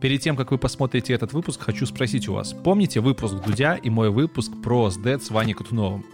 Перед тем, как вы посмотрите этот выпуск, хочу спросить у вас. Помните выпуск Дудя и мой выпуск про СДЭД с Ваней Катуновым?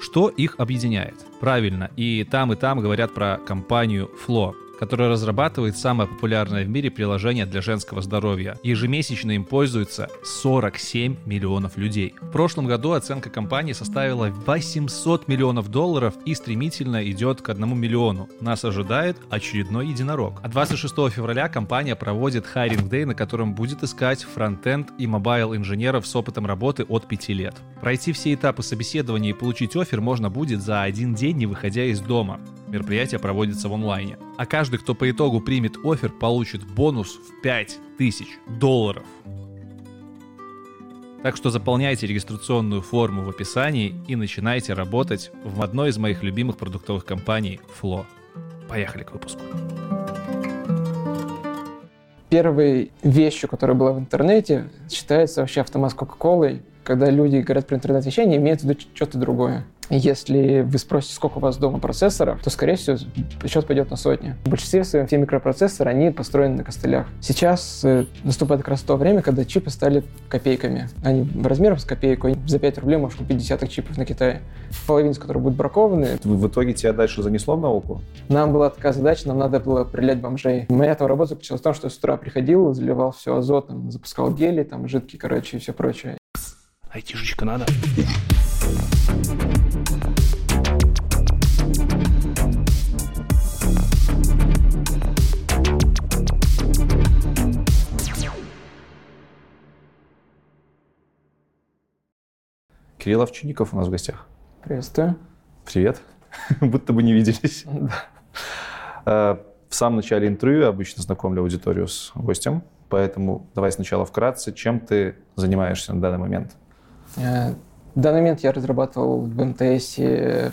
Что их объединяет? Правильно, и там, и там говорят про компанию Flo которая разрабатывает самое популярное в мире приложение для женского здоровья. Ежемесячно им пользуются 47 миллионов людей. В прошлом году оценка компании составила 800 миллионов долларов и стремительно идет к 1 миллиарду. Нас ожидает очередной единорог. А 26 февраля компания проводит Hiring Day, на котором будет искать frontend и mobile инженеров с опытом работы от 5 лет. Пройти все этапы собеседования и получить офер можно будет за один день, не выходя из дома. Мероприятие проводится в онлайне. А каждый, кто по итогу примет офер, получит бонус в 5000 долларов. Так что заполняйте регистрационную форму в описании и начинайте работать в одной из моих любимых продуктовых компаний Flo. Поехали к выпуску. Первой вещью, которая была в интернете, считается вообще автомат с Кока-Колой. Когда люди говорят про интернет-вещание, имеют в виду что-то другое. Если вы спросите, сколько у вас дома процессоров, то, скорее всего, счет пойдет на сотни. В большинстве своем все микропроцессоры, они построены на костылях. Сейчас э, наступает как раз то время, когда чипы стали копейками. Они размером с копейку. За 5 рублей можешь купить десяток чипов на Китае. Половина из которых будут бракованы. В итоге тебя дальше занесло в науку? Нам была такая задача, нам надо было прилять бомжей. Моя там работа заключалась в том, что я с утра приходил, заливал все азотом, запускал гели, там, жидкий, короче, и все прочее. Айтишечка надо. Кирилл Овчинников у нас в гостях. Приветствую. Привет. Будто бы не виделись. Э, в самом начале интервью я обычно знакомлю аудиторию с гостем, поэтому давай сначала вкратце, чем ты занимаешься на данный момент? Э, в данный момент я разрабатывал в МТС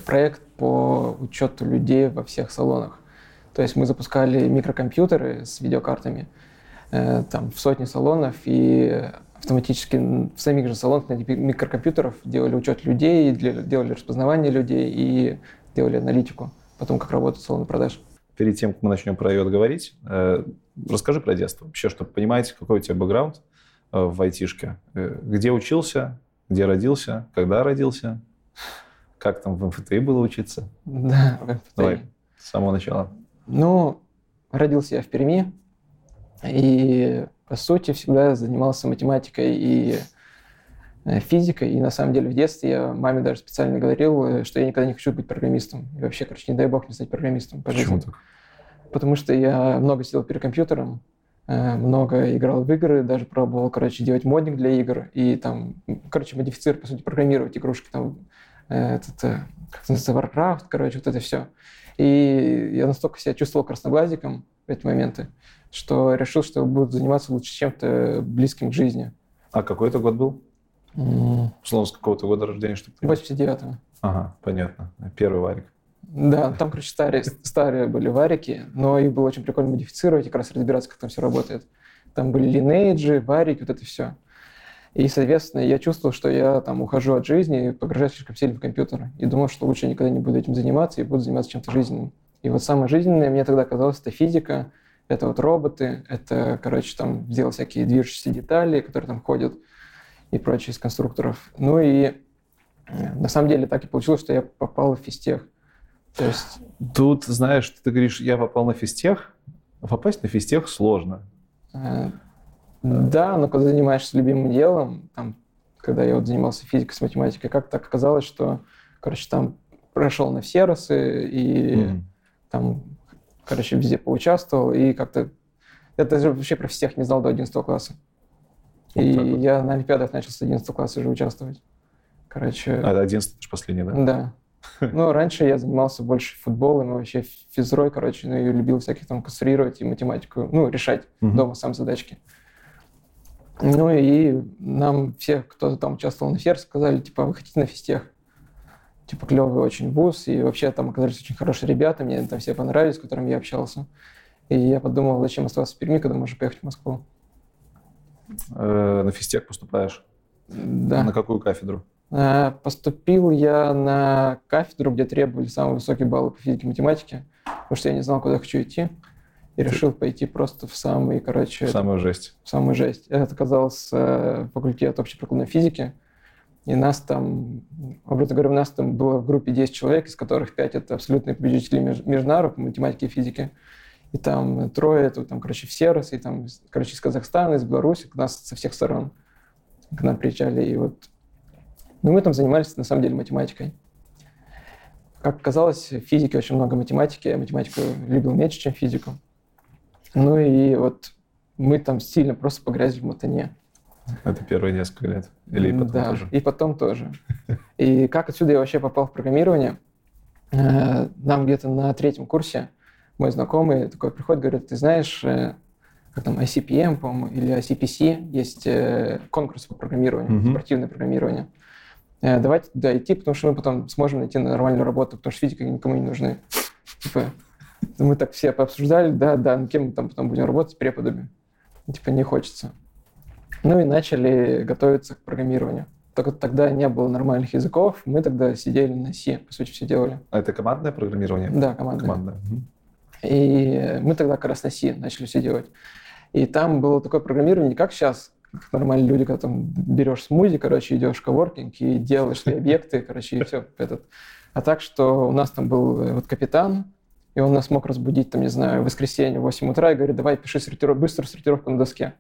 проект по учету людей во всех салонах. То есть мы запускали микрокомпьютеры с видеокартами э, там, в сотни салонов, и автоматически в самих же салонах на микрокомпьютеров делали учет людей, делали распознавание людей и делали аналитику, потом как работает салон продаж. Перед тем, как мы начнем про IOT говорить, э, расскажи про детство. Вообще, чтобы понимаете, какой у тебя бэкграунд э, в айтишке. Э, где учился, где родился, когда родился, как там в МФТИ было учиться? Да, в МФТИ. Давай, с самого начала. Ну, родился я в Перми, и по сути, всегда занимался математикой и э, физикой. И на самом деле в детстве я маме даже специально говорил, э, что я никогда не хочу быть программистом. И вообще, короче, не дай бог не стать программистом по Почему жизни. так? Потому что я много сидел перед компьютером, э, много играл в игры, даже пробовал, короче, делать модник для игр и там, короче, модифицировать, по сути, программировать игрушки, там, этот, как называется, Warcraft, короче, вот это все. И я настолько себя чувствовал красноглазиком в эти моменты, что решил, что буду заниматься лучше чем-то близким к жизни. А какой это год был? Mm. Условно, с какого-то года рождения? Чтобы 89-го. Ага, понятно. Первый варик. Да, там, короче, старые, старые были варики, но их было очень прикольно модифицировать и как раз разбираться, как там все работает. Там были линейджи, варики, вот это все. И, соответственно, я чувствовал, что я там ухожу от жизни и погружаюсь слишком сильно в компьютер. И думал, что лучше я никогда не буду этим заниматься и буду заниматься чем-то жизненным. И вот самое жизненное мне тогда казалось, это физика, это вот роботы, это, короче, там сделал всякие движущиеся детали, которые там ходят и прочие из конструкторов. Ну и э, на самом деле так и получилось, что я попал в физтех. То есть... Тут, знаешь, ты говоришь, я попал на физтех, попасть на физтех сложно. Э, да, но когда занимаешься любимым делом, там, когда я вот занимался физикой с математикой, как так оказалось, что, короче, там прошел на все расы и mm. там короче, везде поучаствовал, и как-то... Я даже вообще про всех не знал до 11 класса. Вот и вот. я на Олимпиадах начал с 11 класса уже участвовать. Короче... А, 11 это же последний, да? Да. Ну, раньше я занимался больше футболом и вообще физрой, короче, ну, и любил всяких там конструировать и математику, ну, решать угу. дома сам задачки. Ну, и нам все, кто там участвовал на фер, сказали, типа, вы хотите на физтех? Типа клевый очень вуз, и вообще там оказались очень хорошие ребята, мне там все понравились, с которыми я общался. И я подумал, зачем оставаться в Перми, когда можно поехать в Москву. Э, на физтех поступаешь? Да. На какую кафедру? Э, поступил я на кафедру, где требовали самые высокие баллы по физике и математике, потому что я не знал, куда хочу идти. И решил пойти просто в самый, короче... В самую жесть. В самую жесть. Это оказался э, факультет общеприкладной физики. И нас там, образно говоря, у нас там было в группе 10 человек, из которых 5 это абсолютные победители международных по математике и физике. И там трое, это там, короче, все росы, и там, короче, из Казахстана, из Беларуси, к нас со всех сторон к нам приезжали. И вот ну, мы там занимались, на самом деле, математикой. Как оказалось, в физике очень много математики. Я математику любил меньше, чем физику. Ну и вот мы там сильно просто погрязли в мотане. Это первые несколько лет? Или и потом да, тоже? и потом тоже. И как отсюда я вообще попал в программирование? Э, нам где-то на третьем курсе мой знакомый такой приходит, говорит, ты знаешь, э, как там, ICPM, по-моему, или ICPC, есть э, конкурс по программированию, mm-hmm. спортивное программирование. Давайте туда идти, потому что мы потом сможем найти нормальную работу, потому что физика никому не нужны. Типа, мы так все пообсуждали, да, да, ну кем мы там потом будем работать, преподами. Типа не хочется. Ну и начали готовиться к программированию. Только тогда не было нормальных языков, мы тогда сидели на C, по сути, все делали. А это командное программирование? Да, командное. Командное. И мы тогда как раз на C начали все делать. И там было такое программирование, не как сейчас, как нормальные люди, когда там берешь смузи, короче, идешь в коворкинг и делаешь свои объекты, короче, и все этот. А так, что у нас там был э, вот капитан, и он нас мог разбудить, там, не знаю, в воскресенье в 8 утра и говорит, давай пиши сортиров... быструю сортировку на доске.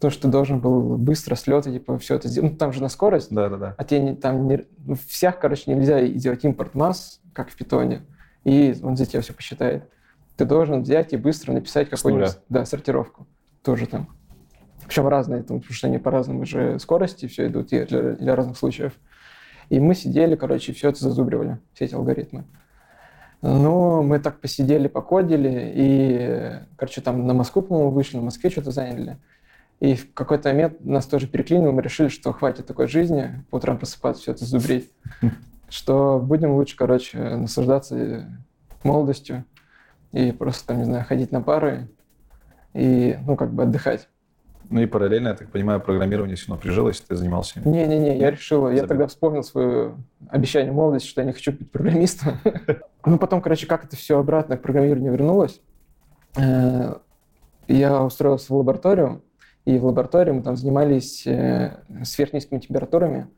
То, что ты должен был быстро слеты, типа, все это сделать. Ну, там же на скорость. Да, да, да. А тебе не, там не, ну, всех, короче, нельзя делать импорт масс, как в питоне, и он за тебя все посчитает. Ты должен взять и быстро написать какую-нибудь да, сортировку. Тоже там. Причем разные, там, потому что они по-разному уже скорости все идут для, для разных случаев. И мы сидели, короче, все это зазубривали, все эти алгоритмы. Ну, мы так посидели, покодили, и, короче, там на Москву, по-моему, вышли, на Москве что-то заняли. И в какой-то момент нас тоже переклинило, мы решили, что хватит такой жизни, по утрам просыпаться, все это зубрить, что будем лучше, короче, наслаждаться молодостью и просто, там, не знаю, ходить на пары и, ну, как бы отдыхать. Ну и параллельно, я так понимаю, программирование все равно прижилось, ты занимался Не-не-не, я решил, я тогда вспомнил свое обещание молодости, что я не хочу быть программистом. Ну, потом, короче, как это все обратно к программированию вернулось. Э, я устроился в лабораторию, и в лаборатории мы там занимались э, сверхнизкими температурами.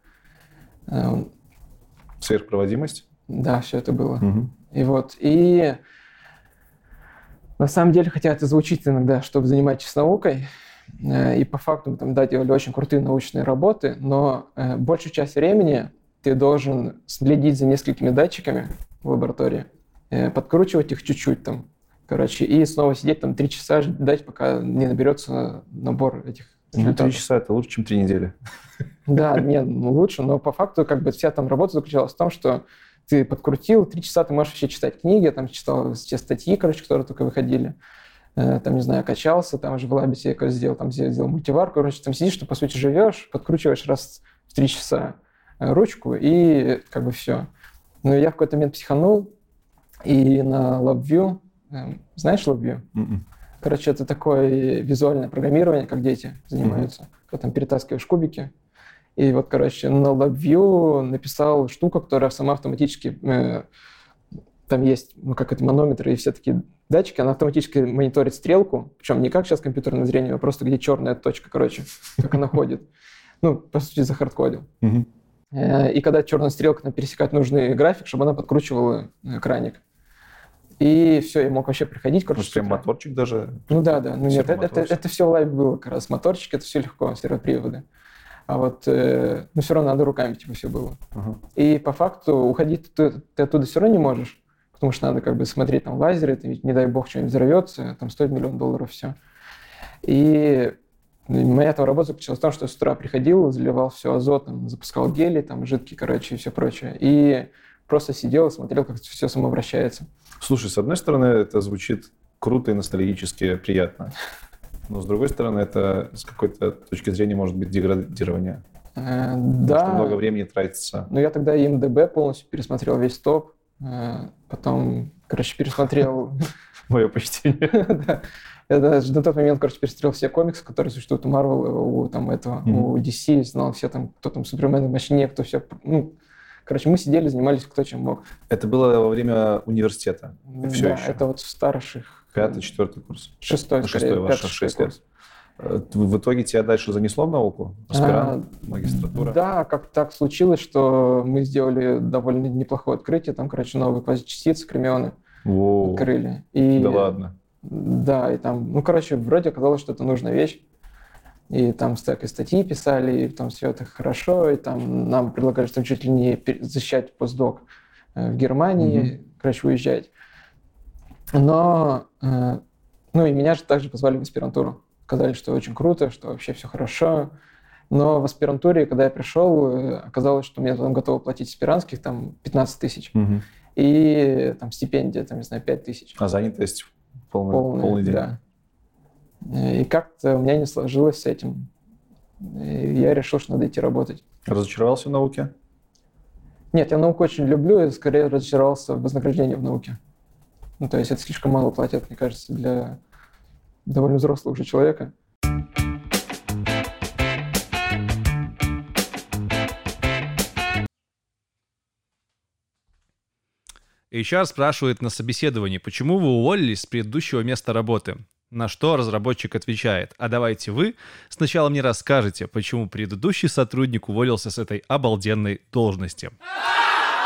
Э, Сверхпроводимость? Да, все это было. Угу. И вот, и на самом деле, хотя это звучит иногда, чтобы заниматься наукой, и по факту мы там, да, делали очень крутые научные работы, но большую часть времени ты должен следить за несколькими датчиками, в лаборатории, э, подкручивать их чуть-чуть там, короче, и снова сидеть там три часа, ждать, пока не наберется набор этих ну, три часа это лучше, чем три недели. Да, нет, ну, лучше, но по факту как бы вся там работа заключалась в том, что ты подкрутил, три часа ты можешь вообще читать книги, я там читал все статьи, короче, которые только выходили, э, там, не знаю, качался, там уже в лабе себе сделал, там сделал мультиварку, короче, там сидишь, ты, по сути, живешь, подкручиваешь раз в три часа э, ручку, и как бы все. Но я в какой-то момент психанул, и на LabVIEW, знаешь LabVIEW? Mm-mm. М-м. Короче, это такое визуальное программирование, как дети занимаются. Mm-hmm. Когда там перетаскиваешь кубики. И вот, короче, на LabVIEW написал штуку, которая сама автоматически... Э, там есть, ну, как это, манометры и все такие датчики, она автоматически мониторит стрелку, причем не как сейчас компьютерное зрение, а просто где черная точка, короче, как она ходит. Ну, по сути, захардкодил. Э, и когда черная стрелка пересекает нужный график, чтобы она подкручивала э, краник. И все, я мог вообще приходить. Короче, Может, прям моторчик даже? Ну да, да. Ну нет, это, это, это все в live было как раз. Моторчик, это все легко, сервоприводы. А вот, э, ну все равно надо руками, типа, все было. Uh-huh. И по факту уходить ты, ты оттуда все равно не можешь, потому что надо как бы смотреть там лазеры, это ведь, не дай бог, что-нибудь взорвется, там стоит миллион долларов все. И Моя там работа заключалась в том, что я с утра приходил, заливал все азотом, запускал гели, там, жидкий, короче, и все прочее. И просто сидел и смотрел, как все самовращается. Слушай, с одной стороны, это звучит круто и ностальгически приятно. Но с другой стороны, это с какой-то точки зрения может быть деградирование. Э, да. Что много времени тратится. Ну, я тогда МДБ полностью пересмотрел весь топ. Э, потом, короче, пересмотрел... Мое почтение. Я даже на тот момент, короче, пересмотрел все комиксы, которые существуют у Марвел, у там этого, у DC, знал все там, кто там Супермен в машине, кто все, ну, Короче, мы сидели, занимались кто чем мог. Это было во время университета? Все да, еще. это вот в старших Пятый, четвертый курс. Шестой, Ну, шестой пятый, шесть шестой лет. курс. Э, В итоге тебя дальше занесло в науку? Аспирант, магистратура? Да, как так случилось, что мы сделали довольно неплохое открытие. Там, короче, новые квазичастицы, кремионы Воу. открыли. И, Да ладно. Да, и там, ну, короче, вроде оказалось, что это нужная вещь. И там и статьи писали, и там все это хорошо, и там нам предлагали, что чуть ли не защищать постдок э, в Германии, короче, уезжать. Но, э, ну, и меня же также позвали в аспирантуру. Сказали, что очень круто, что вообще все хорошо. Но в аспирантуре, когда я пришел, э, оказалось, что мне там готовы платить аспирантских там 15 тысяч. Мгм. И там стипендия, там, не знаю, 5 тысяч. А занятость полный, Полный, полный день? да. И как-то у меня не сложилось с этим. И я решил, что надо идти работать. Разочаровался в науке? Нет, я науку очень люблю, и скорее разочаровался в вознаграждении в науке. Ну, то есть это слишком мало платят, мне кажется, для довольно взрослого уже человека. HR спрашивает на собеседовании, почему вы уволились с предыдущего места работы? На что разработчик отвечает, а давайте вы сначала мне расскажете, почему предыдущий сотрудник уволился с этой обалденной должности.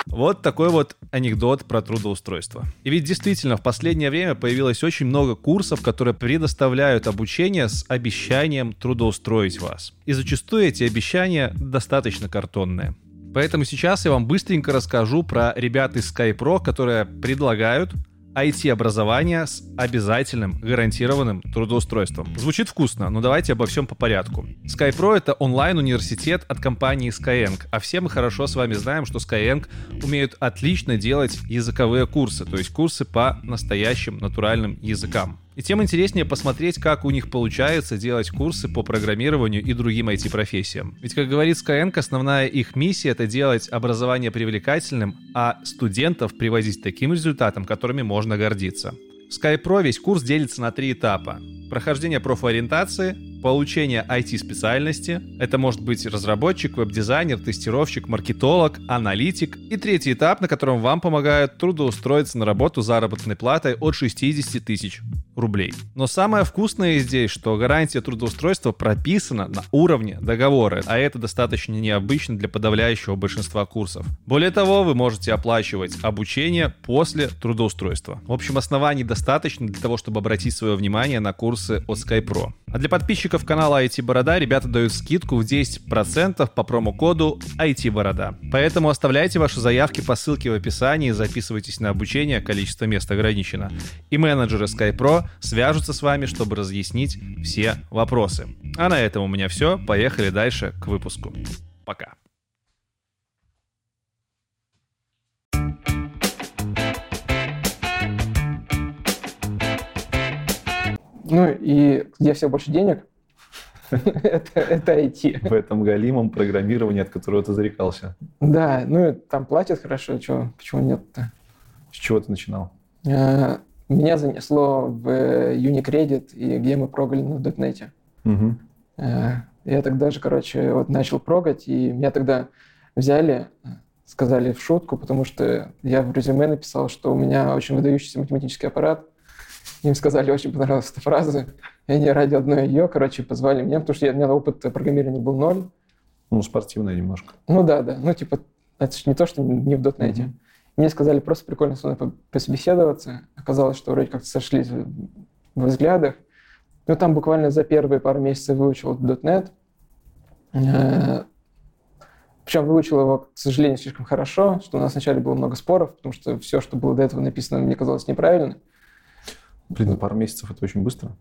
Вот такой вот анекдот про трудоустройство. И ведь действительно в последнее время появилось очень много курсов, которые предоставляют обучение с обещанием трудоустроить вас. И зачастую эти обещания достаточно картонные. Поэтому сейчас я вам быстренько расскажу про ребят из SkyPro, которые предлагают IT-образование с обязательным гарантированным трудоустройством. Звучит вкусно, но давайте обо всем по порядку. SkyPro — это онлайн-университет от компании Skyeng, а все мы хорошо с вами знаем, что Skyeng умеют отлично делать языковые курсы, то есть курсы по настоящим натуральным языкам. И тем интереснее посмотреть, как у них получается делать курсы по программированию и другим IT-профессиям. Ведь, как говорит Skyeng, основная их миссия — это делать образование привлекательным, а студентов привозить таким результатам, которыми можно гордиться. В SkyPro весь курс делится на три этапа. Прохождение профориентации, получение IT-специальности, это может быть разработчик, веб-дизайнер, тестировщик, маркетолог, аналитик, и третий этап, на котором вам помогают трудоустроиться на работу заработной платой от 60 тысяч рублей. Но самое вкусное здесь, что гарантия трудоустройства прописана на уровне договора, а это достаточно необычно для подавляющего большинства курсов. Более того, вы можете оплачивать обучение после трудоустройства. В общем, оснований достаточно для того, чтобы обратить свое внимание на курсы от SkyPro. А для подписчиков канала IT Борода ребята дают скидку в 10% по промокоду IT Борода. Поэтому оставляйте ваши заявки по ссылке в описании, записывайтесь на обучение, количество мест ограничено. И менеджеры SkyPro свяжутся с вами, чтобы разъяснить все вопросы. А на этом у меня все. Поехали дальше к выпуску. Пока. Ну и где всего больше денег, это, это IT. В этом галимом программировании, от которого ты зарекался. Да, ну и там платят хорошо, чё, почему нет-то? С чего ты начинал? Э, Меня занесло в Unicredit, и где мы прогали на дотнете. Мгм. Э, Я тогда же, короче, вот начал прогать, и меня тогда взяли, э, сказали в шутку, потому что я в резюме написал, что у меня очень выдающийся математический аппарат. Им сказали, очень понравилась эта фраза. И они ради одной ее, короче, позвали меня, потому что я, у меня опыт программирования был ноль. Ну, спортивное немножко. Ну да, да. Ну, типа, это же не то, что не в дотнете. Мгм. Мне сказали просто прикольно со мной по- пособеседоваться. Оказалось, что вроде как-то сошлись в взглядах. Ну, там буквально за первые пару месяцев выучил .NET. Э, Причем выучил его, к сожалению, слишком хорошо, что у нас вначале было много споров, потому что все, что было до этого написано, мне казалось неправильно. Блин, ну пару месяцев это очень быстро.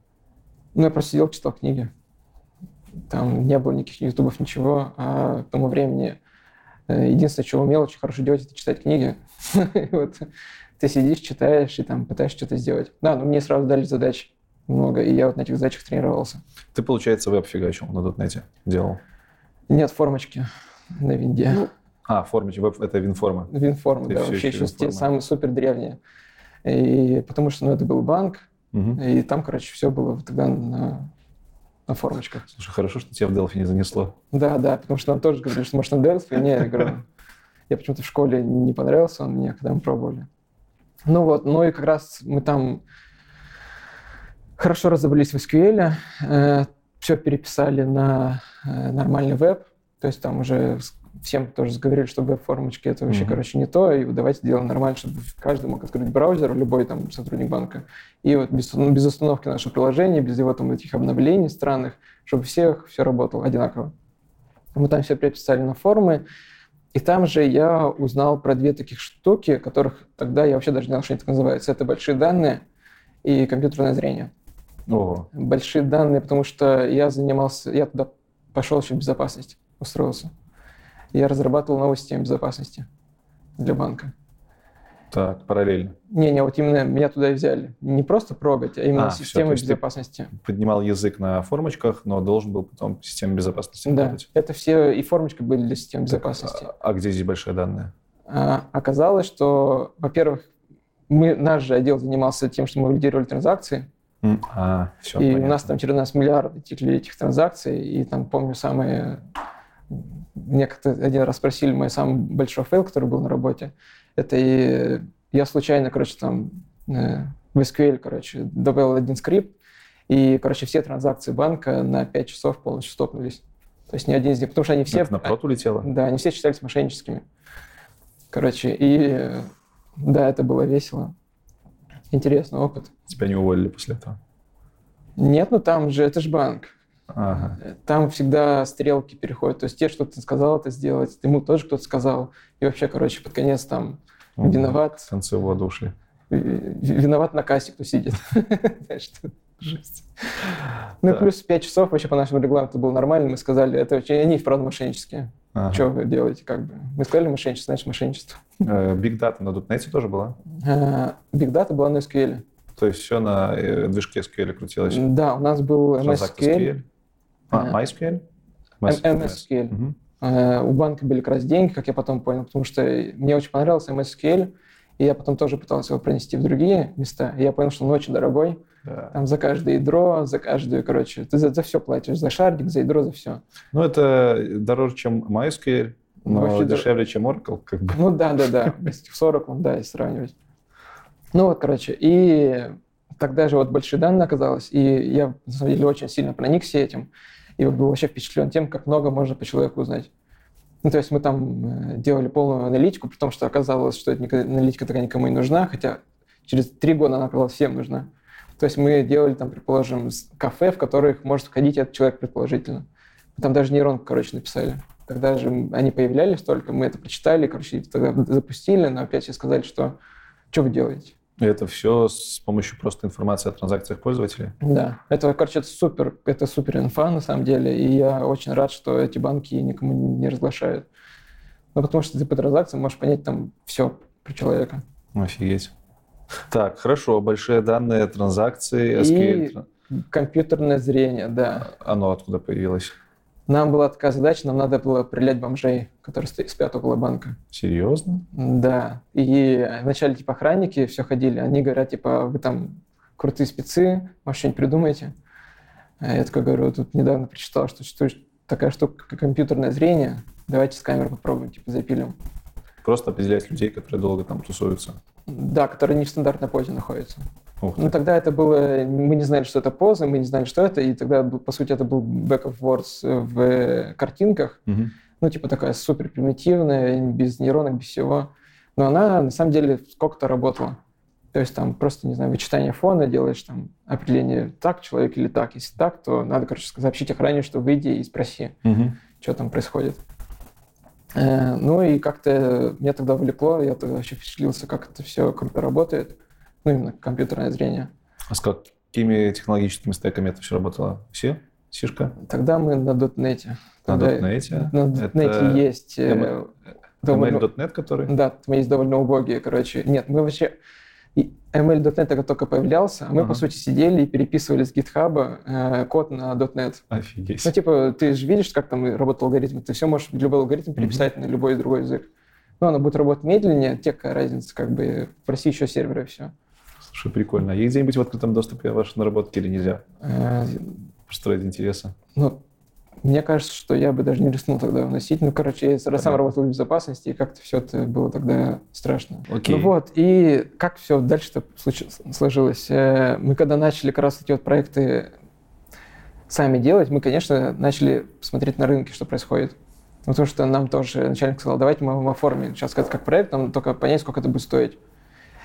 Ну, я просто сидел, читал книги. Там не было никаких ютубов, ничего. А к тому времени единственное, что умел очень хорошо делать, это читать книги. Вот ты сидишь, читаешь и там пытаешься что-то сделать. Да, но мне сразу дали задач много, и я вот на этих задачах тренировался. Ты, получается, веб фигачил на дотнете, делал. Нет формочки на винде. Ну, А, форма, веб, это винформа. Винформы, ты да, вообще еще те Винформа. самые супер древние. И потому что ну, это был банк, Мгм. и там, короче, все было тогда на, на формочках. Слушай, хорошо, что тебя в Delphi не занесло. Да, да, потому что нам тоже говорили, что может на Delphi. Не, я говорю, я почему-то в школе не понравился он мне, когда мы пробовали. Ну вот, ну и как раз мы там Хорошо разобрались в SQL, э, все переписали на э, нормальный веб, то есть там уже всем тоже говорили, что веб-формочки это вообще, mm-hmm. короче, не то, и давайте сделаем нормально, чтобы каждый мог открыть браузер, любой там сотрудник банка, и вот без, ну, без установки нашего приложения, без его там этих обновлений странных, чтобы всех все работало одинаково. Мы там все переписали на формы, и там же я узнал про две таких штуки, которых тогда я вообще даже не знал, что они так называются. Это большие данные и компьютерное зрение. Ого. Большие данные, потому что я занимался, я туда пошел еще в безопасность, устроился. Я разрабатывал новую систему безопасности для банка. Так, параллельно. Не-не, вот именно меня туда и взяли. Не просто прогать, а именно а, систему все, безопасности. поднимал язык на формочках, но должен был потом систему безопасности Да, работать. это все и формочки были для системы безопасности. А, а где здесь большие данные? А, оказалось, что, во-первых, мы, наш же отдел занимался тем, что мы валидировали транзакции. А, все, и понятно. у нас там через нас миллиарды текли этих транзакций, и там, помню, самые... Мне как-то один раз спросили мой самый большой fail, который был на работе. Это и я случайно, короче, там э, в SQL, короче, добавил один скрипт, и, короче, все транзакции банка на 5 часов полностью стопнулись. То есть ни один из них, потому что они все... Это на prod улетело? Да, они все считались мошенническими. Короче, и да, это было весело. Интересный опыт. Тебя не уволили после этого? Нет, ну там же, это же банк. Ага. Там всегда стрелки переходят. То есть те, что ты сказал это сделать, ему тоже кто-то сказал. И вообще, короче, под конец там угу. виноват. В конце воду ушли. Виноват на кассе, кто сидит. Жесть. Ну и плюс 5 часов вообще по нашему регламенту было нормально. Мы сказали, это они вправду мошеннические. Ага. Что вы делаете, как бы? Мы сказали мошенничество, значит мошенничество. Big Data на .NET тоже была? Big Data была на SQL. То есть все на э, движке SQL крутилось? Да, у нас был MSQL. А, MySQL? MSQL. Угу. У банка были как раз деньги, как я потом понял, потому что мне очень понравился MSQL, и я потом тоже пытался его пронести в другие места. И я понял, что он очень дорогой. Да. Там за каждое ядро, за каждую, короче, ты за, за все платишь, за шардик, за ядро, за все. Ну, это дороже, чем MySQL, но Вообще дешевле, чем Oracle, как бы. Ну, да, да, да, с Oracle, да, если сравнивать. Ну вот, короче, и тогда же вот большие данные оказалось, и я, на самом деле, очень сильно проникся этим, и был вообще впечатлен тем, как много можно по человеку узнать. Ну, то есть мы там э, делали полную аналитику, при том, что оказалось, что эта аналитика такая никому не нужна, хотя через три года она оказалась всем нужна. То есть мы делали там, предположим, кафе, в которых может входить этот человек предположительно. Мы там даже нейронку, короче, написали. Когда же они появлялись только, мы это прочитали, короче, тогда запустили, но опять все сказали, что что вы делаете? И это все с помощью просто информации о транзакциях пользователей? Да. Это, короче, это супер, это супер инфа на самом деле. И я очень рад, что эти банки никому не разглашают. Ну, потому что ты по транзакциям можешь понять там все про человека. Офигеть. Так, хорошо. Большие данные, транзакции, SQL. И компьютерное зрение, да. Оно откуда появилось? Нам была такая задача, нам надо было прилять бомжей, которые спят около банка. Серьезно? Да. И вначале, типа, охранники все ходили, они говорят, типа, вы там крутые спецы, может, что-нибудь придумаете? А я такой говорю, тут недавно прочитал, что существует такая штука, как компьютерное зрение, давайте с камеры попробуем, типа, запилим. Просто определять людей, которые долго там тусуются. Да, которые не в стандартной позе находятся. Ну, тогда это было... Мы не знали, что это поза, мы не знали, что это, и тогда, по сути, это был back of words в картинках. Угу. Ну, типа такая супер примитивная, без нейронок, без всего. Но она, на самом деле, сколько-то работала. То есть там просто, не знаю, вычитание фона, делаешь там определение так человек или так. Если так, то надо, короче, сообщить охране, что выйди и спроси, угу. что там происходит. Э, ну и как-то меня тогда влекло, я тогда вообще впечатлился, как это все круто работает ну, именно компьютерное зрение. А с какими технологическими стеками это все работало? Все? Сишка? Тогда мы на .NET. На .NET? На .NET это есть... ML, э, довольно, ML.NET, который? Да, там есть довольно убогие, короче. Нет, мы вообще... ML.NET только только появлялся, а мы, ага. по сути, сидели и переписывали с GitHub э, код на .NET. Офигеть. Ну, типа, ты же видишь, как там работал алгоритм. Ты все можешь любой алгоритм переписать mm-hmm. на любой другой язык. Ну, оно будет работать медленнее, те какая разница, как бы, проси еще сервера и все. Слушай, прикольно. А есть где-нибудь в открытом доступе ваши наработки или нельзя? Э, Просто ради интереса. Ну, Мне кажется, что я бы даже не рискнул тогда носить. Ну, короче, я сам работал в безопасности, и как-то все это было тогда страшно. Окей. Ну вот, и как все дальше-то сложилось? Э, мы когда начали как раз эти вот проекты сами делать, мы, конечно, начали смотреть на рынке, что происходит. Потому что нам тоже начальник сказал, давайте мы вам оформим сейчас как проект, нам только понять, сколько это будет стоить.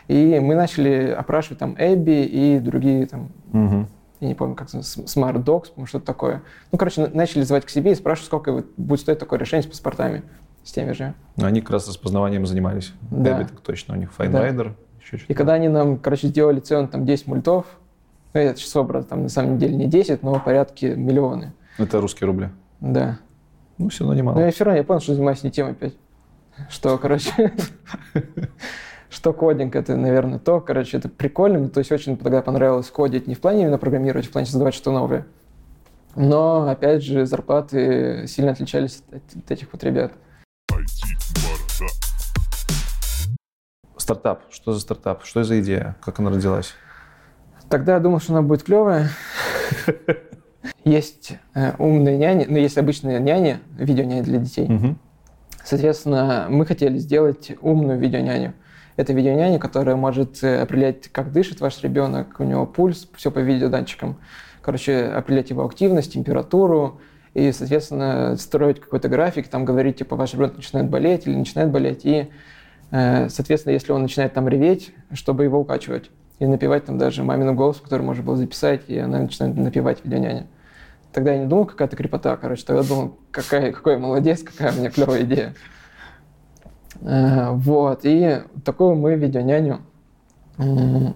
И мы начали опрашивать там Эбби и другие там Мгм. я не помню, как Smart по-моему, что-то такое. Ну, короче, на- начали звать к себе и спрашивать, сколько вот будет стоить такое решение с паспортами, с теми же. Они как раз распознаванием занимались. Да. Эбби так точно, у них FineRider, еще И когда они нам, короче, сделали цену там 10 мультов, ну, это число, брат, там на самом деле не 10, но порядке миллионы. Это русские рубли. Да. Ну, все равно Но немало. я все равно я понял, что занимаюсь не тем опять. Что, короче, что кодинг, это, наверное, то, короче, это прикольно. То есть очень тогда понравилось кодить не в плане именно программировать, в плане создавать что-то новое. Но, опять же, зарплаты сильно отличались от, от этих вот ребят. Стартап. Что за стартап? Что за идея? Как она родилась? Тогда я думал, что она будет клевая. Есть э, умные няни, ну, есть обычные няни, видеоняни для детей. Соответственно, мы хотели сделать умную видеоняню. Это видеоняня, которая может э, определять, как дышит ваш ребенок, у него пульс, все по видеодатчикам. Короче, определять его активность, температуру, и, соответственно, строить какой-то график, там говорить, типа, ваш ребенок начинает болеть или начинает болеть, и, э, соответственно, если он начинает там реветь, чтобы его укачивать. И напевать там даже маминым голосом, который можно было записать, и она начинает напевать видеоняня. Тогда я не думал, какая-то крепота, короче, тогда думал, какая, какой я молодец, какая у меня клевая идея. Э, Вот, и такую мы видеоняню м,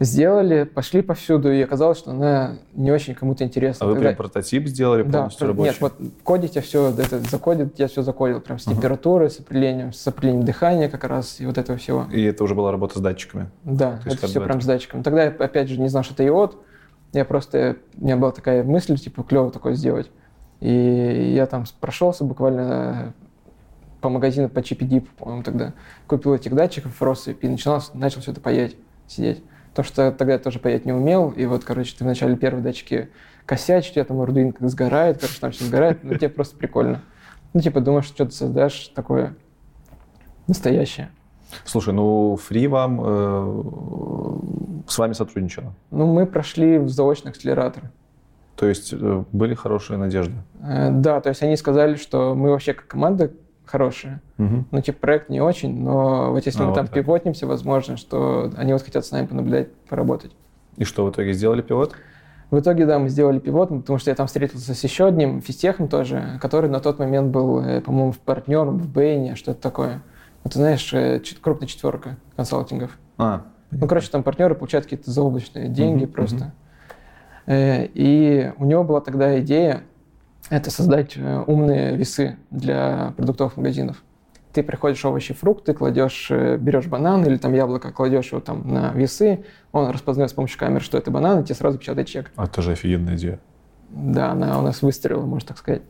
сделали, пошли повсюду, и оказалось, что она не очень кому-то интересна. А вы Тогда- прям прототип сделали да, полностью про- рабочий? нет, вот кодить я все, это закодит, я все закодил, прям с температурой, с определением, с определением дыхания как раз, и вот этого всего. И это уже была работа с датчиками? Да, То это все прям с датчиком. Тогда я, опять же, не знал, что это иод. Я просто, у меня была такая мысль, типа, клево такое сделать. И я там прошелся буквально по магазину по GPD, по-моему, тогда. Купил этих датчиков в россыпи и начинал, начал все это паять, сидеть. Потому что тогда я тоже паять не умел. И вот, короче, ты вначале первые датчики косячишь, у тебя там Arduino как сгорает, короче, там все сгорает, но тебе просто прикольно. Ну, типа, думаешь, что ты создашь такое настоящее. Слушай, ну Фри вам э, с вами сотрудничала. Ну, мы прошли в заочный акселератор. То есть э, были хорошие надежды. Э, Да, то есть они сказали, что мы вообще как команда хорошая. Мгм. Ну, типа, проект не очень, но вот если А, мы вот там так. пивотнимся, возможно, что они вот хотят с нами понаблюдать, поработать. И что в итоге сделали пилот? В итоге, да, мы сделали пивот, потому что я там встретился с еще одним физтехом тоже, который на тот момент был, э, по-моему, партнером в Бэйне, что-то такое. Ну, ты знаешь, э, крупная четверка консалтингов. А, Ну, короче, там партнеры получают какие-то заоблачные деньги Мгм, просто. Э, И у него была тогда идея это создать э, умные весы для продуктовых магазинов. Ты приходишь овощи, фрукты, кладешь, э, берешь банан или там яблоко, кладешь его там на весы, он распознает с помощью камеры, что это банан, и тебе сразу печатает чек. а это же офигенная идея. Да, она у нас выстрелила, можно так сказать.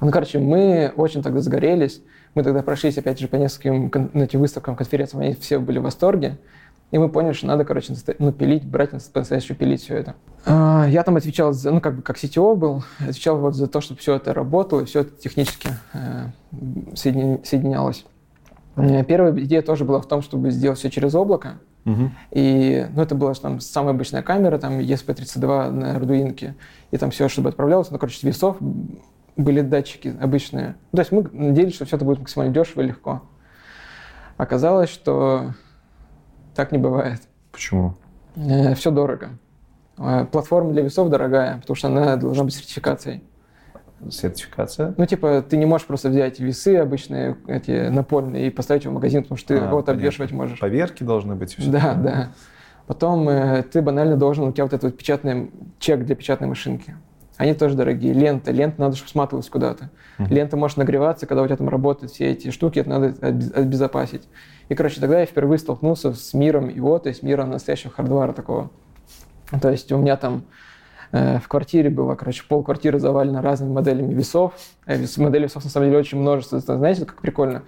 Ну, короче, мы очень тогда загорелись. Мы тогда прошлись, опять же, по нескольким ну, этим выставкам, конференциям, они все были в восторге. И мы поняли, что надо, короче, ну, пилить, брать на- по-настоящему пилить все это. А, Я там отвечал, за, ну, как бы как CTO был, отвечал вот за то, чтобы все это работало, и все это технически э, соединялось. Э, Первая идея тоже была в том, чтобы сделать все через облако. Мгм. И, ну, это была там самая обычная камера, там ESP32 на Arduino, и там все, чтобы отправлялось. Ну, короче, весов были датчики обычные. То есть мы надеялись, что все это будет максимально дешево и легко. Оказалось, что так не бывает. Почему? все дорого. Э, Платформа для весов дорогая, потому что она должна быть сертификацией. Сертификация? Ну, типа, ты не можешь просто взять весы обычные, эти напольные, и поставить в магазин, потому что ты А, кого-то обвешивать можешь. Поверки должны быть. и всё Да, да. Потом э, ты банально должен, у тебя вот этот вот печатный чек для печатной машинки. Они тоже дорогие. Лента. Лента надо, чтобы сматывалась куда-то. Мгм. Лента может нагреваться, когда у тебя там работают все эти штуки, это надо обез- обезопасить. И, короче, тогда я впервые столкнулся с миром его, то есть миром настоящего хардвара такого. То есть у меня там э, в квартире было, короче, пол квартиры завалено разными моделями весов. Э, вес- моделей весов, на самом деле, очень множество. Знаете, как прикольно?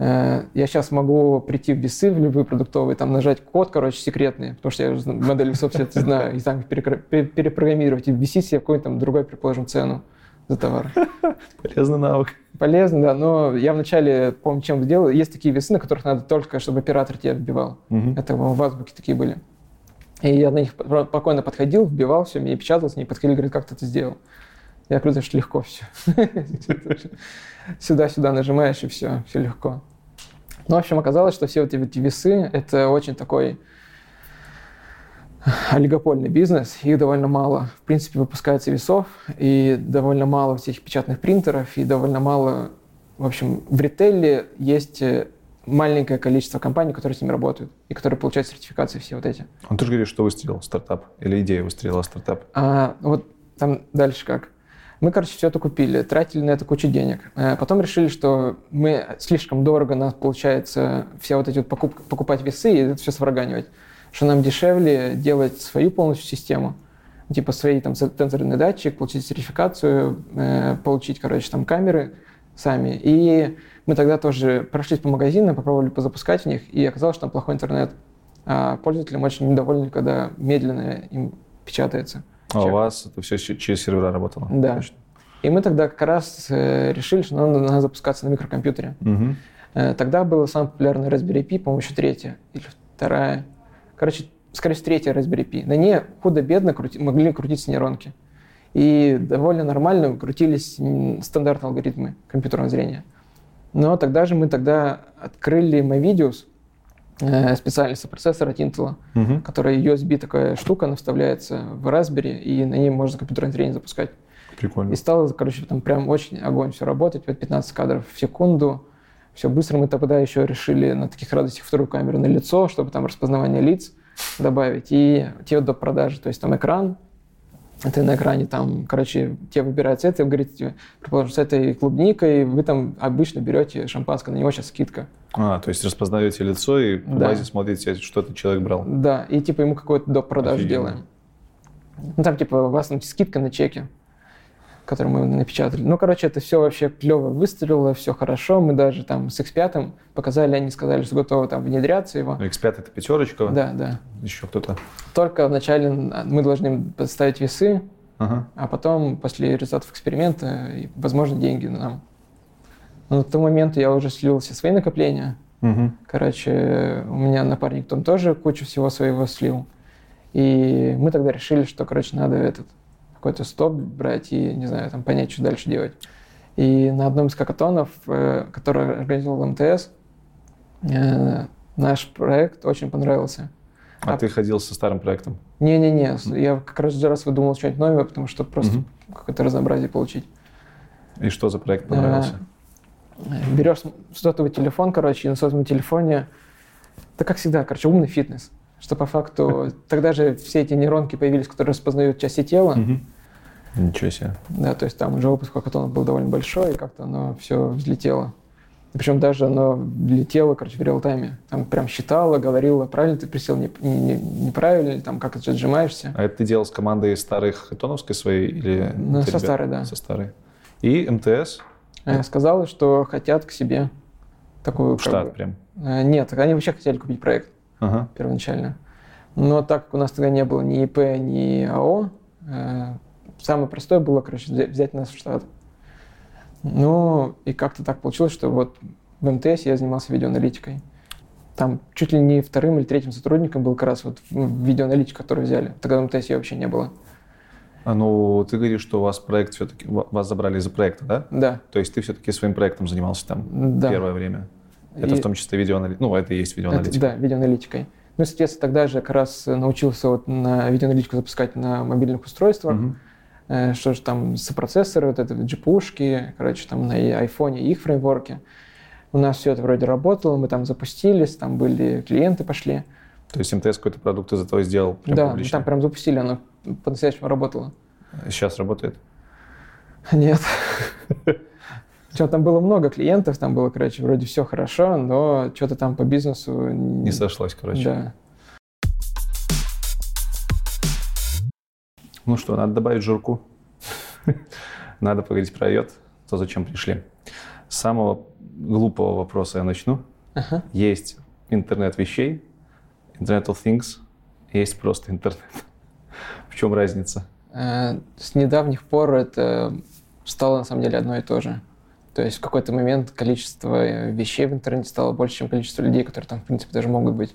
Э, я сейчас могу прийти в весы в любые продуктовые, там нажать код, короче, секретный, потому что я модель все это знаю, и там перепрограммировать, и ввести себе какую-то там другую, предположим, цену за товар. Полезный навык. Полезно, да, но я вначале, помню, чем сделал. Есть такие весы, на которых надо только, чтобы оператор тебя вбивал. Угу. Это в азбуке такие были. И я на них спокойно подходил, вбивал все, мне печаталось, мне подходили, говорят, как ты это сделал? Я говорю, что легко все. Сюда-сюда нажимаешь, и все, все легко. Ну, в общем, оказалось, что все вот эти весы — это очень такой олигопольный бизнес, их довольно мало. В принципе, выпускается весов, и довольно мало всех печатных принтеров, и довольно мало... В общем, в ритейле есть э, маленькое количество компаний, которые с ними работают, и которые получают сертификации все вот эти. А ты же говоришь, что выстрелил стартап, или идея выстрелила стартап? А, вот там дальше как. Мы, короче, все это купили, тратили на это кучу денег. Э, потом решили, что мы слишком дорого нас получается все вот эти вот покуп, покупать весы и это все сварганивать что нам дешевле делать свою полностью систему, типа свои там сенсорный датчик, получить сертификацию, э, получить, короче, там камеры сами. И мы тогда тоже прошлись по магазинам, попробовали позапускать в них, и оказалось, что там плохой интернет. А пользователям очень недовольны, когда медленно им печатается. А у вас это все через сервера работало? Да. Точно. И мы тогда как раз э, решили, что надо, надо запускаться на микрокомпьютере. Угу. Тогда была самая популярная Raspberry Pi, по-моему, еще третья или вторая. Короче, скорее всего, третья Raspberry Pi. На ней худо-бедно крути, могли крутиться нейронки. И довольно нормально крутились стандартные алгоритмы компьютерного зрения. Но тогда же мы тогда открыли MyVideos, э, специальный сопроцессор от Intel, угу. который USB такая штука, она вставляется в Raspberry, и на ней можно компьютерное зрение запускать. Прикольно. И стало, короче, там прям очень огонь все работать, 15 кадров в секунду, все быстро. Мы тогда еще решили на таких радостях вторую камеру на лицо, чтобы там распознавание лиц добавить. И те до продажи, то есть там экран, ты на экране там, короче, тебе выбирают цвет, и говорит тебе, предположим, с этой клубникой вы там обычно берете шампанское, на него сейчас скидка. А, то есть распознаете лицо и по да. базе смотрите, что этот человек брал. Да, и типа ему какой-то доп. продажу делаем. Ну там типа у вас там скидка на чеки который мы напечатали. Ну, короче, это все вообще клево выстрелило, все хорошо. Мы даже там с X5 показали, они сказали, что готовы там внедряться его. Ну, X5 это пятерочка? Да, да. Еще кто-то? Только вначале мы должны поставить весы, ага. а потом, после результатов эксперимента, возможно, деньги нам. Но к тому моменту я уже слил все свои накопления. Угу. Короче, у меня напарник там тоже кучу всего своего слил. И мы тогда решили, что, короче, надо этот какой-то стоп брать и, не знаю, там понять, что дальше делать. И на одном из какатонов, э, который организовал МТС, э, наш проект очень понравился. А, а ты ходил со старым проектом? Не-не-не, mm-hmm. я как раз раз выдумал что-нибудь новое, потому что просто mm-hmm. какое-то разнообразие получить. И что за проект понравился? Э, берешь сотовый телефон, короче, и на сотовом телефоне, это как всегда, короче, умный фитнес что по факту тогда же все эти нейронки появились, которые распознают части тела. Ничего себе. Да, то есть там уже опыт хакатона был довольно большой, и как-то оно все взлетело. Причем даже оно летело, короче, в реал-тайме. Там прям считало, говорило, правильно ты присел, не, не, неправильно, или там как ты отжимаешься. А это ты делал с командой старых хакатоновской своей или... Ну, со старой, да. Со старой. И МТС? Э, сказала, что хотят к себе такую... Штат бы, прям? Э, нет, они вообще хотели купить проект ага. первоначально. Но так как у нас тогда не было ни ИП, ни АО, э, самое простое было, короче, взять нас в штат. Ну, и как-то так получилось, что вот в МТС я занимался видеоаналитикой. Там чуть ли не вторым или третьим сотрудником был как раз вот видеоаналитик, который взяли. Тогда в МТС я вообще не было. А ну, ты говоришь, что у вас проект все-таки, вас забрали из-за проекта, да? Да. То есть ты все-таки своим проектом занимался там да. первое время? Это и... в том числе видеоаналитика. Ну, это и есть видеоаналитика. Это, да, видеоаналитикой. Ну, соответственно, тогда же как раз научился вот на видеоаналитику запускать на мобильных устройствах. Угу. Э, что же там, сопроцессоры, вот это GPU-шки, короче, там на айфоне их фреймворки. У нас все это вроде работало, мы там запустились, там были клиенты пошли. То есть МТС какой-то продукт из этого сделал? Прям да, публично? там прям запустили, оно по-настоящему работало. Сейчас работает? Нет. Причем там было много клиентов, там было, короче, вроде все хорошо, но что-то там по бизнесу... Не сошлось, короче. Да. Ну что, надо добавить жирку. Надо поговорить про йод, то, зачем пришли. С самого глупого вопроса я начну. Ага. Есть интернет вещей, Internet of Things, есть просто интернет. В чем разница? Э, С недавних пор это стало на самом деле одно и то же. То есть в какой-то момент количество э, вещей в интернете стало больше, чем количество людей, которые там, в принципе, даже могут быть.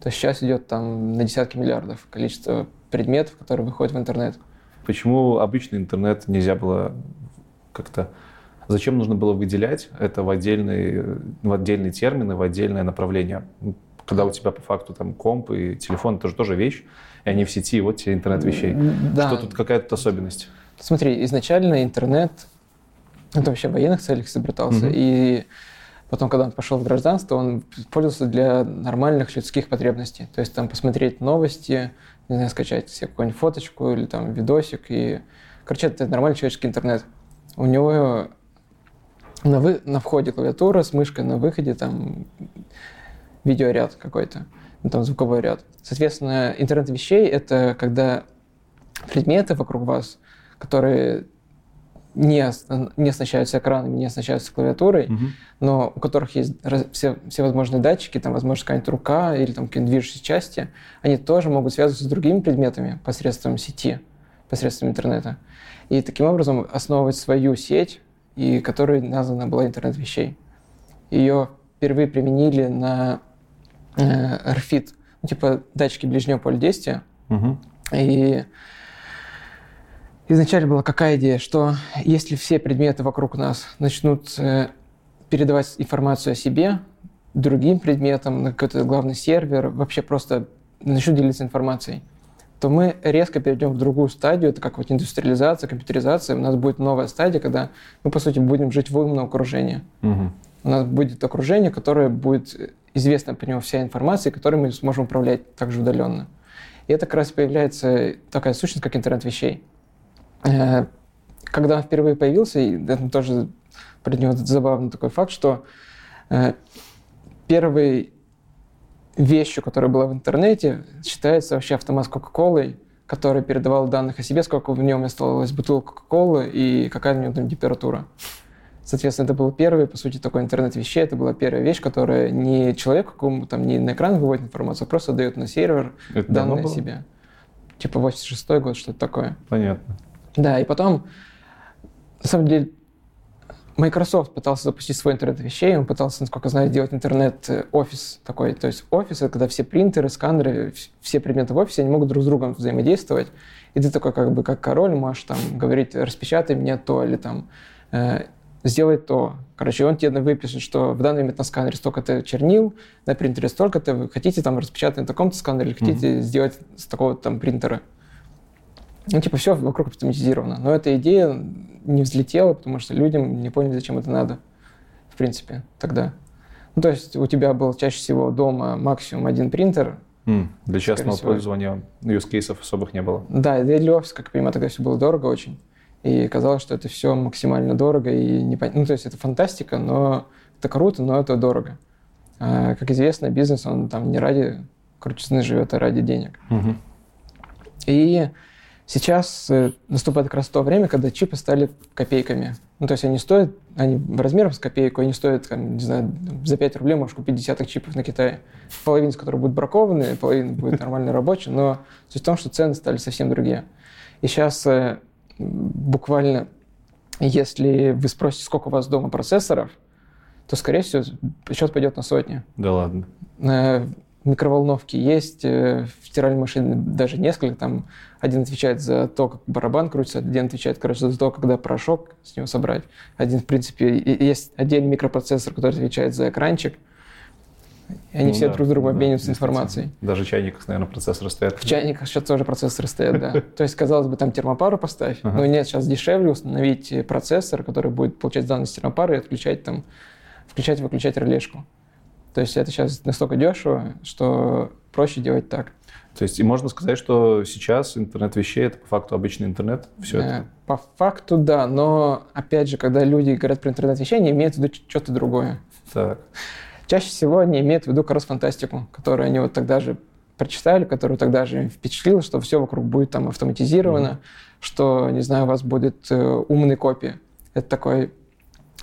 То есть сейчас идет там на десятки миллиардов количество предметов, которые выходят в интернет. Почему обычный интернет нельзя было как-то... Зачем нужно было выделять это в отдельные, в отдельные термины, в отдельное направление? Когда у тебя по факту там комп и телефон, это же тоже вещь, и они в сети, вот тебе интернет вещей. Да. Что тут, какая тут особенность? Смотри, изначально интернет это вообще в военных целях изобретался, Мгм. и потом, когда он пошел в гражданство, он использовался для нормальных людских потребностей. То есть там посмотреть новости, не знаю, скачать себе какую-нибудь фоточку или там видосик. И, короче, это нормальный человеческий интернет. У него на, вы, на входе клавиатура с мышкой, на выходе там видеоряд какой-то, ну, там звуковой ряд. Соответственно, интернет вещей — это когда предметы вокруг вас, которые не, не оснащаются экранами, не оснащаются клавиатурой, Мгм. но у которых есть раз- все, все возможные датчики, там, возможно, какая-нибудь рука или там какие-нибудь движущиеся части, они тоже могут связываться с другими предметами посредством сети, посредством интернета. И таким образом основывать свою сеть, и которой названа была интернет вещей. Ее впервые применили на э, RFID, ну, типа датчики ближнего поля действия, Мгм. и изначально была какая идея, что если все предметы вокруг нас начнут э, передавать информацию о себе другим предметам на какой-то главный сервер, вообще просто начнут делиться информацией, то мы резко перейдем в другую стадию, это как вот индустриализация, компьютеризация, у нас будет новая стадия, когда мы, по сути, будем жить в умном окружении. Мгм. У нас будет окружение, которое будет известна по нему вся информация, которой мы сможем управлять также удаленно. И это как раз появляется такая сущность, как интернет вещей. Э, Когда он впервые появился, и это тоже про него забавный такой факт, что э, первой вещью, которая была в интернете, считается вообще автомат с Кока-Колой, который передавал данных о себе, сколько в нем осталось бутылок Кока-Колы и какая у него там температура. Соответственно, это был первый, по сути, такой интернет вещей. Это была первая вещь, которая не человеку какому там не на экран выводит информацию, а просто дает на сервер Это данные о себе. Типа 86 год, что-то такое. Понятно. Да, и потом, на самом деле, Microsoft пытался запустить свой интернет вещей, он пытался, насколько знаю, делать интернет-офис такой. То есть офис — это когда все принтеры, сканеры, вс- все предметы в офисе, они могут друг с другом взаимодействовать. И ты такой как бы как король можешь там говорить, распечатай мне то, или там э, сделай то. Короче, он тебе выпишет, что в данный момент на сканере столько-то чернил, на принтере столько-то, вы хотите там распечатать на таком-то сканере, или хотите сделать с такого-то там принтера. Ну, типа, все вокруг автоматизировано. Но эта идея не взлетела, потому что людям не поняли, зачем это надо, в принципе, тогда. Ну, то есть у тебя был чаще всего дома максимум один принтер. М, Для частного всего. пользования use кейсов особых не было. Да, и для офиса, как я понимаю, тогда все было дорого очень. И казалось, что это все максимально дорого и не Ну, то есть это фантастика, но это круто, но это дорого. А, как известно, бизнес, он там не ради крутизны живет, а ради денег. Мгм. И сейчас э, наступает как раз то время, когда чипы стали копейками. Ну, то есть они стоят, они размером с копейку, они стоят, там, не знаю, за 5 рублей можешь купить десяток чипов на Китае. Половина из которых будут бракованные, половина будет нормально рабочая, но суть в том, что цены стали совсем другие. И сейчас э, буквально, если вы спросите, сколько у вас дома процессоров, то, скорее всего, счет пойдет на сотни. Да ладно. Микроволновки есть, э, в стиральной машине даже несколько. Там один отвечает за то, как барабан крутится, один отвечает, короче, за то, когда порошок с него собрать. Один, в принципе, есть отдельный микропроцессор, который отвечает за экранчик. И они Ну все да, друг с другом да, обмениваются информацией. Даже в чайниках, наверное, процессоры стоят. В чайниках сейчас тоже процессоры стоят, да. То есть, казалось бы, там термопару поставь, но нет, сейчас дешевле установить процессор, который будет получать данные с термопары и отключать там, включать и выключать релешку. То есть это сейчас настолько дешево, что проще делать так. То есть и можно сказать, что сейчас интернет вещей это по факту обычный интернет. Все Э, это. По факту, да, но опять же, когда люди говорят про интернет вещей, они имеют в виду что-то другое. Так. Чаще всего они имеют в виду как раз фантастику, которую они вот тогда же прочитали, которую тогда же впечатлило, что все вокруг будет там автоматизировано, что, не знаю, у вас будет э, умные копии. Это такой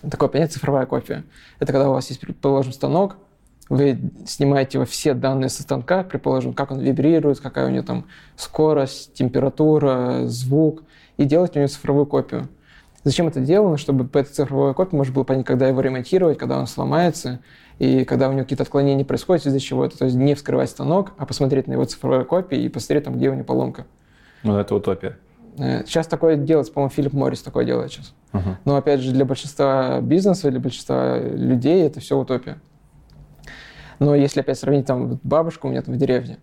такое понятие цифровая копия. Это когда у вас есть, предположим, станок, вы снимаете все данные со станка, предположим, как он вибрирует, какая у него там скорость, температура, звук, и делаете у него цифровую копию. Зачем это делано? Чтобы по этой цифровой копии можно было понять, когда его ремонтировать, когда он сломается, и когда у него какие-то отклонения происходят из-за чего-то. То есть не вскрывать станок, а посмотреть на его цифровой копии и посмотреть, там, где у него поломка. Ну, это утопия. Э, сейчас такое делается, по-моему, Филипп Моррис такое делает сейчас. Угу. Но, опять же, для большинства бизнеса, для большинства людей это все утопия. Но если опять сравнить там бабушку у меня там в деревне,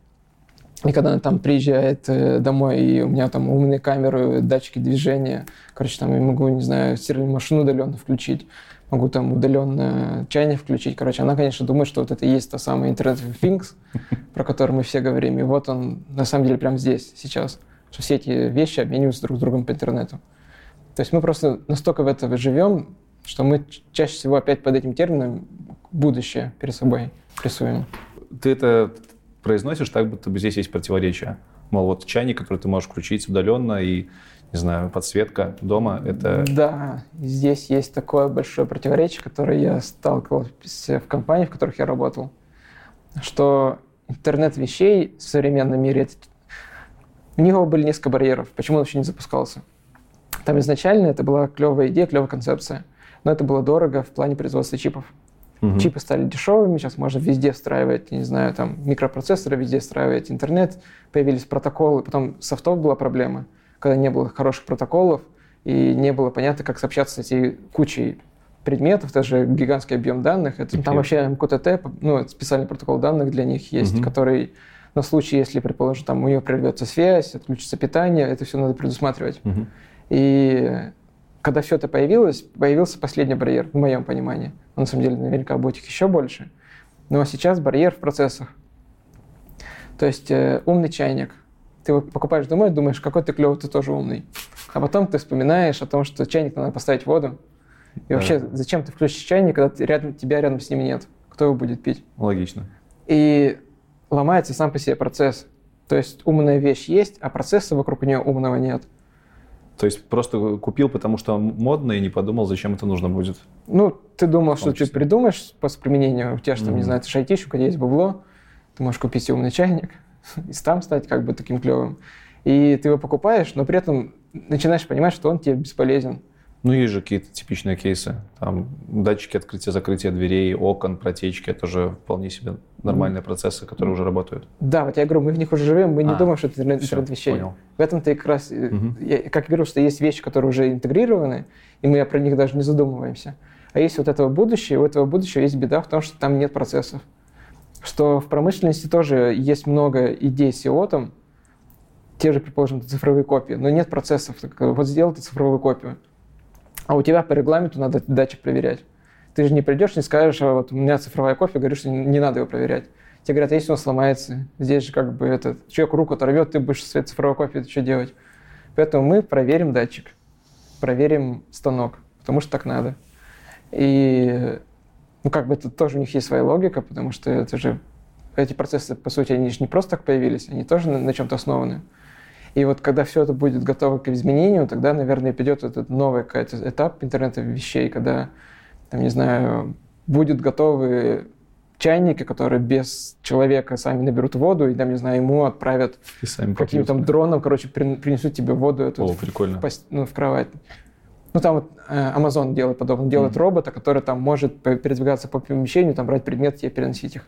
и когда она там приезжает э, домой, и у меня там умные камеры, датчики движения, короче, там я могу, не знаю, стиральную машину удаленно включить, могу там удаленно чайник включить. Короче, она, конечно, думает, что вот это и есть та самая Internet of Things, про который мы все говорим. И вот он, на самом деле, прямо здесь, сейчас. Что все эти вещи обмениваются друг с другом по интернету. То есть мы просто настолько в это живем, что мы чаще всего опять под этим термином будущее перед собой рисуем. Ты это произносишь так, будто бы здесь есть противоречие. Мол, вот чайник, который ты можешь включить удаленно, и, не знаю, подсветка дома, это... Да, здесь есть такое большое противоречие, которое я сталкивался в компании, в которых я работал, что интернет вещей в современном мире, у него были несколько барьеров, почему он вообще не запускался. Там изначально это была клевая идея, клевая концепция, но это было дорого в плане производства чипов. Угу. Чипы стали дешевыми, сейчас можно везде встраивать, не знаю, там микропроцессоры, везде встраивать интернет, появились протоколы, потом софтов была проблема, когда не было хороших протоколов и не было понятно, как сообщаться с этой кучей предметов, даже гигантский объем данных. Это, okay. Там вообще МКТТ, ну, специальный протокол данных для них есть, угу. который на случай, если, предположим, там у нее прервется связь, отключится питание, это все надо предусматривать. Угу. И когда все это появилось, появился последний барьер, в моем понимании. На самом деле, наверняка будет их еще больше. Но сейчас барьер в процессах. То есть э, умный чайник. Ты его покупаешь домой, думаешь, какой ты клевый, ты тоже умный. А потом ты вспоминаешь о том, что чайник надо поставить в воду. И вообще, зачем ты включишь чайник, когда ты рядом, тебя рядом с ними нет? Кто его будет пить? Логично. И ломается сам по себе процесс. То есть умная вещь есть, а процесса вокруг нее умного нет. То есть просто купил, потому что модно, и не подумал, зачем это нужно будет. Ну, ты думал, что ты придумаешь способ применения. У тебя же там, mm-hmm. не знаю, ты шайтишь, у тебя есть бабло, ты можешь купить умный чайник и там стать как бы таким клевым. И ты его покупаешь, но при этом начинаешь понимать, что он тебе бесполезен. Ну, есть же какие-то типичные кейсы. Там датчики открытия-закрытия дверей, окон, протечки. Это же вполне себе нормальные процессы, которые уже работают. Да, вот я говорю, мы в них уже живем, мы а, не думаем, что это интернет вещей. Понял. В этом-то и как раз, угу. я, как говорю, что есть вещи, которые уже интегрированы, и мы про них даже не задумываемся. А есть вот этого будущее, у этого будущего есть беда в том, что там нет процессов. Что в промышленности тоже есть много идей с IoT, те же, предположим, цифровые копии, но нет процессов. Вот сделал ты цифровую копию, а у тебя по регламенту надо датчик проверять. Ты же не придешь, не скажешь, а вот у меня цифровая копия, говоришь, что не надо его проверять. Тебе говорят, а если он сломается, здесь же как бы этот человек руку оторвет, ты будешь своей цифровой копией что делать? Поэтому мы проверим датчик, проверим станок, потому что так надо. И ну, как бы это тоже у них есть своя логика, потому что это же эти процессы, по сути, они же не просто так появились, они тоже на, на чем-то основаны. И вот когда все это будет готово к изменению, тогда, наверное, придет этот новый какой-то этап интернета вещей, когда, там, не знаю, будут готовы чайники, которые без человека сами наберут воду, и там, не знаю, ему отправят каким-то там дроном, короче, принесут тебе воду эту О, прикольно. В, ну, в кровать. Ну, там вот э, Amazon делает подобное. Делает mm-hmm. робота, который там может передвигаться по помещению, там брать предметы и переносить их.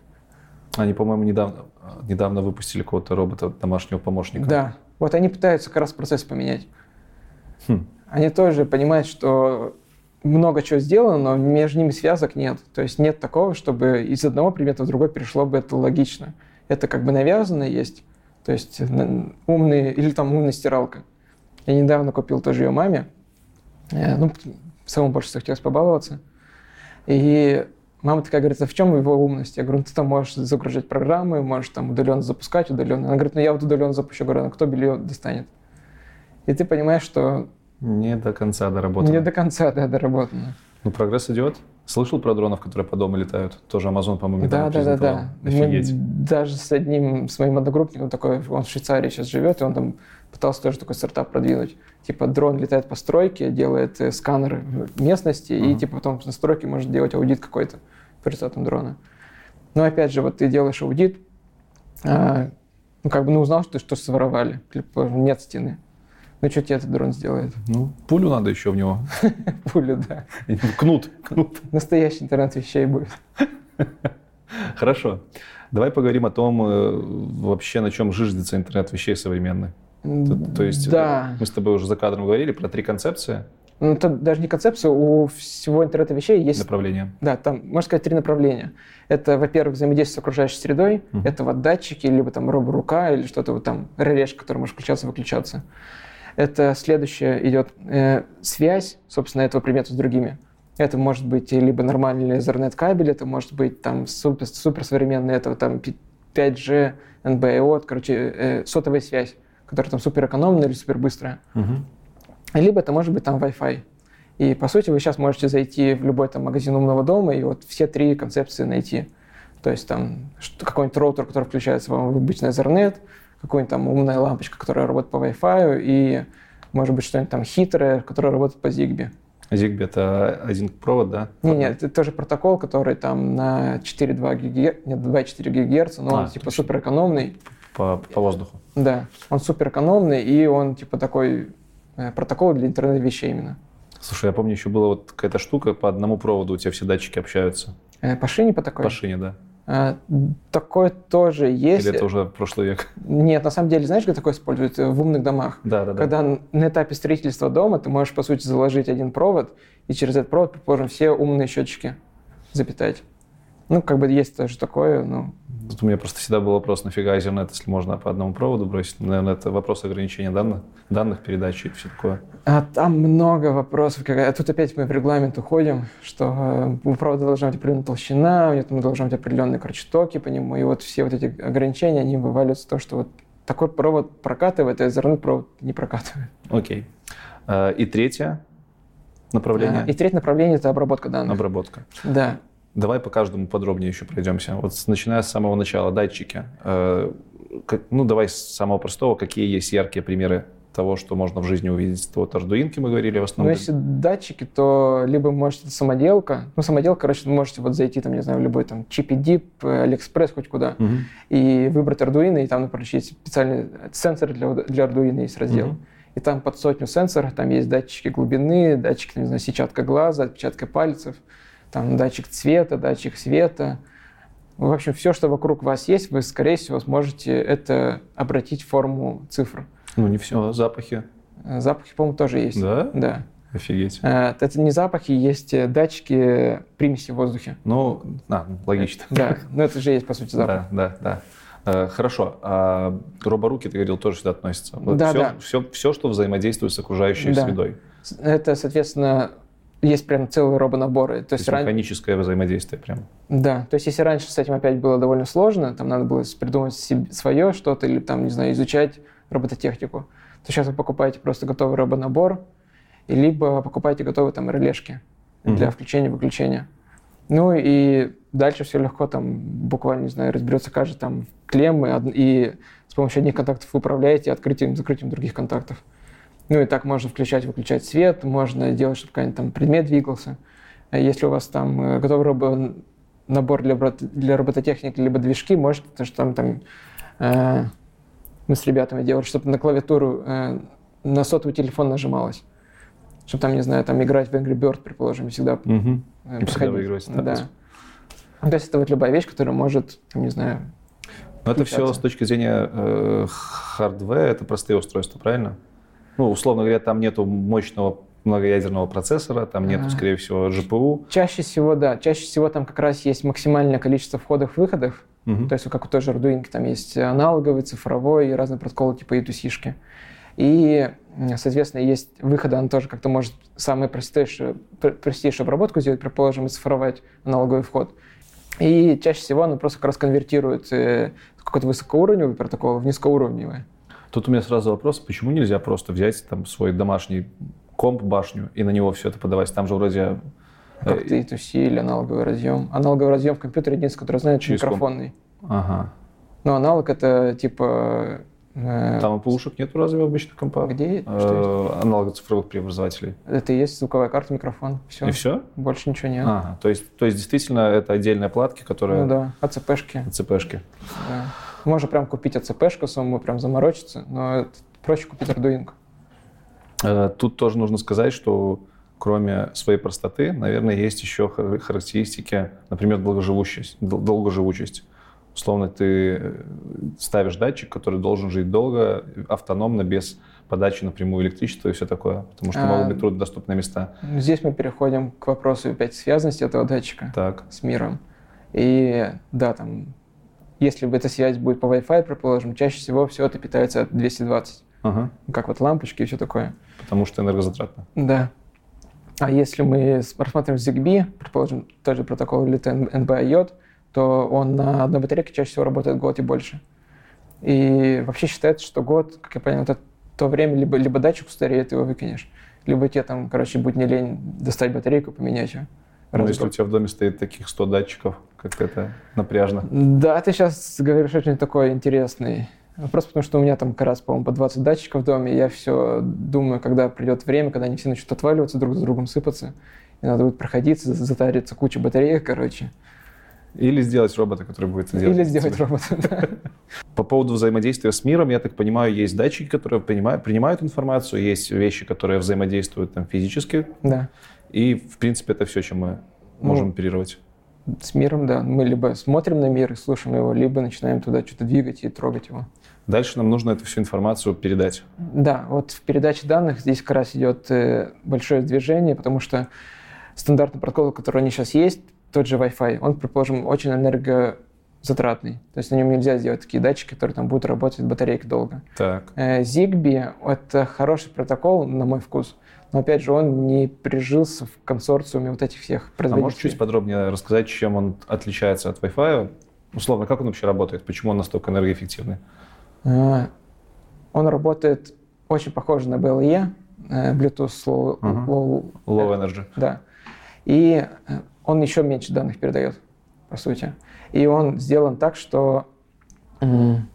Они, по-моему, недавно, недавно выпустили какого-то робота домашнего помощника. Да, вот они пытаются как раз процесс поменять. Хм. Они тоже понимают, что много чего сделано, но между ними связок нет. То есть нет такого, чтобы из одного предмета в другой перешло бы это логично. Это как бы навязано есть. То есть умный, или там умная стиралка. Я недавно купил тоже ее маме. Э, ну, самому больше всего хотелось побаловаться. И Мама такая говорит, а в чем его умность? Я говорю, ну, ты там можешь загружать программы, можешь там удаленно запускать, удаленно. Она говорит, ну я вот удаленно запущу. Я говорю, ну кто белье достанет? И ты понимаешь, что... Не до конца доработано. Не до конца, да, доработано. Ну, прогресс идет. Слышал про дронов, которые по дому летают? Тоже Amazon, по-моему, Да, да, да, да. Офигеть. Мы даже с одним, с моим одногруппником такой, он в Швейцарии сейчас живет, и он там пытался тоже такой стартап продвинуть. Типа дрон летает по стройке, делает э, сканеры местности, и Мгм. типа потом на стройке может делать аудит какой-то по результатам дрона. Но опять же, вот ты делаешь аудит, а, ну как бы ну, узнал, что что своровали, предположим, нет стены. Ну что тебе этот дрон сделает? Ну, пулю надо еще в него. Пулю, да. Кнут, кнут. Настоящий интернет вещей будет. Хорошо. Давай поговорим о том, э, вообще на чем жиждется интернет вещей современный. То, то есть да. э, мы с тобой уже за кадром говорили про три концепции Ну, это даже не концепция, у всего интернета вещей есть направления. Да, там, можно сказать, три направления. Это, во-первых, взаимодействие с окружающей средой. Мгм. Это вот датчики, либо там роборука, или что-то вот там, релешка, который может включаться и выключаться. Это следующее идет э, связь, собственно, этого предмета с другими. Это может быть либо нормальный Ethernet кабель, это может быть там супер, суперсовременный, это там пи- 5G, NB-IoT, короче, э, сотовая связь, которая там суперэкономная или супербыстрая. Мгм. Либо это может быть там Wi-Fi. И, по сути, вы сейчас можете зайти в любой там магазин умного дома и вот все три концепции найти. То есть там какой-нибудь роутер, который включается вам в обычный Ethernet, какой-нибудь там умная лампочка, которая работает по Wi-Fi, и, может быть, что-нибудь там хитрое, которое работает по Zigbee. Zigbee это один провод, да? Не, нет, это тоже протокол, который там на 4,2 ГГц, нет, 2,4 ГГц, но А, он типа суперэкономный. По, по воздуху. Да, он суперэкономный, и он типа такой э, протокол для интернет-вещей именно. Слушай, я помню, еще была вот какая-то штука, по одному проводу у тебя все датчики общаются. Э, По шине по такой? По шине, да. А, Такое тоже есть. Или это уже прошлый век? Нет, на самом деле, знаешь, как такое используют в умных домах? Да, да, да. Когда на этапе строительства дома ты можешь, по сути, заложить один провод, и через этот провод, предположим, все умные счетчики запитать. Ну, как бы есть тоже такое, ну, Тут у меня просто всегда был вопрос, нафига Ethernet, если можно по одному проводу бросить? Наверное, это вопрос ограничения данных, данных передачи и все такое. А там много вопросов. как- А тут опять мы в регламент уходим, что э, у провода должна быть определенная толщина, у него там должны быть определенные, короче, токи по нему. И вот все вот эти ограничения, они вываливаются в то, что вот такой провод прокатывает, а Ethernet провод не прокатывает. Окей. Э, И третье направление А, И третье направление – это обработка данных. обработка. Да. Давай по каждому подробнее еще пройдемся. Вот начиная с самого начала, датчики. Э, как- ну, давай с самого простого. Какие есть яркие примеры того, что можно в жизни увидеть? Вот ардуинки мы говорили в Но основном. если датчики, то либо может это самоделка. Ну, самоделка, короче, вы можете вот зайти, там, не знаю, в любой там Чип и Дип, Алиэкспресс, хоть куда, Мгм. и выбрать Arduino, и там, например, есть специальный сенсор для, для Arduino, есть раздел. Мгм. И там под сотню сенсоров, там есть датчики глубины, датчики, не знаю, сетчатка глаза, отпечатка пальцев, там датчик цвета, датчик света. В общем, все, что вокруг вас есть, вы, скорее всего, сможете это обратить в форму цифр. Ну, не все, запахи. Э, Запахи, по-моему, тоже есть. Да? Да. Офигеть. Э, Это не запахи, есть э, датчики примеси в воздухе. Ну, а, логично. Да, но это же есть, по сути, запах. Да, да, да. Хорошо. А роборуки, ты говорил, тоже сюда относятся. Да, все, да. Все, все, что взаимодействует с окружающей Да. средой. Это, соответственно, есть прям целые робонаборы. То То есть, есть ран- механическое взаимодействие прям. Да, то есть если раньше с этим опять было довольно сложно, там надо было придумать свое что-то или там, не знаю, изучать робототехнику, то сейчас вы покупаете просто готовый робонабор, и либо покупаете готовые там релешки для Мгм. включения-выключения. Ну и дальше все легко, там буквально, не знаю, разберется каждый там клеммы, од- и с помощью одних контактов вы управляете открытием и закрытием других контактов. Ну и так можно включать, выключать свет, можно делать, чтобы какой-нибудь там предмет двигался. А Если у вас там э, готовый набор для, для робототехники, либо движки, можете то, что там, там э, мы с ребятами делали, чтобы на клавиатуру э, на сотовый телефон нажималось. Чтобы там, не знаю, там играть в Angry Bird, предположим, всегда Мгм. э, всегда выигрывать Да. Ну, То есть это вот любая вещь, которая может, там, не знаю, Но это все с точки зрения э, хардвера, это простые устройства, правильно? Ну, условно говоря, там нету мощного многоядерного процессора, там нету, Ага. скорее всего, GPU. Чаще всего, да. Чаще всего там как раз есть максимальное количество входов-выходов. Мгм. То есть, как у той же Arduino, там есть аналоговый, цифровой и разные протоколы типа E2C-шки. И, соответственно, есть выходы, он тоже как-то может самую простейшую, пр- простейшую обработку сделать, предположим, и цифровать аналоговый вход. И чаще всего он просто как раз конвертирует э, какой-то высокоуровневый протокол в низкоуровневый. Тут у меня сразу вопрос, почему нельзя просто взять там свой домашний комп, башню, и на него все это подавать? Там же вроде Как Э, ты A2C или аналоговый разъем. Аналоговый разъем в компьютере единственный, который знает, Через комп. микрофонный. Ага. Но аналог это типа... э, Там АПУшек нету разве в обычных компах? где? Что Э, Аналога цифровых преобразователей. Это и есть звуковая карта, микрофон. Все. И все? Больше ничего нет. Ага. То есть, то есть действительно это отдельные платки, которые... Ну да, АЦПшки. ЦПшки. Да. Можно прям купить АЦПшку самому, прям заморочиться, но проще купить Arduino. Э, Тут тоже нужно сказать, что кроме своей простоты, наверное, есть еще хар- характеристики, например, долгоживучесть. дол- долгоживучесть. Условно, ты э, ставишь датчик, который должен жить долго, автономно, без подачи напрямую электричества и все такое, потому что А. могут быть труднодоступные места. Здесь мы переходим к вопросу опять связности этого датчика Так, с миром. И да, там, если бы эта связь будет по Wi-Fi, предположим, чаще всего все это питается от 220. ага. Ну, Как вот лампочки и все такое. потому что энергозатратно. Да. А если мы рассматриваем ZigBee, предположим, тот же протокол или NB-IOT, то он на одной батарейке чаще всего работает год и больше. И вообще считается, что год, как я понял, это то время, либо, либо датчик устареет, ты его выкинешь, либо тебе там, короче, будет не лень достать батарейку, поменять ее. В если у тебя в доме стоит таких 100 датчиков, как это напряжно. Да, ты сейчас говоришь очень такой интересный. Просто потому, что у меня там как раз, по-моему, по 20 датчиков в доме, и я все думаю, когда придет время, когда они все начнут отваливаться, друг с другом сыпаться, и надо будет проходиться, затариться куча батареек, короче. Или сделать робота, который будет это делать. Или сделать робота, да. По поводу взаимодействия с миром, я так понимаю, есть датчики, которые принимают, принимают информацию, есть вещи, которые взаимодействуют там, физически, Да. и, в принципе, это все, чем мы Ну, можем оперировать. С миром, да. Мы либо смотрим на мир и слушаем его, либо начинаем туда что-то двигать и трогать его. Дальше нам нужно эту всю информацию передать. Да, вот в передаче данных здесь как раз идет э, большое движение, потому что стандартный протокол, который они сейчас есть, тот же Wi-Fi, он, предположим, очень энергозатратный. То есть на нем нельзя сделать такие датчики, которые там будут работать батарейкой долго. Так. Э, Zigbee — это хороший протокол, на мой вкус, но, опять же, он не прижился в консорциуме вот этих всех А производителей. можешь чуть подробнее рассказать, чем он отличается от Wi-Fi? Условно, как он вообще работает? Почему он настолько энергоэффективный? Э, Он работает очень похоже на BLE, э, Bluetooth Low, Мгм. low- Low energy. Да. И э, он еще меньше данных передает, по сути. И он сделан так, что м,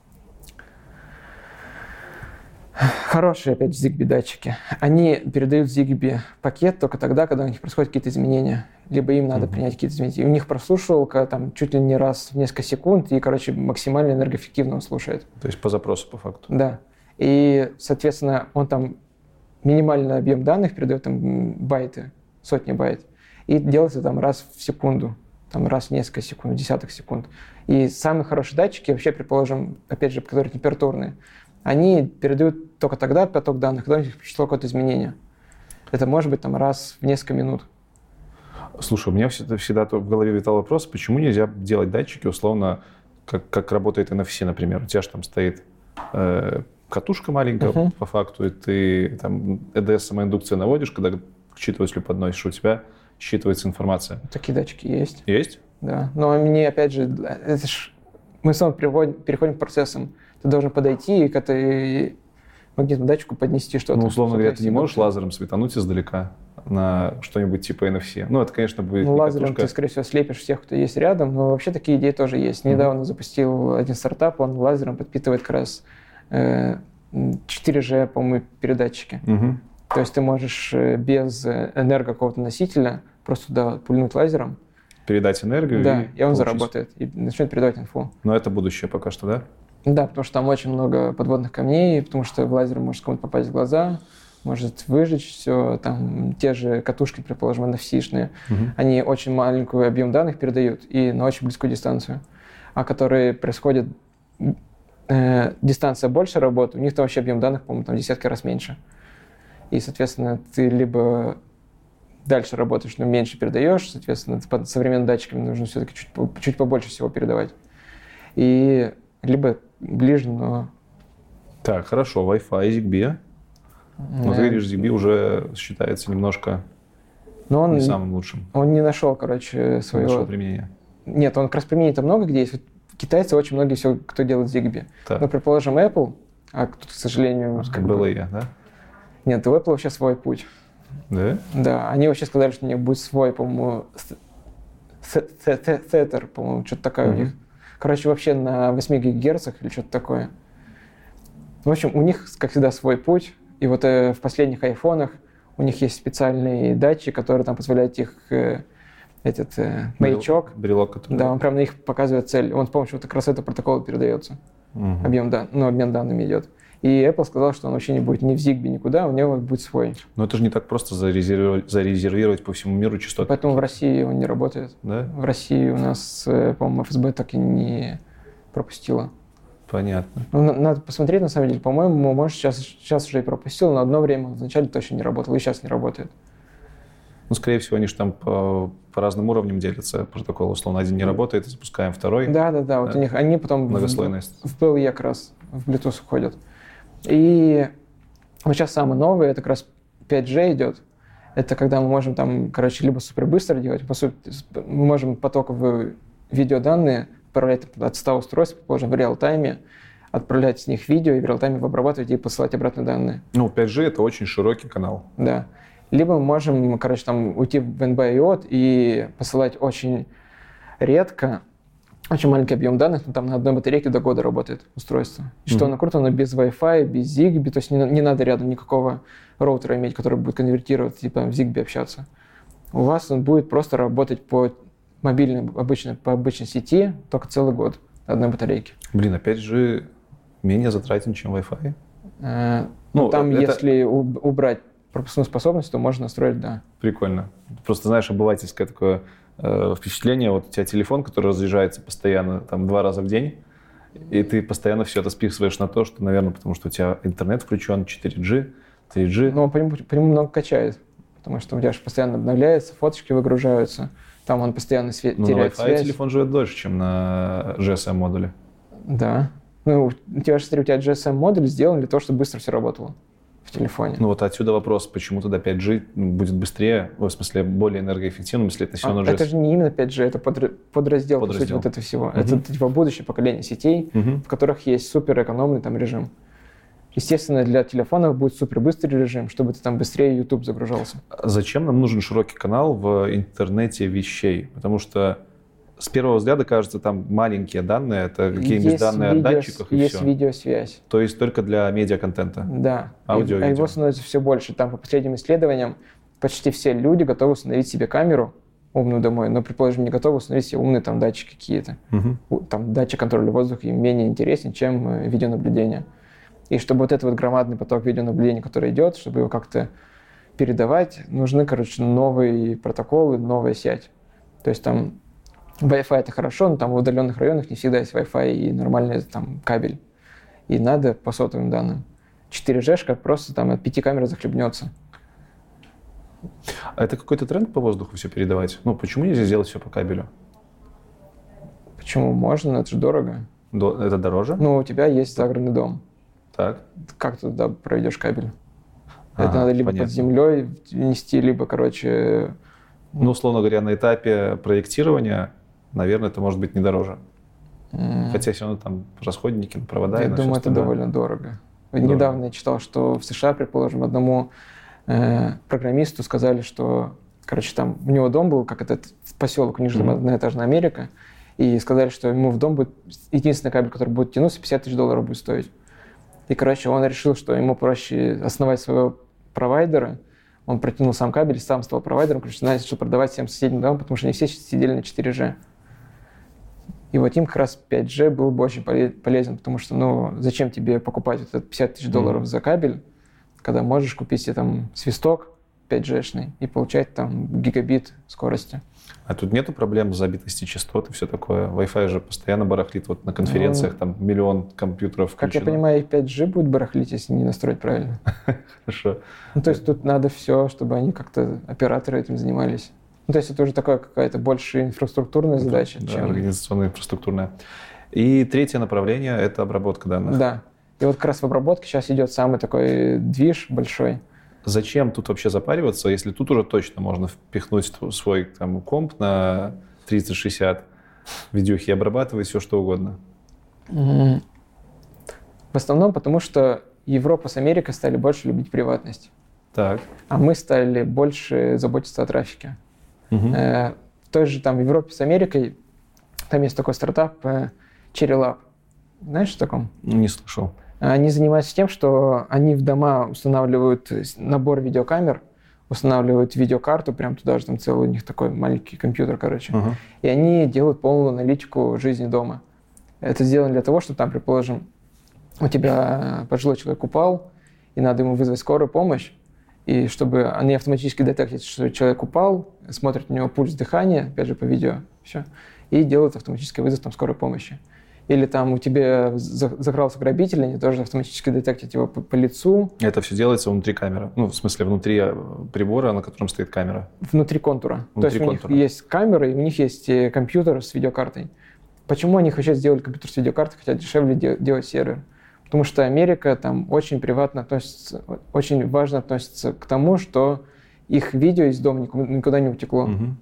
хорошие, опять же, ZigBee датчики. Они передают ZigBee пакет только тогда, когда у них происходят какие-то изменения. Либо им надо Мгм. принять какие-то изменения. И у них прослушивалка там чуть ли не раз в несколько секунд, и, короче, максимально энергоэффективно он слушает. То есть по запросу, по факту. Да. И, соответственно, он там минимальный объем данных передает там байты, сотни байт. И делается там раз в секунду, там раз в несколько секунд, десятых секунд. И самые хорошие датчики, вообще, предположим, опять же, которые температурные, они передают только тогда поток данных, когда у них пришло какое-то изменение. Это может быть там раз в несколько минут. Слушай, у меня всегда, всегда в голове витал вопрос, почему нельзя делать датчики условно, как, как работает NFC, например. У тебя же там стоит э, катушка маленькая Мгм. по факту, и ты там EDS самоиндукция наводишь, когда к считывателю подносишь, у тебя считывается информация. Такие датчики есть. Есть? Да, но мне опять же, это ж, мы снова переводим- переходим к процессам. Ты должен подойти и к этой магнитному датчику поднести что-то. Ну, условно говоря, ты не можешь лазером светануть издалека на что-нибудь типа NFC. Ну, это, конечно, будет Ну, лазером катушка. ты, скорее всего, слепишь всех, кто есть рядом, но вообще такие идеи тоже есть. Мгм. Недавно запустил один стартап, он лазером подпитывает как раз э, 4G, по-моему, передатчики. Мгм. То есть ты можешь э, без э, энерго какого-то носителя просто туда пульнуть лазером, Передать энергию. да, и он получить. заработает, и начнет передавать инфу. Но это будущее пока что, да? Да, потому что там очень много подводных камней, потому что лазер может кому-то попасть в глаза, может выжечь все. Там те же катушки, предположим, NFC-шные, Мгм. они очень маленький объем данных передают и на очень близкую дистанцию. А которые происходят э, дистанция больше работы, у них там вообще объем данных, по-моему, там в десятки раз меньше. И, соответственно, ты либо дальше работаешь, но меньше передаешь, соответственно, под современными датчиками нужно все-таки чуть, чуть побольше всего передавать. И либо ближе, но... Так, хорошо, Wi-Fi, ZigBee. Но ты э, говоришь, ZigBee уже считается немножко но он, не самым лучшим. он не нашел, короче, своего... Нашего применения. Нет, он как раз применений-то много где есть. Вот Китайцы очень многие все, кто делает Zigbee. Так, Ну, предположим, Apple, а тут, к сожалению, как как бы- было я, да? Нет, у Apple вообще свой путь. Да? Да, они вообще сказали, что у них будет свой, по-моему, сеттер, по-моему, что-то такое у них. Короче, вообще на 8 гигагерцах или что-то такое. В общем, у них, как всегда, свой путь. И вот э, в последних айфонах у них есть специальный датчик, который там позволяет их э, этот э, маячок. Брелок, который... Да, он прям на них показывает цель. Он с помощью вот как раз этого протокола передается. Мгм. Объем дан, ну, обмен данными идет. И Apple сказал, что он вообще не будет ни в Zigbee, никуда, у него будет свой. Но это же не так просто зарезервировать, зарезервировать по всему миру частоты. Поэтому в России он не работает. Да? В России у нас, э, по-моему, ФСБ так и не пропустила. Понятно. Ну, на- надо посмотреть, на самом деле. По-моему, может, сейчас, сейчас уже и пропустил, но одно время он вначале точно не работал, и сейчас не работает. Ну, скорее всего, они же там по, по разным уровням делятся. Протокол, условно, один не работает, запускаем второй. Да, да, да. Вот Да. у них они потом в- в PLE как раз, в Bluetooth входят. И вот сейчас самый новый, это как раз 5G идет. Это когда мы можем там, короче, либо супер быстро делать, по сути, мы можем потоковые видеоданные отправлять от 100 устройств, положим, в реал-тайме, отправлять с них видео и в реал-тайме обрабатывать и посылать обратно данные. Ну, 5G — это очень широкий канал. Да. Либо мы можем, короче, там уйти в NB-IOT и посылать очень редко, очень маленький объем данных, но там на одной батарейке до года работает устройство. И что Мгм. оно круто, оно без Wi-Fi, без Zigbee, то есть не, не надо рядом никакого роутера иметь, который будет конвертировать, типа в Zigbee общаться. У вас он будет просто работать по мобильной, обычной, по обычной сети только целый год на одной батарейке. Блин, а 5G менее затратен, чем Wi-Fi? Э, Ну, Там, это если уб- убрать пропускную способность, то можно настроить, да. прикольно. Просто, знаешь, обывательское такое э, впечатление. Вот у тебя телефон, который разряжается постоянно, там, два раза в день, и ты постоянно все это списываешь на то, что, наверное, потому что у тебя интернет включен, 4G, 3G. Но он по нему, по нему много качает, потому что у тебя же постоянно обновляется, фоточки выгружаются, там он постоянно све- на теряет Wi-Fi связь. телефон живет дольше, чем на GSM-модуле. Да. Ну, у тебя же, смотри, у тебя GSM-модуль сделан для того, чтобы быстро все работало в телефоне. Ну вот отсюда вопрос, почему тогда 5G будет быстрее, в смысле более энергоэффективным, если это все А, это же не именно 5G, это подра- подраздел, по сути, Подраздел. вот этого всего. Мгм. Это типа будущее поколение сетей, Мгм. в которых есть суперэкономный там режим. Естественно, для телефонов будет супербыстрый режим, чтобы ты там быстрее YouTube загружался. Зачем нам нужен широкий канал в интернете вещей? Потому что с первого взгляда кажется, там маленькие данные, это какие-нибудь Есть данные видео- о датчиках и Есть все. видеосвязь. То есть только для медиаконтента. Да. Аудио, И- а его становится все больше. Там по последним исследованиям почти все люди готовы установить себе камеру умную домой, но, предположим, не готовы установить себе умные там датчики какие-то. Мгм. У- Там датчик контроля воздуха им менее интересен, чем э, видеонаблюдение. И чтобы вот этот вот громадный поток видеонаблюдения, который идет, чтобы его как-то передавать, нужны, короче, новые протоколы, новая сеть. То есть там Wi-Fi это хорошо, но там в удаленных районах не всегда есть Wi-Fi и нормальный там кабель. И надо по сотовым данным. 4G просто там от пяти камер захлебнется. А это какой-то тренд по воздуху все передавать? Ну, почему нельзя сделать все по кабелю? Почему можно? Это же дорого. До- Это дороже? Ну, у тебя есть загородный дом. Так. Как ты туда проведешь кабель? А, это надо либо понятно. под землей нести, либо, короче, Ну, условно говоря, на этапе проектирования, наверное, это может быть не дороже. м, Хотя все равно там расходники, провода и я всё думаю, это довольно дорого. Дорого. Недавно я читал, что в США, предположим, одному э, программисту сказали, что, короче, там у него дом был, как этот поселок, у них же Мгм. одноэтажная Америка, и сказали, что ему в дом будет единственный кабель, который будет тянуться, 50 тысяч долларов будет стоить. И, короче, он решил, что ему проще основать своего провайдера, он протянул сам кабель, сам стал провайдером, короче, начал продавать всем соседним домам, потому что они все сидели на 4G. И вот им как раз 5G был бы очень поле- полезен, потому что, ну, зачем тебе покупать вот этот 50 тысяч долларов Мгм. за кабель, когда можешь купить себе там свисток 5G-шный и получать там гигабит скорости. А тут нету проблем с забитостью частот и все такое? Wi-Fi же постоянно барахлит. Вот на конференциях там миллион компьютеров Ну, Как я включено. понимаю, и 5G будет барахлить, если не настроить правильно. Хорошо. Ну, то есть тут надо все, чтобы они как-то, операторы этим занимались. Ну, то есть это уже такая какая-то больше инфраструктурная задача, Да, чем... организационная, инфраструктурная. И третье направление – это обработка данных. Да. И вот как раз в обработке сейчас идет самый такой движ большой. Зачем тут вообще запариваться, если тут уже точно можно впихнуть свой там, комп на 3060 видюхи и обрабатывать все, что угодно? В основном потому, что Европа с Америкой стали больше любить приватность. Так. а мы стали больше заботиться о трафике. Э, В той же там в Европе с Америкой, там есть такой стартап э, Cherry Lab. Знаешь о таком? Не слышал. Они занимаются тем, что они в дома устанавливают набор видеокамер, устанавливают видеокарту, прям туда же там целый у них такой маленький компьютер, короче. Ага. И они делают полную аналитику жизни дома. Это сделано для того, чтобы там, предположим, у тебя пожилой человек упал, и надо ему вызвать скорую помощь, и чтобы они автоматически детектят, что человек упал, смотрят у него пульс дыхания, опять же, по видео, все, и делают автоматический вызов там скорой помощи. Или там у тебя за- закрался грабитель, они тоже автоматически детектят его по, по лицу, Это все делается внутри камеры. Ну, в смысле, внутри э, прибора, на котором стоит камера. внутри контура. Внутри То есть у контура. них есть камеры, и у них есть э, компьютер с видеокартой. Почему они вообще сделали компьютер с видеокартой, хотя дешевле де- делать сервер? Потому что Америка там очень приватно относится, очень важно относится к тому, что их видео из дома никуда, не утекло. Мгм.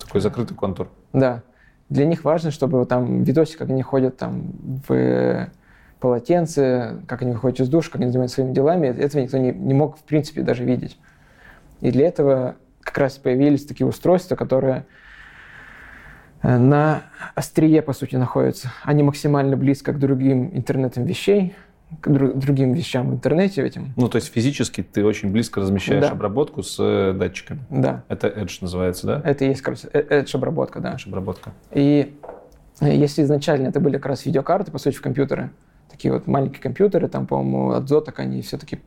Такой закрытый контур. Да. Для них важно, чтобы там видосы, как они ходят там в полотенце, как они выходят из душа, как они занимаются своими делами, этого никто не, не мог, в принципе, даже видеть. И для этого как раз появились такие устройства, которые э, на острие, по сути, находятся. Они максимально близко к другим интернетам вещей, к дру- другим вещам в интернете этим. Ну, то есть физически ты очень близко размещаешь Да. обработку с э, датчиками. Да, Это Edge называется, да? это и есть, короче, э- edge-обработка, да. Наша обработка. И э, если изначально это были как раз видеокарты, по сути, в компьютеры, такие вот маленькие компьютеры, там, по-моему, от Zotac они все-таки,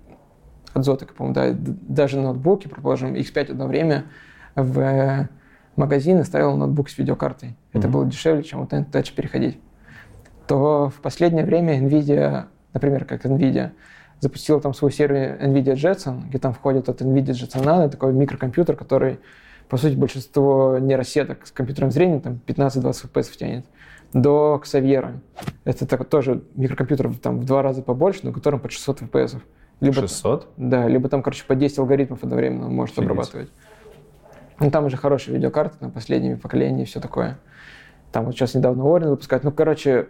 от Zotac, по-моему, да, даже ноутбуки, предположим, X5 одно время в магазин и ставил ноутбук с видеокартой. Это Мгм. было дешевле, чем вот на Touch переходить. То в последнее время NVIDIA, например, как NVIDIA, запустила там свой сервер NVIDIA Jetson, где там входит от NVIDIA Jetson Nano, такой микрокомпьютер, который, по сути, большинство нейросеток с компьютером зрения там 15-20 FPS тянет, до Xavier. Это так- тоже микрокомпьютер там в два раза побольше, но которым по 600 FPS. Либо, 600? да, либо там, короче, по 10 алгоритмов одновременно он может Офигеть. обрабатывать. Ну, там уже хорошие видеокарты, на последними поколениями и все такое. Там вот сейчас недавно Orin выпускают. Ну, короче,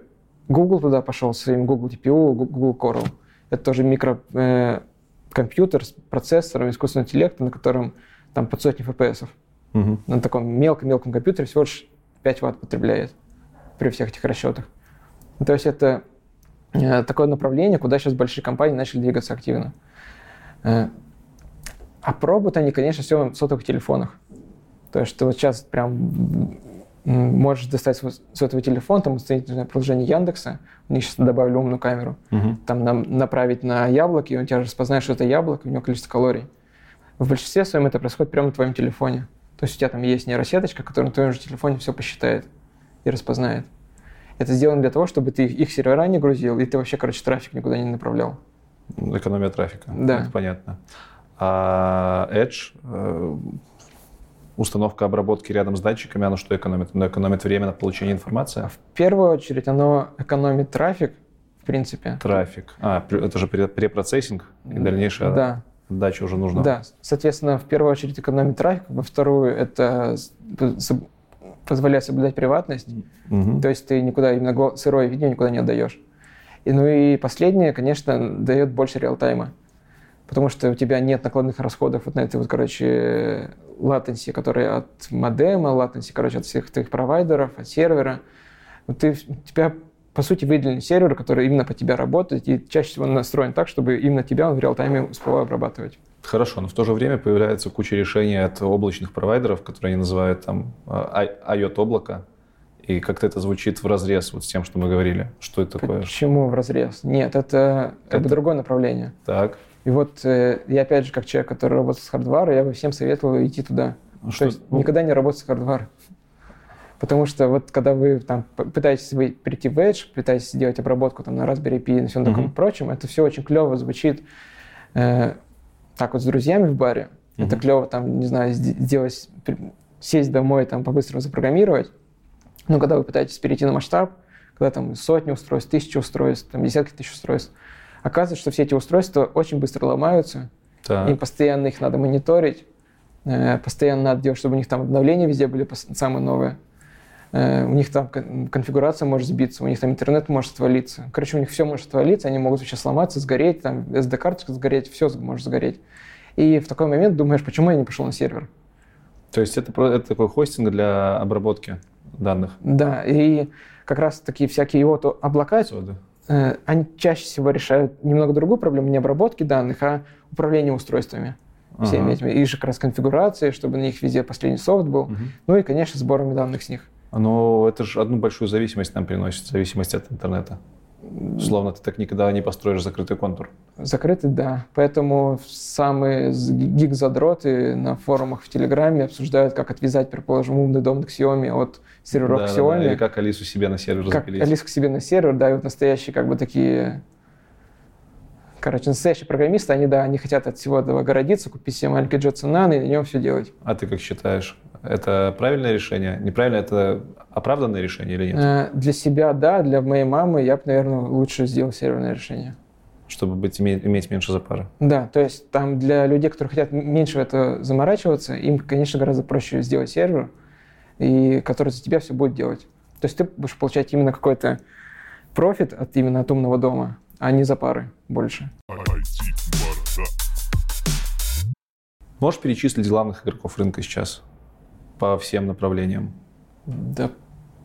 Google туда пошел своим Google TPU, Google Coral. Это тоже микрокомпьютер с процессором искусственного интеллекта, на котором там под сотни FPS. Мгм. На таком мелком-мелком компьютере всего лишь 5 ватт потребляет при всех этих расчетах. Ну, То есть это э, такое направление, куда сейчас большие компании начали двигаться активно. Э, А пробуют они, конечно, все в сотовых телефонах. То есть ты вот сейчас прям можешь достать свой сотовый телефон, там установить приложение Яндекса, у них сейчас добавили умную камеру, Мгм. там нам направить на яблоко, и он тебя распознает, что это яблоко, у него количество калорий. В большинстве своем это происходит прямо на твоем телефоне. То есть у тебя там есть нейросеточка, которая на твоем же телефоне все посчитает и распознает. Это сделано для того, чтобы ты их сервера не грузил, и ты вообще, короче, трафик никуда не направлял. Экономия трафика. Да. Это понятно. А Edge, э, установка обработки рядом с датчиками, оно что экономит? Оно экономит время на получение информации? В первую очередь оно экономит трафик, в принципе. Трафик. А, это же пре- препроцессинг и дальнейшая Да, отдача уже нужна. да. Соответственно, в первую очередь экономит трафик, во вторую это позволяет соблюдать приватность, Мгм. То есть ты никуда, именно сырое видео никуда не отдаешь. И, ну и последнее, конечно, дает больше реалтайма. Потому что у тебя нет накладных расходов вот на этой вот, короче, латенси, которые от модема, латенси, короче, от всех твоих провайдеров, от сервера. Ты, у тебя, по сути, выделен сервер, который именно по тебя работает, и чаще всего он настроен так, чтобы именно тебя он в реалтайме успевал обрабатывать. Хорошо, но в то же время появляется куча решений от облачных провайдеров, которые они называют там а, IOT-облако. И как-то это звучит в разрез вот с тем, что мы говорили. Что это такое? Почему в разрез? Нет, это как бы Это- другое направление. Так. И вот э, я, опять же, как человек, который работает с хардваром, я бы всем советовал идти туда. Ну, То что- есть никогда не работать с хардвар. Потому что вот когда вы там пытаетесь вы прийти в Edge, пытаетесь сделать обработку там на Raspberry Pi и на всем таком Мгм. прочем, это все очень клево звучит э, так вот с друзьями в баре. Это Мгм. клево там, не знаю, сде- сделать, сесть домой, там по-быстрому запрограммировать. Но когда вы пытаетесь перейти на масштаб, когда там сотни устройств, тысячи устройств, там десятки тысяч устройств, оказывается, что все эти устройства очень быстро ломаются, Так. им постоянно их надо мониторить, э, постоянно надо делать, чтобы у них там обновления везде были самые новые. Э, У них там кон- конфигурация может сбиться, у них там интернет может отвалиться. Короче, у них все может отвалиться, они могут вообще сломаться, сгореть, там SD-карточка сгореть, все может сгореть. И в такой момент думаешь, почему я не пошел на сервер? То есть это, это такой хостинг для обработки данных? Да, и как раз такие всякие вот облака, Сода. Э, они чаще всего решают немного другую проблему, не обработки данных, а управление устройствами всеми Ага. этими. И же как раз конфигурации, чтобы на них везде последний софт был. Мгм. Ну и, конечно, сборами данных с них. Но это же одну большую зависимость нам приносит, зависимость от интернета. Словно ты так никогда не построишь закрытый контур. Закрытый, да. Поэтому самые гик-задроты на форумах в Телеграме обсуждают, как отвязать, предположим, умный дом Xiaomi от серверов Да-да-да, Xiaomi. Или как Алису себе на сервер как запилить. Алису к себе на сервер, да, и вот настоящие как бы такие... Короче, настоящие программисты, они, да, они хотят от всего этого огородиться, купить себе маленький Jetson Nano и на нем все делать. А ты как считаешь? Это правильное решение? Неправильно, это оправданное решение или нет? Э, Для себя, да, для моей мамы я бы, наверное, лучше сделал серверное решение. Чтобы быть, иметь, иметь меньше запара. Да, то есть там для людей, которые хотят меньше в это заморачиваться, им, конечно, гораздо проще сделать сервер, и который за тебя все будет делать. То есть ты будешь получать именно какой-то профит от именно от умного дома, а не за пары больше. Можешь перечислить главных игроков рынка сейчас по всем направлениям? Да,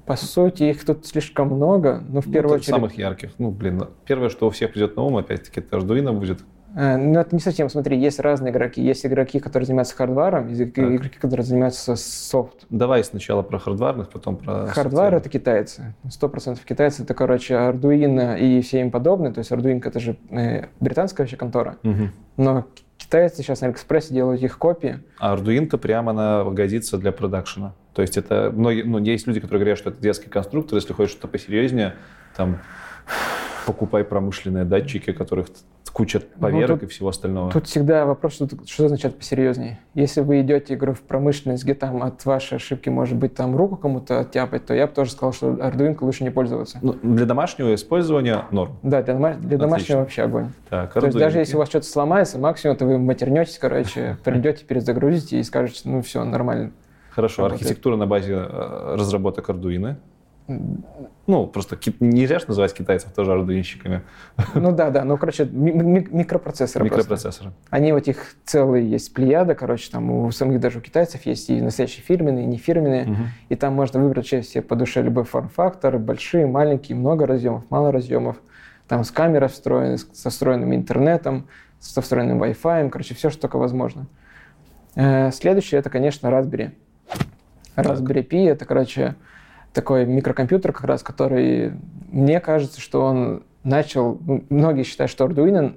по сути, их тут слишком много, но в Ну, первую очередь... Самых ярких. Ну, блин, первое, что у всех придет на ум, опять-таки, это Arduino будет. Э, Ну, это не совсем, смотри, есть разные игроки. Есть игроки, которые занимаются хардваром, есть Так. игроки, которые занимаются софт. Давай сначала про хардварных, потом про... Хардвар — это китайцы. Сто процентов китайцы. Это, короче, Arduino и все им подобное. То есть Arduino — это же э, британская вообще контора. Мгм. Но китайцы сейчас на Алиэкспрессе делают их копии. А Arduino прямо она годится для продакшена. То есть это многие, ну, есть люди, которые говорят, что это детский конструктор, если хочешь что-то посерьезнее, там покупай промышленные датчики, которых куча поверок Ну, тут- и всего остального. Тут всегда вопрос, что, что означает посерьезнее. Если вы идете игру в промышленность, где там от вашей ошибки может быть там руку кому-то оттяпать, то я бы тоже сказал, что Arduino лучше не пользоваться. Ну, для домашнего использования норм. Да, для, дома- для домашнего Отлично. вообще огонь. Так, То есть даже если у вас что-то сломается, максимум это вы матернетесь, короче, придете, перезагрузите и скажете, ну все, нормально. Хорошо, работает. архитектура на базе э, разработок Arduino. Ну, просто ки- нельзя же называть китайцев тоже ардуинщиками. Ну да, да, ну короче, ми- ми- микропроцессоры просто. Микропроцессоры. Они вот их целые есть плеяда, короче, там у самих даже у китайцев есть и настоящие фирменные, и нефирменные. Мгм. И там можно выбрать вообще себе по душе любой форм-фактор, большие, маленькие, много разъемов, мало разъемов. Там с камерой встроены, с- со встроенным интернетом, со встроенным Wi-Fi, короче, все, что только возможно. Э, Следующее это, конечно, Raspberry. Raspberry Pi это, короче, такой микрокомпьютер как раз, который, мне кажется, что он начал, ну, многие считают, что Arduino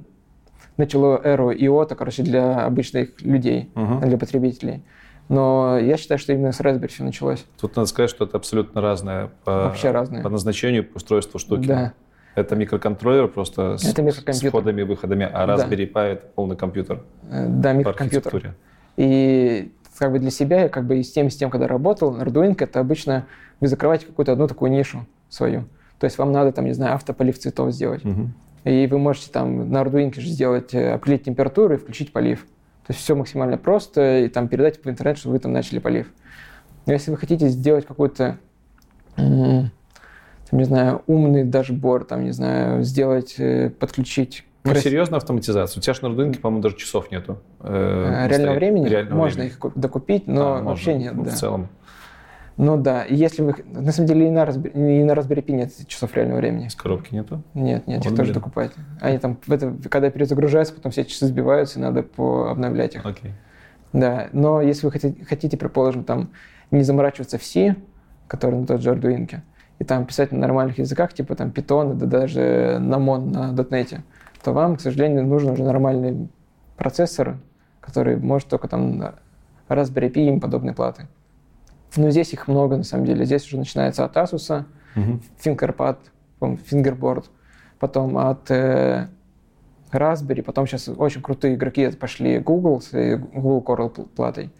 начало эру IOTA, короче, для обычных людей, Мгм. для потребителей. Но я считаю, что именно с Raspberry все началось. Тут надо сказать, что это абсолютно разное по, Вообще разные. по назначению, по устройству штуки. Да. Это микроконтроллер просто с, Это микрокомпьютер. с входами и выходами, а Да. Raspberry Pi это полный компьютер Э, Да, микрокомпьютер. И как бы для себя, я как бы и с тем, и с тем, когда работал, Arduino это обычно вы закрываете какую-то одну такую нишу свою. То есть вам надо там, не знаю, автополив цветов сделать. Мгм. И вы можете там на Arduino же сделать, э, определить температуру и включить полив. То есть все максимально просто, и там передать в интернет, чтобы вы там начали полив. Но если вы хотите сделать какой-то, м, там, не знаю, умный дашборд, там, не знаю, сделать, э, подключить Ну, крас- серьезно автоматизацию. У тебя же на Arduino, по-моему, даже часов нету. э, э, реального времени, реального можно времени. их ку- докупить, но А, можно. вообще нет. Ну, да. В целом, Ну да, и если вы... На самом деле и на, Raspberry, и на Raspberry Pi нет часов реального времени. из коробки нету. Нет, нет, их Вот, тоже блин. докупать. Они там, в это, когда перезагружаются, потом все часы сбиваются, и надо по обновлять их. Окей. Да, но если вы хотите, хотите, предположим, там не заморачиваться в C, который на тот же Arduino, и там писать на нормальных языках, типа там Python, да даже на Mon, на .NET, то вам, к сожалению, нужен уже нормальный процессор, который может только там на Raspberry Pi и им подобные платы. Но здесь их много, на самом деле. Здесь уже начинается от Asus, Мгм. Fingerpad, Fingerboard, потом от э, Raspberry, потом сейчас очень крутые игроки пошли Google с э, Google Coral пл- платой.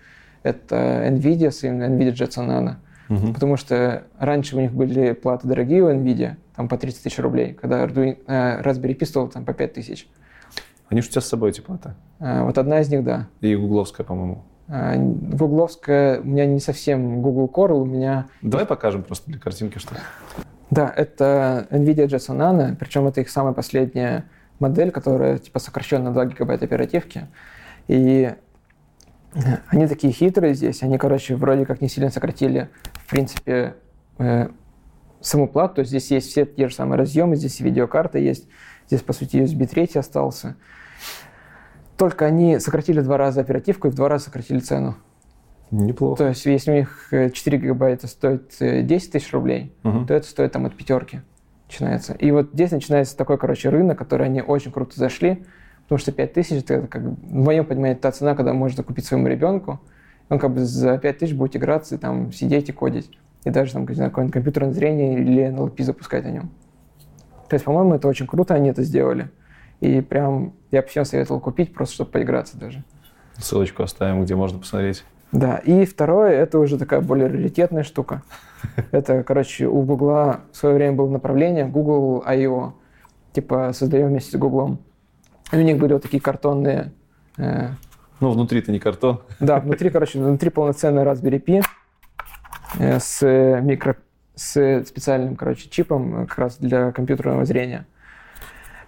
Это NVIDIA с NVIDIA Jetson Nano. Мгм. Потому что раньше у них были платы дорогие у NVIDIA, там по 30 тысяч рублей, когда Arduino, э, Raspberry Pi стоил там по 5 тысяч. Они же у тебя с собой эти платы. Э, вот одна из них, да. И гугловская, по-моему. Гугловская, у меня не совсем Google Coral, у меня Давай покажем просто для картинки, что Да, это NVIDIA Jetson Nano, причем это их самая последняя модель, которая типа сокращена на 2 гигабайта оперативки. И они такие хитрые здесь, они, короче, вроде как не сильно сократили, в принципе, э, саму плату, то есть здесь есть все те же самые разъемы, здесь видеокарта есть, здесь, по сути, USB 3 остался. Только они сократили два раза оперативку и в два раза сократили цену. Неплохо. То есть если у них 4 гигабайта стоит 10 тысяч рублей, Мгм. то это стоит там от пятерки начинается. И вот здесь начинается такой, короче, рынок, который они очень круто зашли, потому что 5 тысяч, это, как, в моем понимании, та цена, когда можно купить своему ребенку, он как бы за 5 тысяч будет играться, и там сидеть и кодить. И даже там, какое-нибудь компьютерное зрение или NLP запускать на нем. То есть, по-моему, это очень круто, они это сделали. И прям я бы всем советовал купить, просто чтобы поиграться даже. Ссылочку оставим, где можно посмотреть. Да, и второе, это уже такая более раритетная штука. Это, короче, у Гугла в свое время было направление Google I.O. Типа создаем вместе с Гуглом. И у них были вот такие картонные... э, Ну, внутри-то не картон. да, внутри, короче, внутри полноценный Raspberry Pi э, с микро... с специальным, короче, чипом э, как раз для компьютерного зрения.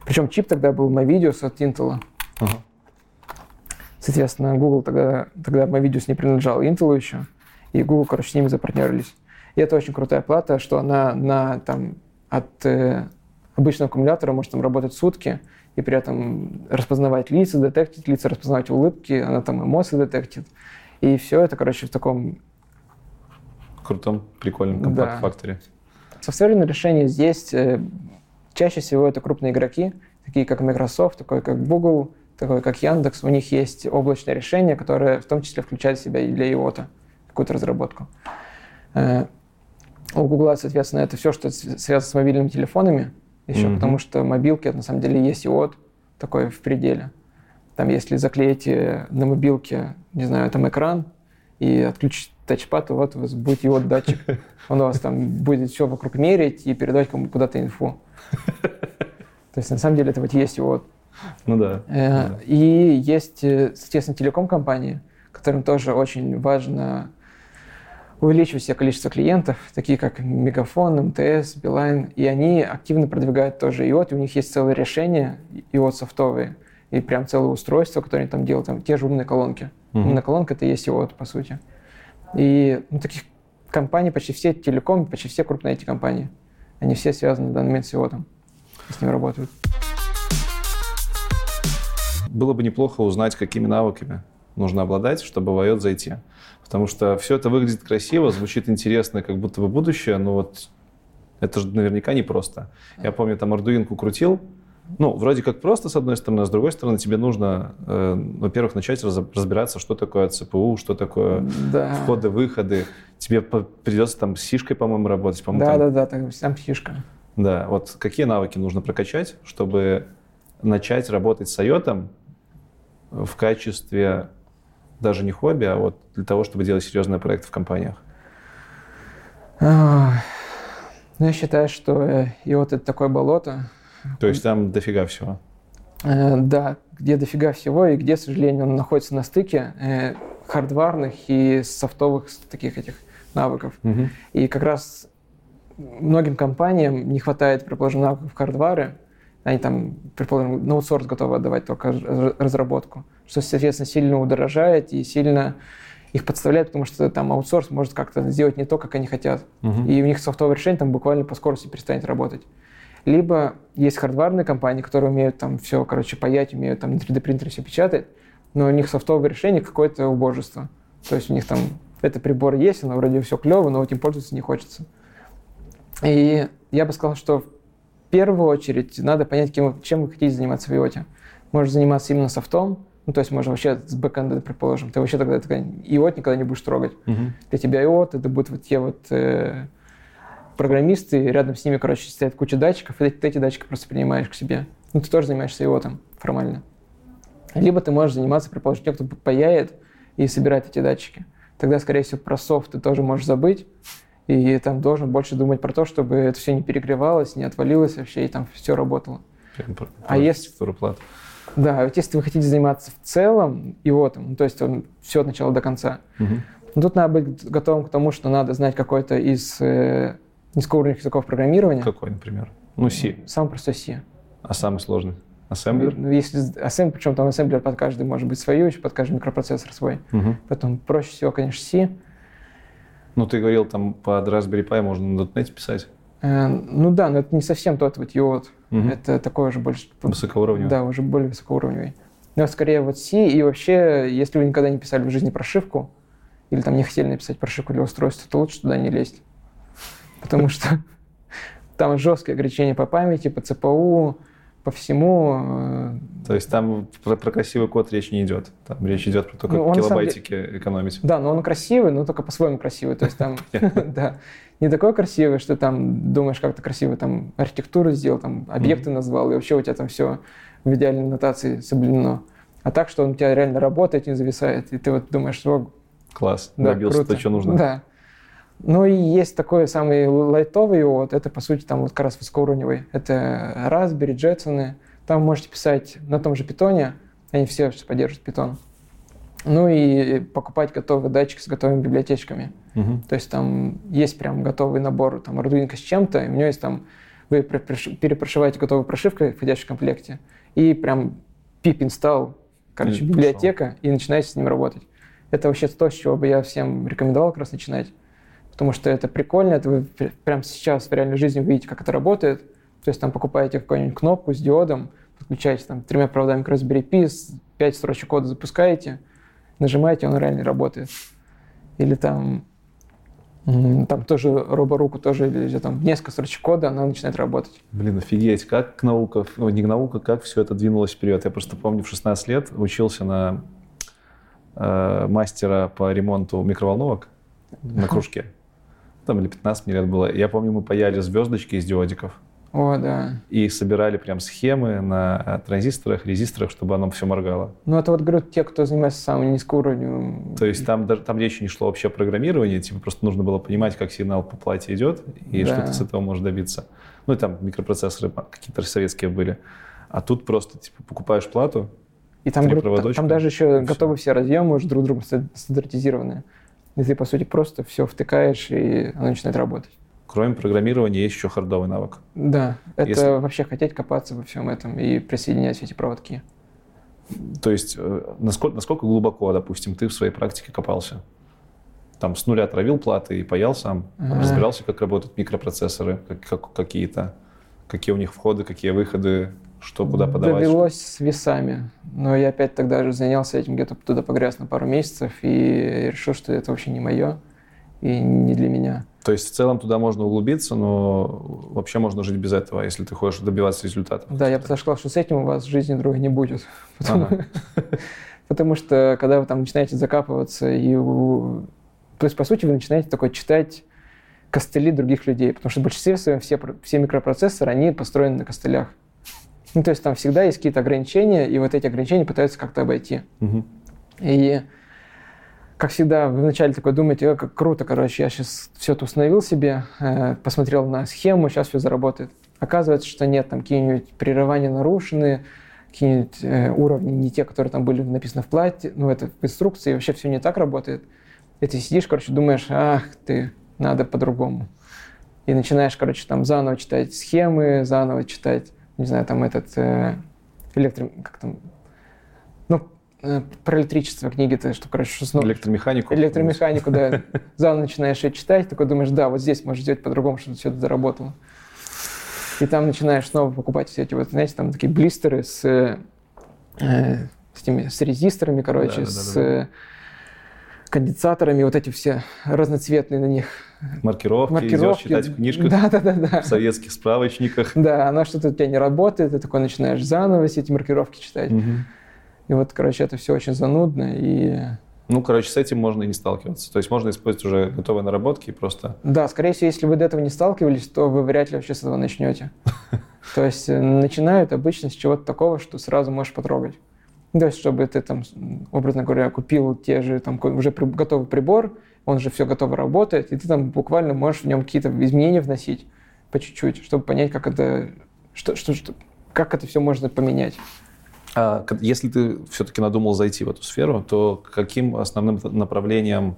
Причем чип тогда был Movidius от Intel. Ага. Соответственно, Google тогда, тогда Movidius не принадлежал Intel еще, и Google, короче, с ними запартнерились. И это очень крутая плата, что она на, там, от э, обычного аккумулятора может там, работать сутки, и при этом распознавать лица, детектить лица, распознавать улыбки, она там эмоции детектит. И все это, короче, в таком Крутом, прикольном Да. компакт-факторе. Софтверные решения здесь э, чаще всего это крупные игроки, такие как Microsoft, такой как Google, такой как Яндекс. У них есть облачное решение, которое в том числе включает в себя и для IOTA какую-то разработку. Э, У Google, соответственно, это все, что связано с мобильными телефонами еще, Мгм. потому что мобилки, это на самом деле есть IOT такой в пределе. Там, если заклеите на мобилке, не знаю, там экран и отключить тачпад, то вот у вас будет IOT датчик. Он у вас там будет все вокруг мерить и передавать кому куда-то инфу. То есть, на самом деле, это вот есть IOT. Ну да. Э, Да. И есть, э, соответственно, телеком-компании, которым тоже очень важно увеличивать себе количество клиентов, такие как Мегафон, МТС, Билайн, и они активно продвигают тоже IOT, и у них есть целое решение IOT софтовые, и прям целое устройство, которое они там делают, там те же умные колонки. Мгм. Умная колонка — это и есть IOT, по сути. И ну, таких компаний почти все телеком, почти все крупные эти компании. Они все связаны в данный момент с и с ним работают. Было бы неплохо узнать, какими навыками нужно обладать, чтобы в IOT зайти. Потому что все это выглядит красиво, звучит интересно, как будто бы будущее, но вот это же наверняка непросто. Я помню, там Ардуинку крутил, ну, вроде как просто, с одной стороны, а с другой стороны, тебе нужно, э, во-первых, начать разо- разбираться, что такое ЦПУ, что такое Да. входы, выходы. Тебе по- придется там с сишкой, по-моему, работать. По-моему, Да, там- да, да, там, там фишка. Да, вот какие навыки нужно прокачать, чтобы начать работать с IOT в качестве даже не хобби, а вот для того, чтобы делать серьезные проекты в компаниях? Ну, я считаю, что и вот это такое болото, То есть там дофига всего. э, да, где дофига всего, и где, к сожалению, он находится на стыке э, хардварных и софтовых таких этих навыков. И как раз многим компаниям не хватает, предположим, навыков хардвары. Они там, предположим, на аутсорс готовы отдавать только раз- разработку, что, соответственно, сильно удорожает и сильно их подставляет, потому что там аутсорс может как-то сделать не то, как они хотят. Мгм. И у них софтовое решение там буквально по скорости перестанет работать. Либо есть хардварные компании, которые умеют там все, короче, паять, умеют там на 3D принтере все печатать, но у них софтовое решение какое-то убожество. То есть у них там этот прибор есть, оно вроде все клево, но вот им пользоваться не хочется. И я бы сказал, что в первую очередь надо понять, кем, чем вы хотите заниматься в IoT. Можешь заниматься именно софтом, ну, то есть можно вообще с бэкэнда, предположим, ты вообще тогда такая IoT никогда не будешь трогать Мгм. для тебя IOT, это будут вот те вот э, программисты, рядом с ними, короче, стоят куча датчиков, и ты, эти датчики просто принимаешь к себе. Ну, ты тоже занимаешься IOT формально. Либо ты можешь заниматься, предположим, тем, кто паяет и собирает эти датчики. Тогда, скорее всего, про софт ты тоже можешь забыть, и там должен больше думать про то, чтобы это все не перегревалось, не отвалилось вообще, и там все работало. Прям А если- плат. Да, вот если вы хотите заниматься в целом IOT, ну, то есть он все от начала до конца. Ну, тут надо быть готовым к тому, что надо знать какой-то из э, низкоуровневых языков программирования. Какой, например? Ну, C. Самый простой C. А самый сложный? Ассемблер? Ну, если ассемблер, причем там ассемблер под каждый может быть свою, еще под каждый микропроцессор свой. Мгм. Поэтому проще всего, конечно, C. Ну, ты говорил, там под Raspberry Pi можно на .NET писать. Э, ну да, но это не совсем тот вот UOT. Мгм. Это такой уже больше... Высокоуровневый. Да, уже более высокоуровневый. Но скорее вот C, и вообще, если вы никогда не писали в жизни прошивку, или там не хотели написать прошивку для устройства, то лучше туда не лезть. Потому что там жесткие ограничения по памяти, по ЦПУ, по всему. э, То есть там про, про красивый код речь не идет. Там речь идет про то, как Ну, килобайтики экономить. Да, но он красивый, но только по-своему красивый. То есть там, да, не такой красивый, что там думаешь, как то красиво там архитектуру сделал, там объекты назвал, и вообще у тебя там все в идеальной нотации соблюдено. А так, что он у тебя реально работает, не зависает, и ты вот думаешь, что Класс. да, Добился круто. то, что нужно. Да. Ну и есть такой самый лайтовый вот, это по сути там вот как раз высокоуровневый. Это Raspberry, Jetson. Там можете писать на том же питоне, они все поддерживают питон. Ну и покупать готовый датчик с готовыми библиотечками. Мгм. То есть там есть прям готовый набор там Arduino с чем-то, и у него есть там, вы перепрошиваете готовой прошивкой, входящей в комплекте, и прям pip install, короче, библиотека, и начинаете с ним работать. Это вообще то, с чего бы я всем рекомендовал как раз начинать. Потому что это прикольно, это вы пр- прямо сейчас в реальной жизни увидите, как это работает. То есть там покупаете какую-нибудь кнопку с диодом, подключаете там тремя проводами к Raspberry Pi, пять строчек кода запускаете, нажимаете, он реально работает. Или там, там тоже роборуку, тоже или там несколько строчек кода, она начинает работать. Блин, офигеть, как наука, ну, не наука, как все это двинулось вперед. Я просто помню, в 16 лет учился на э, мастера по ремонту микроволновок на кружке. Там или 15 мне лет было. Я помню, мы паяли звездочки из диодиков О, да. и собирали прям схемы на э, транзисторах, резисторах, чтобы оно все моргало. Ну, это вот, говорю, те, кто занимается самым низкоуровневым. То есть там, даже, там речи не шло вообще о программировании, типа просто нужно было понимать, как сигнал по плате идет и Да. что ты с этого можешь добиться. Ну и там микропроцессоры какие-то советские были. А тут просто типа покупаешь плату, И там, проводочка, там даже еще готовы все разъемы уже друг другу ста- стандартизированные. И ты, по сути, просто все втыкаешь, и оно начинает работать. кроме программирования, есть еще хардовый навык. Да, это Если- вообще хотеть копаться во всем этом и присоединять все эти проводки. То есть э, насколько, насколько глубоко, допустим, ты в своей практике копался? Там с нуля травил платы и паял сам, разбирался, как работают микропроцессоры, как, как- какие-то, какие у них входы, какие выходы, что куда подавать. Довелось с весами. Но я опять тогда же занялся этим, где-то туда погряз на пару месяцев и решил, что это вообще не мое и не для меня. То есть в целом туда можно углубиться, но вообще можно жить без этого, если ты хочешь добиваться результатов. Да, я бы сказал, что с этим у вас жизни другой не будет. Потому, Ага. потому что когда вы там начинаете закапываться и... То есть, по сути, вы начинаете такой читать костыли других людей, потому что в большинстве своем все, все микропроцессоры, они построены на костылях. Ну, то есть там всегда есть какие-то ограничения, и вот эти ограничения пытаются как-то обойти. Мгм. И, как всегда, вы вначале такой думаете, «О, как круто, короче, я сейчас все это установил себе, э, посмотрел на схему, сейчас все заработает. Оказывается, что нет, там какие-нибудь прерывания нарушены, какие-нибудь э, уровни не те, которые там были написаны в плате, ну, это в инструкции, вообще все не так работает. И ты сидишь, короче, думаешь, ах ты, надо по-другому. И начинаешь, короче, там заново читать схемы, заново читать, не знаю, там этот э, электро... Как там? Ну, э, про электричество книги-то, что, короче, что снова... Электромеханику. Электромеханику, да. Заново начинаешь ее читать, такой думаешь, да, вот здесь можно сделать по-другому, чтобы все это заработало. И там начинаешь снова покупать все эти вот, знаете, там такие блистеры с, э, с, этими, с резисторами, короче, Да-да-да-да-да. с э, конденсаторами, вот эти все разноцветные на них Маркировки, идешь маркировки. читать в книжках, Да, да, да, да. в советских справочниках. Да, оно что-то у тебя не работает, ты такой начинаешь заново все эти маркировки читать. Мгм. И вот, короче, это все очень занудно. И Ну, короче, с этим можно и не сталкиваться. То есть можно использовать уже готовые наработки и просто... да, скорее всего, если вы до этого не сталкивались, то вы вряд ли вообще с этого начнете. То есть э, начинают обычно с чего-то такого, что сразу можешь потрогать. То есть, чтобы ты там, образно говоря, купил те же там уже готовый прибор, он же все готово работает, и ты там буквально можешь в нем какие-то изменения вносить по чуть-чуть, чтобы понять, как это, что, что, что- как это все можно поменять. А если ты все-таки надумал зайти в эту сферу, то каким основным направлениям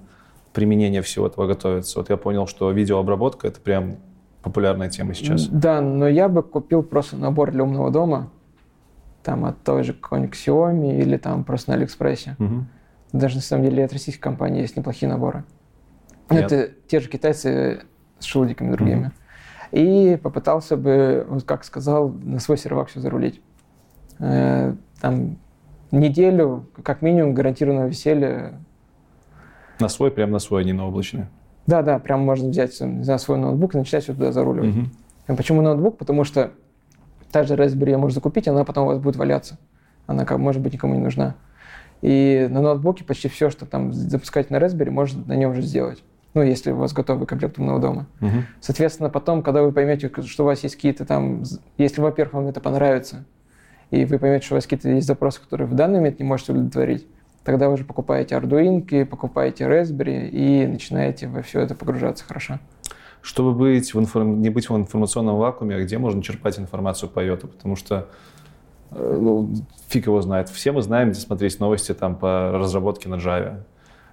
применения всего этого готовится? Вот я понял, что видеообработка — это прям популярная тема сейчас. Да, но я бы купил просто набор для умного дома там от той же какой-нибудь Xiaomi или там просто на Алиэкспрессе. Мгм. Даже на самом деле от российских компаний есть неплохие наборы. Ну, Это те же китайцы с шелудиками другими. И попытался бы, вот как сказал, на свой сервак все зарулить. Э, Там неделю, как минимум, гарантированного веселья. На свой, прям на свой, а не на облачный. Да, да, прям можно взять не знаю, свой ноутбук и начинать все туда заруливать. Мгм. А Почему ноутбук? Потому что та же Raspberry ее можно закупить, она потом у вас будет валяться. Она, как, может быть, никому не нужна. И на ноутбуке почти все, что там запускать на Raspberry, можно на нем уже сделать. Ну, если у вас готовый комплект умного дома. Мгм. Соответственно, потом, когда вы поймете, что у вас есть какие-то там... Если, во-первых, вам это понравится, и вы поймете, что у вас какие-то есть запросы, которые в данный момент не можете удовлетворить, тогда вы уже покупаете Arduino, покупаете Raspberry и начинаете во все это погружаться хорошо. Чтобы быть в информ- не быть в информационном вакууме, а где можно черпать информацию по йоту? Потому что э, ну, фиг его знает. Все мы знаем, где смотреть новости там, по разработке на Java.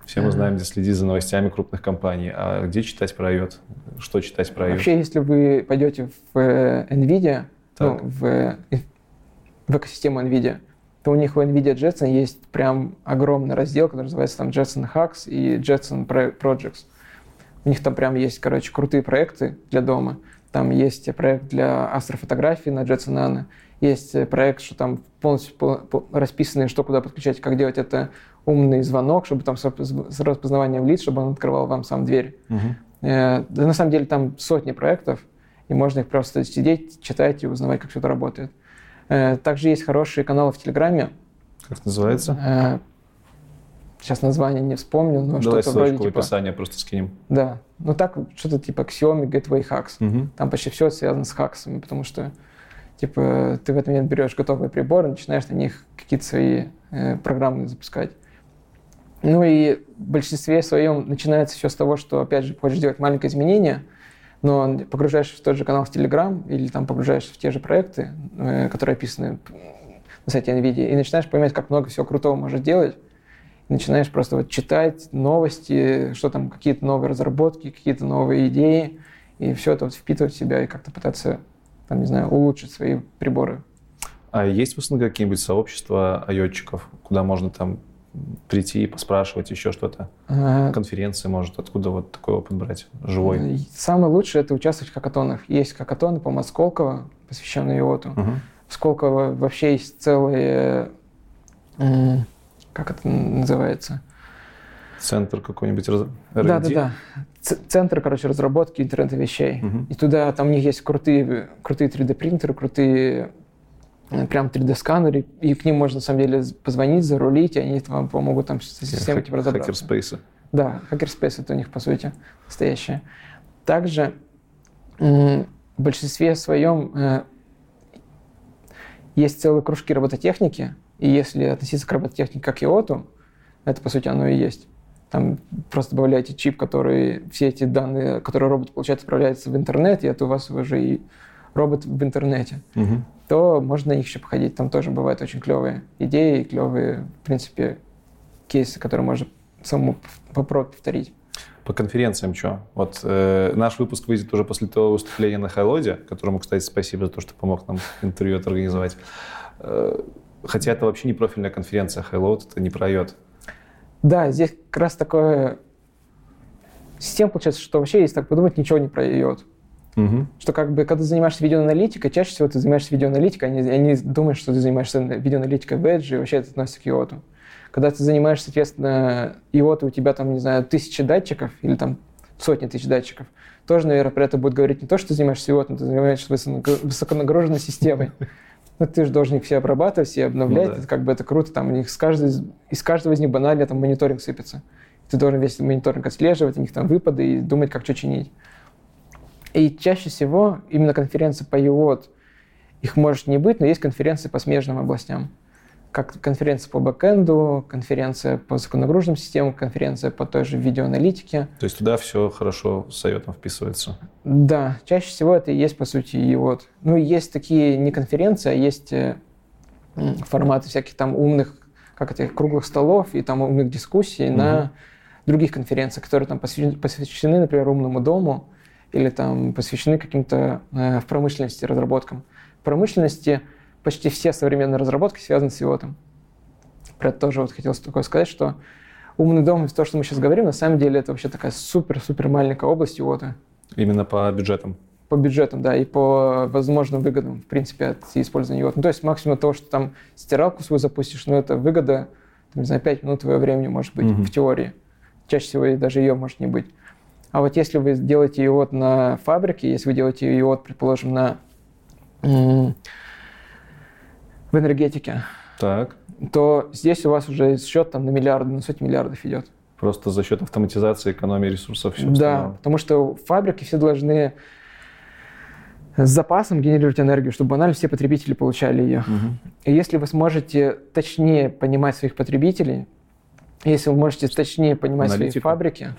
Все мы знаем, где следить за новостями крупных компаний. А где читать про IOT? Что читать про IOT? Вообще, если вы пойдете в э, NVIDIA, ну, в, э, в экосистему NVIDIA, то у них в NVIDIA Jetson есть прям огромный раздел, который называется там Jetson Hacks и Jetson Pro- Projects. У них там прям есть, короче, крутые проекты для дома. Там есть проект для астрофотографии на Jetson Nano. Есть э, проект, что там полностью по- по- расписано, что куда подключать, как делать это умный звонок, чтобы там с распоз- с распознаванием лиц, чтобы он открывал вам сам дверь. Э, Да на самом деле там сотни проектов, и можно их просто сидеть, читать и узнавать, как все это работает. Э, Также есть хорошие каналы в Телеграме. Как называется? Сейчас название не вспомню, но Давай что-то вроде ссылочку в типа... описании просто скинем. Да, ну так, что-то типа Xiaomi Gateway Hacks. Мгм. Там почти все связано с хаксами, потому что типа ты в этот момент берешь готовые приборы, начинаешь на них какие-то свои э, программы запускать. Ну и в большинстве своем начинается все с того, что, опять же, хочешь делать маленькое изменение, но погружаешься в тот же канал в Telegram или там погружаешься в те же проекты, э, которые описаны на сайте NVIDIA, и начинаешь понимать, как много всего крутого можно делать, начинаешь просто вот читать новости, что там, какие-то новые разработки, какие-то новые идеи, и все это вот впитывать в себя и как-то пытаться, там, не знаю, улучшить свои приборы. А есть в СНГ какие-нибудь сообщества айотчиков, куда можно там прийти и поспрашивать еще что-то? А, Конференции, может, откуда вот такой опыт брать? Живой? и Самое лучшее – это участвовать в хакатонах. Есть хакатоны, по-моему, Сколково, посвященные ИОТу. Мгм. В Сколково вообще есть целые, м, как это называется? Центр какой-нибудь раз- Да, да, да. Ц- Центр, короче, разработки интернета вещей. Мгм. И туда, там у них есть крутые, крутые 3D-принтеры, крутые э, прям 3D-сканеры, и к ним можно, на самом деле, позвонить, зарулить, и они вам помогут там со системой типа, разобраться. Хакерспейсы. Да, Hackerspace это у них, по сути, настоящее. Также в большинстве своем э, есть целые кружки робототехники, и если относиться к робототехнике как ИОТу, это, по сути, оно и есть. Там просто добавляете чип, который все эти данные, которые робот получает, отправляются в интернет, и это у вас уже и робот в интернете Мгм. то можно на них еще походить. Там тоже бывают очень клевые идеи, клевые, в принципе, кейсы, которые можно самому попробовать повторить. По конференциям что? Вот э, наш выпуск выйдет уже после того выступления на Хайлоде, которому, кстати, спасибо за то, что помог нам интервью это организовать. Э, хотя это вообще не профильная конференция Хайлод, это не про. Да, здесь как раз такое... Система, получается, что вообще, если так подумать, ничего не пройдет. Мгм. Что как бы, когда ты занимаешься видеоаналитикой, чаще всего ты занимаешься видеоаналитикой, они, они думают, что ты занимаешься видеоаналитикой в Edge, и вообще это относится к IOT. Когда ты занимаешься, соответственно, IOT, у тебя там, не знаю, тысячи датчиков или там сотни тысяч датчиков, тоже, наверное, про это будет говорить не то, что ты занимаешься IOT, но ты занимаешься высоко- высоконагруженной системой. Ну, ты же должен их все обрабатывать, все обновлять, Ну да. это как бы это круто, там у них с каждой, из- каждого из них банально там мониторинг сыпется. Ты должен весь мониторинг отслеживать, у них там выпады и думать, как что чинить. И чаще всего именно конференции по IOT, их может не быть, но есть конференции по смежным областям. Как конференция по бэкэнду, конференция по высоконагруженным системам, конференция по той же видеоаналитике. То есть туда все хорошо с IOT вписывается. Да, чаще всего это и есть, по сути, и вот. Ну, есть такие не конференции, а есть э, форматы всяких там умных, как это, круглых столов и там умных дискуссий Мгм. на других конференциях, которые там посвящены, посвящены, например, умному дому или там посвящены каким-то э, в промышленности разработкам. В промышленности почти все современные разработки связаны с IoT. Про это тоже вот хотелось такое сказать, что умный дом, то, что мы сейчас говорим, на самом деле это вообще такая супер-супер маленькая область IoT. Именно по бюджетам? По бюджетам, да, и по возможным выгодам, в принципе, от использования IoT. Ну, то есть максимум того, что там стиралку свою запустишь, но это выгода, там, не знаю, 5 минут твоего времени может быть mm-hmm. в теории. Чаще всего даже ее может не быть. А вот если вы делаете IoT на фабрике, если вы делаете IoT, предположим, на в энергетике, так. то здесь у вас уже счет там на миллиарды, на сотни миллиардов идет. Просто за счет автоматизации, экономии ресурсов. Все да, потому что фабрики все должны с запасом генерировать энергию, чтобы банально все потребители получали ее. Угу. И если вы сможете точнее понимать своих потребителей, если вы можете точнее понимать Аналитика. свои фабрики,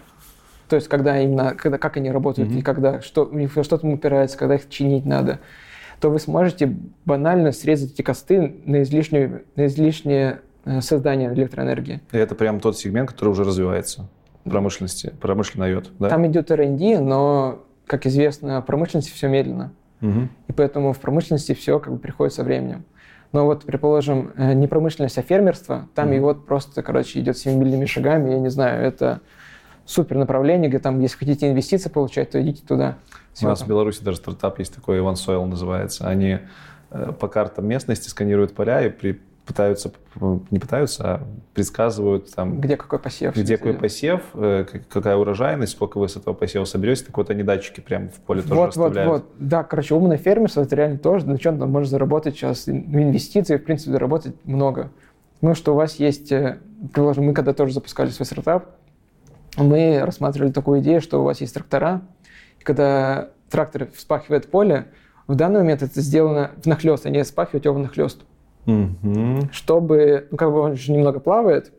то есть когда именно, когда, как они работают, угу. и когда, что, у них что там упирается, когда их чинить надо, то вы сможете банально срезать эти косты на излишнюю, на излишнее э, создание электроэнергии. И это прям тот сегмент, который уже развивается в промышленности, промышленный йод, да? Там идет R&D, но, как известно, в промышленности все медленно. Угу. И поэтому в промышленности все как бы приходит со временем. Но вот, предположим, э, не промышленность, а фермерство, там угу. и вот просто, короче, идет семимильными шагами, я не знаю, это супер направление, где там, если хотите инвестиции получать, то идите туда. У нас в Беларуси даже стартап есть такой, Иван Сойл называется. Они э, по картам местности сканируют поля и при, пытаются, не пытаются, а предсказывают там... Где какой посев. Где какой посев, э, какая урожайность, сколько вы с этого посева соберете. Так вот они датчики прямо в поле тоже вот, расставляют. Вот, вот. Да, короче, умное фермерство, это реально тоже, на чем там можно заработать сейчас. Ну, инвестиции, в принципе, заработать много. Ну, что у вас есть, э, предположим, мы когда тоже запускали свой стартап, мы рассматривали такую идею, что у вас есть трактора, и когда трактор вспахивает поле, в данный момент это сделано внахлёст, а не спахивать его внахлёст. Mm-hmm. Чтобы, ну как бы он же немного плавает,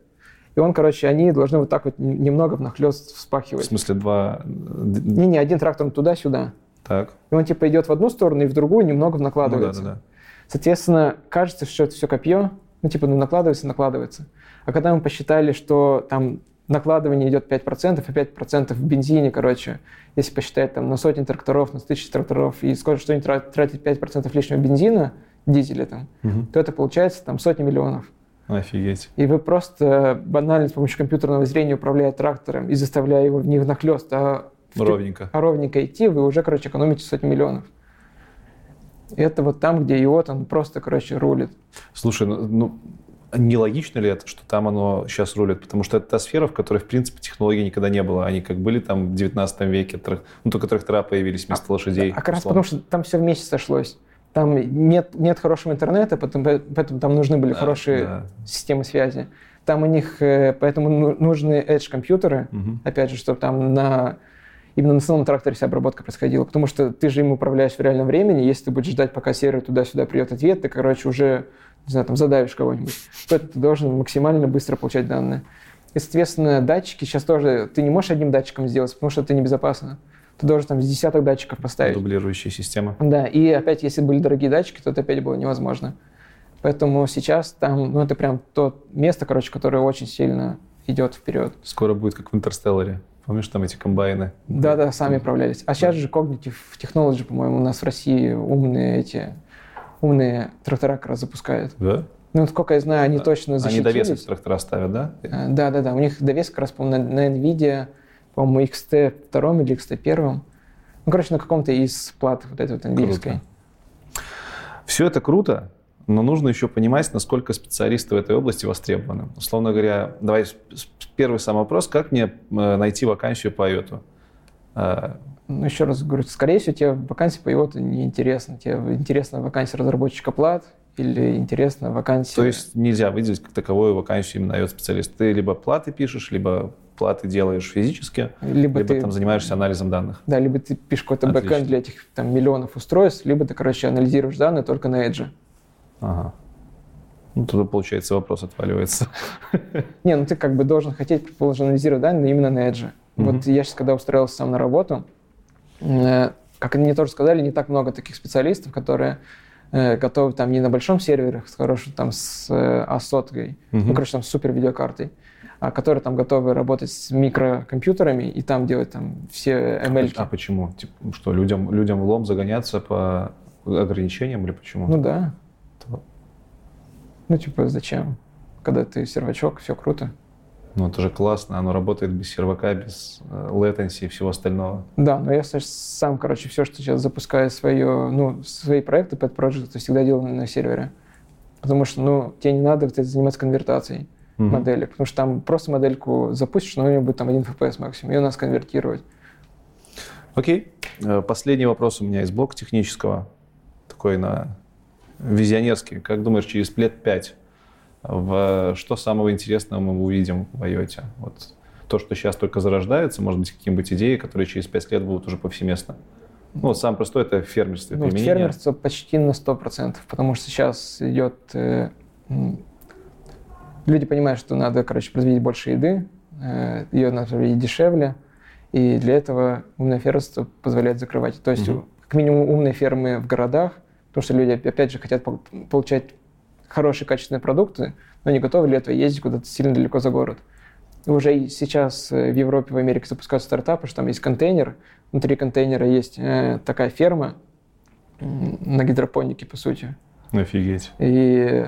и он, короче, они должны вот так вот немного внахлёст вспахивать. В смысле два... Не-не, один трактор туда-сюда. Так. И он типа идет в одну сторону и в другую немного накладывается. Ну, да, да, да. Соответственно, кажется, что это все копье, ну типа ну накладывается, накладывается. А когда мы посчитали, что там накладывание идет 5%, и 5% в бензине, короче, если посчитать там на сотни тракторов, на тысячи тракторов, и сколько что они тратят 5% лишнего бензина, дизеля там, угу. то это получается там сотни миллионов. Офигеть. И вы просто банально с помощью компьютерного зрения управляя трактором и заставляя его не внахлёст, а ровненько. а ровненько идти, вы уже, короче, экономите сотни миллионов. И это вот там, где IOT, он просто, короче, рулит. Слушай, ну, ну нелогично ли это, что там оно сейчас рулит? Потому что это та сфера, в которой, в принципе, технологий никогда не было. Они как были там в 19 веке, ну, только трактора появились вместо а, лошадей. А как раз потому, что там все вместе сошлось. Там нет, нет хорошего интернета, поэтому, поэтому там нужны были да, хорошие да. системы связи. Там у них, э, поэтому ну, нужны edge-компьютеры, угу. опять же, чтобы там на именно на самом тракторе вся обработка происходила, потому что ты же им управляешь в реальном времени, если ты будешь ждать, пока сервер туда-сюда придет ответ, ты, короче, уже не знаю, там задавишь кого-нибудь. Поэтому ты должен максимально быстро получать данные. И, соответственно, датчики сейчас тоже ты не можешь одним датчиком сделать, потому что это небезопасно. Ты должен там с десяток датчиков поставить. Дублирующая система. Да, и опять, если были дорогие датчики, то это опять было невозможно. Поэтому сейчас там, ну, это прям то место, короче, которое очень сильно идет вперед. Скоро будет как в Интерстелларе. Помнишь, там эти комбайны? Да-да, сами управлялись. А сейчас же Cognitive Technology, по-моему, у нас в России умные эти умные трактора как раз запускают. Да? Ну, насколько я знаю, они да. точно защитились. Они довесок трактора ставят, да? Да, да, да. У них довес как раз, по-моему, на, на NVIDIA, по-моему, XT2 или XT1. Ну, короче, на каком-то из плат вот этой вот NVIDIA. Все это круто, но нужно еще понимать, насколько специалисты в этой области востребованы. Условно говоря, давай первый сам вопрос, как мне найти вакансию по IOT? ну, еще раз говорю, скорее всего, тебе вакансия по его не интересна. Тебе интересна вакансия разработчика плат или интересна вакансия... То есть нельзя выделить как таковую вакансию именно специалист. Ты либо платы пишешь, либо платы делаешь физически, либо, либо ты там занимаешься анализом данных. Да, либо ты пишешь какой-то бэкэнд для этих там миллионов устройств, либо ты, короче, анализируешь данные только на Edge. Ага. Ну, туда, получается, вопрос отваливается. Не, ну ты как бы должен хотеть, предположим, анализировать данные именно на Edge. Вот я сейчас, когда устроился сам на работу, Э, как они мне тоже сказали, не так много таких специалистов, которые э, готовы там не на большом сервере, с хорошей там с э, А-соткой, угу. ну, короче, там с супер видеокартой, а которые там готовы работать с микрокомпьютерами и там делать там все ML. А, а почему? Типа, что людям, людям в лом загоняться по ограничениям или почему? Ну да. Ну, типа, зачем? Когда ты сервачок, все круто. Ну, это же классно, оно работает без сервака, без э, latency и всего остального. Да, но я сам, короче, все, что сейчас запускаю свое, ну, свои проекты, pet project, всегда делаю на сервере. Потому что, ну, тебе не надо заниматься конвертацией mm-hmm. моделек, потому что там просто модельку запустишь, но у нее будет там 1 FPS максимум, ее надо сконвертировать. Окей. Э, последний вопрос у меня из блока технического, такой на визионерский. Как думаешь, через лет пять в что самого интересного мы увидим в IoT? Вот то, что сейчас только зарождается, может быть, какие-нибудь идеи, которые через 5 лет будут уже повсеместно. Ну, самое простое – это фермерство, ну, применение. Фермерство почти на 100%, потому что сейчас идет… Э, люди понимают, что надо, короче, производить больше еды, э, ее надо производить дешевле, и для этого умное фермерство позволяет закрывать. То есть, угу. как минимум, умные фермы в городах, потому что люди, опять же, хотят получать хорошие качественные продукты, но не готовы для этого ездить куда-то сильно далеко за город. Уже сейчас э, в Европе, в Америке запускают стартапы, что там есть контейнер, внутри контейнера есть э, такая ферма на гидропонике, по сути. Офигеть. И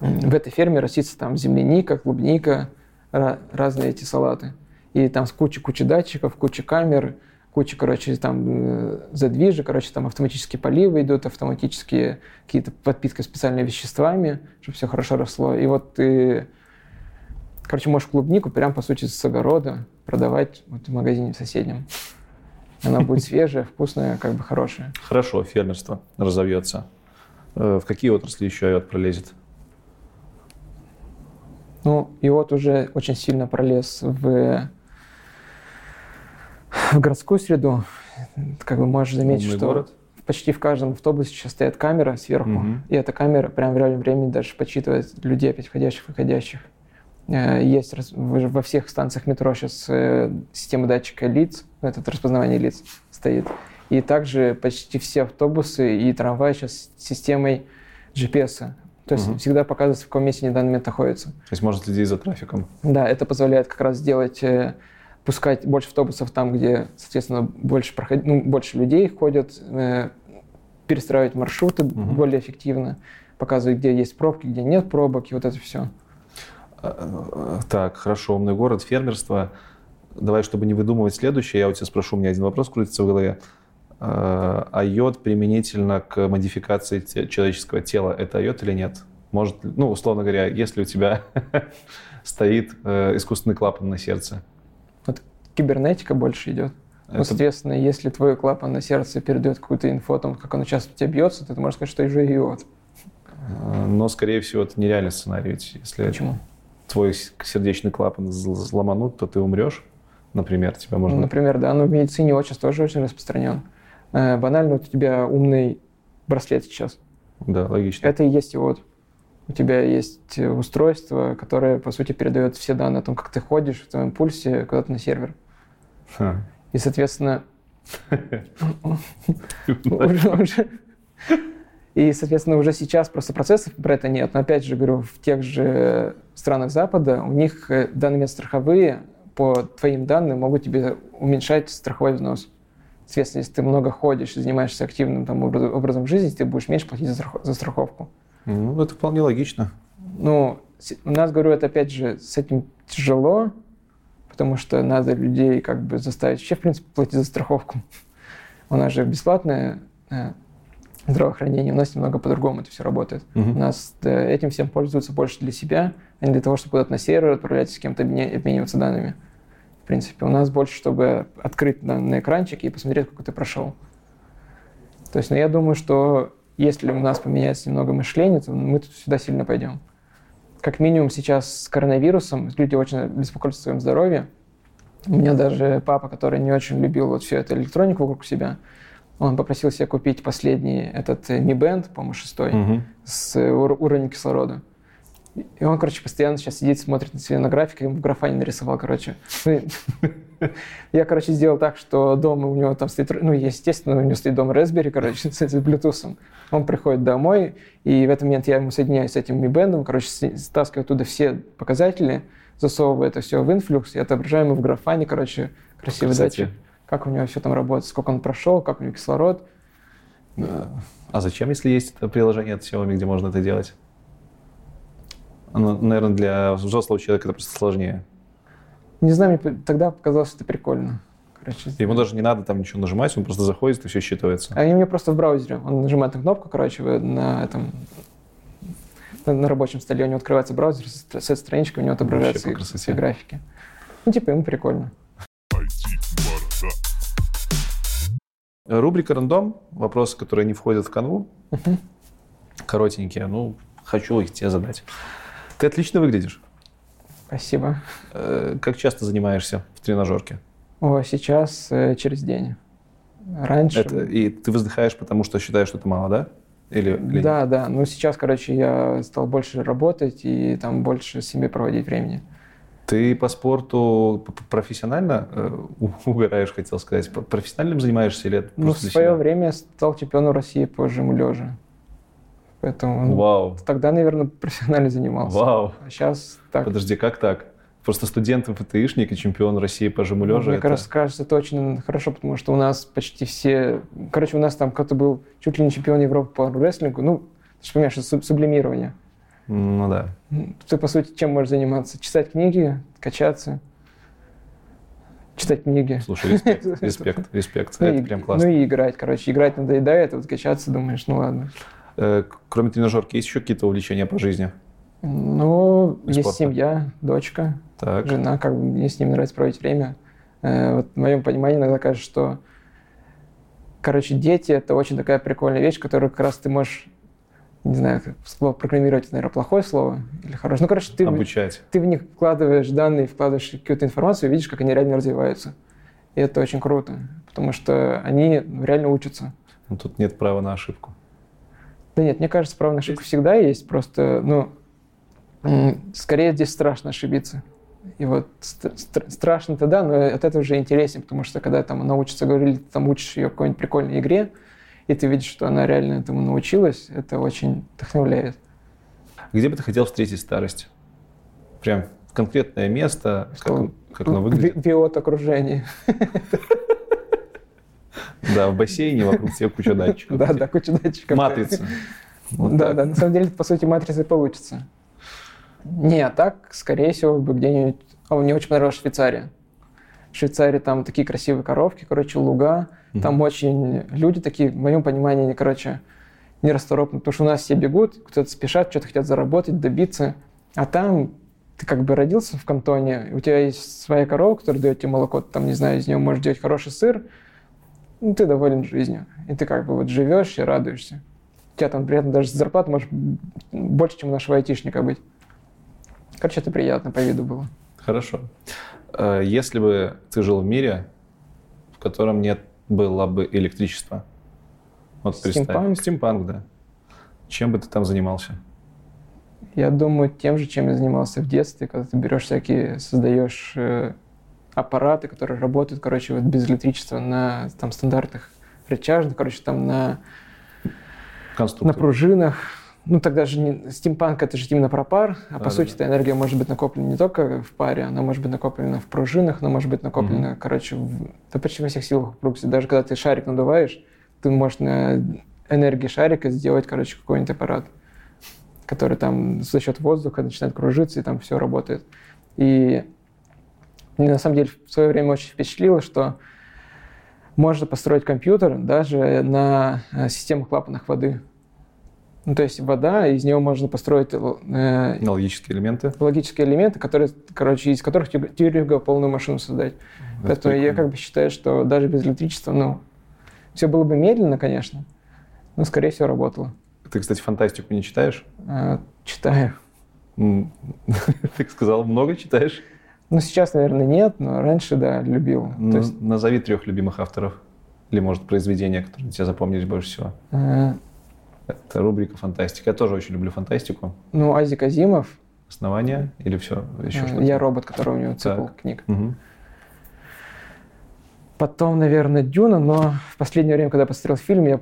в этой ферме растится там земляника, клубника, разные эти салаты. И там с кучей-кучей датчиков, куча камер, куча, короче, там э, задвижек, короче, там автоматические поливы идут, автоматические какие-то подпитка специальными веществами, чтобы все хорошо росло. И вот ты, короче, можешь клубнику прям, по сути, с огорода продавать вот в магазине в соседнем. Она будет свежая, вкусная, как бы хорошая. Хорошо, фермерство разовьется. Э, в какие отрасли еще IOT пролезет? Ну, и вот уже очень сильно пролез в в городскую среду, как бы можешь заметить, Умный что город. почти в каждом автобусе сейчас стоит камера сверху, угу. и эта камера прямо в реальном времени даже подсчитывает людей, опять входящих, выходящих. Э, есть во всех станциях метро сейчас э, система датчика лиц, это распознавание лиц стоит. И также почти все автобусы и трамваи сейчас с системой GPS. То есть угу. всегда показывается, в каком месте они в данный момент находятся. То есть можно следить за трафиком. Да, это позволяет как раз сделать э, пускать больше автобусов там, где, соответственно, больше, проход... ну, больше людей ходят, э, перестраивать маршруты угу. более эффективно, показывать, где есть пробки, где нет пробок, и вот это все. А, так, хорошо, умный город, фермерство. Давай, чтобы не выдумывать следующее, я у тебя спрошу, у меня один вопрос крутится в голове. А, айод применительно к модификации человеческого тела, это айод или нет? Может, ну, условно говоря, если у тебя стоит э, искусственный клапан на сердце, кибернетика больше идет. Ну, Это... Ну, соответственно, если твой клапан на сердце передает какую-то инфу о том, как оно часто у тебя бьется, то ты можешь сказать, что уже идиот. А, но, скорее всего, это нереальный сценарий. Ведь если Почему? твой сердечный клапан взломанут, то ты умрешь, например, тебя можно... Ну, например, да, но в медицине сейчас тоже очень распространен. Э, банально, вот у тебя умный браслет сейчас. Да, логично. Это и есть вот у тебя есть устройство, которое, по сути, передает все данные о том, как ты ходишь в твоем пульсе куда-то на сервер. И, соответственно... И, соответственно, уже сейчас просто процессов про это нет. Но, опять же, говорю, в тех же странах Запада у них э, данные страховые по твоим данным могут тебе уменьшать страховой взнос. Соответственно, если ты много ходишь и занимаешься активным там, образом жизни, ты будешь меньше платить за страховку. Ну, это вполне логично. Ну, у нас, говорю, это опять же с этим тяжело, потому что надо людей как бы заставить вообще, в принципе, платить за страховку. У нас же бесплатное э, здравоохранение, у нас немного по-другому это все работает. Угу. У нас э, этим всем пользуются больше для себя, а не для того, чтобы куда-то на сервер отправлять, с кем-то обмениваться данными. В принципе, у нас больше, чтобы открыть на, на экранчике и посмотреть, как ты прошел. То есть, ну, я думаю, что если у нас поменяется немного мышление, то мы тут сюда сильно пойдем. Как минимум сейчас с коронавирусом люди очень беспокоятся о своем здоровье. У меня даже папа, который не очень любил вот всю эту электронику вокруг себя, он попросил себе купить последний этот Mi Band, по-моему, шестой, угу. с уровнем кислорода. И он, короче, постоянно сейчас сидит, смотрит на себя на график, ему в графане нарисовал, короче. Я, короче, сделал так, что дома у него там стоит, ну, естественно, у него стоит дом Raspberry, короче, с этим Bluetooth. Он приходит домой, и в этот момент я ему соединяюсь с этим Mi Band, короче, стаскиваю оттуда все показатели, засовываю это все в инфлюкс и отображаю ему в графане, короче, красивый датчик. Как у него все там работает, сколько он прошел, как у него кислород. А зачем, если есть приложение от Xiaomi, где можно это делать? Ну, наверное, для взрослого человека это просто сложнее. Не знаю, мне тогда показалось, что это прикольно. Короче, Ему даже не надо там ничего нажимать, он просто заходит, и все считывается. А у меня просто в браузере. Он нажимает на кнопку, короче, на этом на, рабочем столе у него открывается браузер с, этой страничкой, у него отображаются все графики. Ну, типа, ему прикольно. Рубрика «Рандом». Вопросы, которые не входят в канву. Мгм. Коротенькие. Ну, хочу их тебе задать. Ты отлично выглядишь. Спасибо. Э, Как часто занимаешься в тренажерке? О, сейчас э, через день. Раньше... Это, и ты воздыхаешь, потому что считаешь, что это мало, да? Или, или нет? Да, да. Ну, сейчас, короче, я стал больше работать и там больше с семьей проводить времени. Ты по спорту профессионально э, угораешь, хотел сказать? Профессиональным занимаешься или это Ну, в свое себя? время стал чемпионом России по жиму лежа. Поэтому ну, Вау, тогда, наверное, профессионально занимался. вау. А сейчас так. Подожди, как так? Просто студент МФТИшник и чемпион России по жиму Ну, лежа. Мне это- кажется, кажется, это очень хорошо, потому что у нас почти все... Короче, у нас там кто-то был чуть ли не чемпион Европы по рестлингу. Ну, ты же понимаешь, это суб- сублимирование. Ну да. Ты, по сути, чем можешь заниматься? Читать книги, качаться, читать книги. Слушай, респект, респект, респект. Ну, Это и, прям классно. ну и играть, короче. Играть надоедает, а вот качаться думаешь, ну ладно. Э, Кроме тренажерки, есть еще какие-то увлечения по жизни? Ну, И есть спорта. семья, дочка, Так. жена, как бы мне с ними нравится проводить время. Э, Вот в моем понимании иногда кажется, что, короче, дети — это очень такая прикольная вещь, которую как раз ты можешь, не знаю, как слово программировать, наверное, плохое слово или хорошее. Ну, короче, ты, в- Обучать. ты в них вкладываешь данные, вкладываешь какую-то информацию, и видишь, как они реально развиваются. И это очень круто, потому что они ну, реально учатся. Ну, Тут нет права на ошибку. Да нет, мне кажется, право на ошибку всегда есть, просто, ну, скорее здесь страшно ошибиться. И вот ст- стр- страшно-то да, но от этого уже интереснее, потому что когда там она учится говорить, ты там учишь ее какой-нибудь прикольной игре, и ты видишь, что она реально этому научилась, это очень вдохновляет. Где бы ты хотел встретить старость? Прям конкретное место, как, Что? как оно выглядит? Ви- Виот окружение. Да, в бассейне вокруг тебя куча датчиков. Да, да, куча датчиков. Матрица. Вот да, так. да, на самом деле, по сути, матрица получится. Не, а так, скорее всего, бы где-нибудь... А мне очень понравилась Швейцария. В Швейцарии там такие красивые коровки, короче, луга. Там очень... Люди такие, в моем понимании, они, короче, нерасторопны. Потому что у нас все бегут, кто-то спешат, что-то хотят заработать, добиться. А там ты как бы родился в кантоне, у тебя есть своя корова, которая дает тебе молоко, ты там, не знаю, из нее можешь делать хороший сыр, ну, ты доволен жизнью. И ты как бы вот живешь и радуешься. У тебя там при этом даже зарплата может больше, чем у нашего айтишника быть. Короче, это приятно по виду было. Хорошо. Э, Если бы ты жил в мире, в котором нет было бы электричества, вот представь. Стимпанк? Стимпанк, да. Чем бы ты там занимался? Я думаю, тем же, чем я занимался в детстве, когда ты берешь всякие, создаешь э, аппараты, которые работают, короче, вот без электричества на там стандартных рычажных, короче, там на, на пружинах. Ну, тогда же не, стимпанк это же именно про пар, а по Да, сути да, эта энергия может быть накоплена не только в паре, она может быть накоплена в пружинах, она может быть накоплена, Мгм. короче, в, да почти во всех силах вокруг. Даже когда ты шарик надуваешь, ты можешь на энергии шарика сделать, короче, какой-нибудь аппарат, который там за счет воздуха начинает кружиться, и там все работает. И мне на самом деле в свое время очень впечатлило, что можно построить компьютер даже на э, системах клапанах воды. Ну, то есть вода, из нее можно построить э, Логические элементы. логические элементы, которые, короче, из которых тю- теорию-полную машину создать. Это Поэтому я прикольно. как бы считаю, что даже без электричества, ну, все было бы медленно, конечно, но, скорее всего, работало. Ты, кстати, фантастику не читаешь? Э, читаю. Ты сказал, много читаешь? Ну, сейчас, наверное, нет, но раньше, да, любил. Ну, То есть, Назови трех любимых авторов. Или, может, произведения, которые тебе запомнились больше всего. э, Это рубрика «Фантастика». Я тоже очень люблю фантастику. ну, Азик Азимов, Основание или все? Еще э, что-то? я робот, который у него цикл Так. книг. Мгм. Потом, наверное, Дюна, но в последнее время, когда я посмотрел фильм, я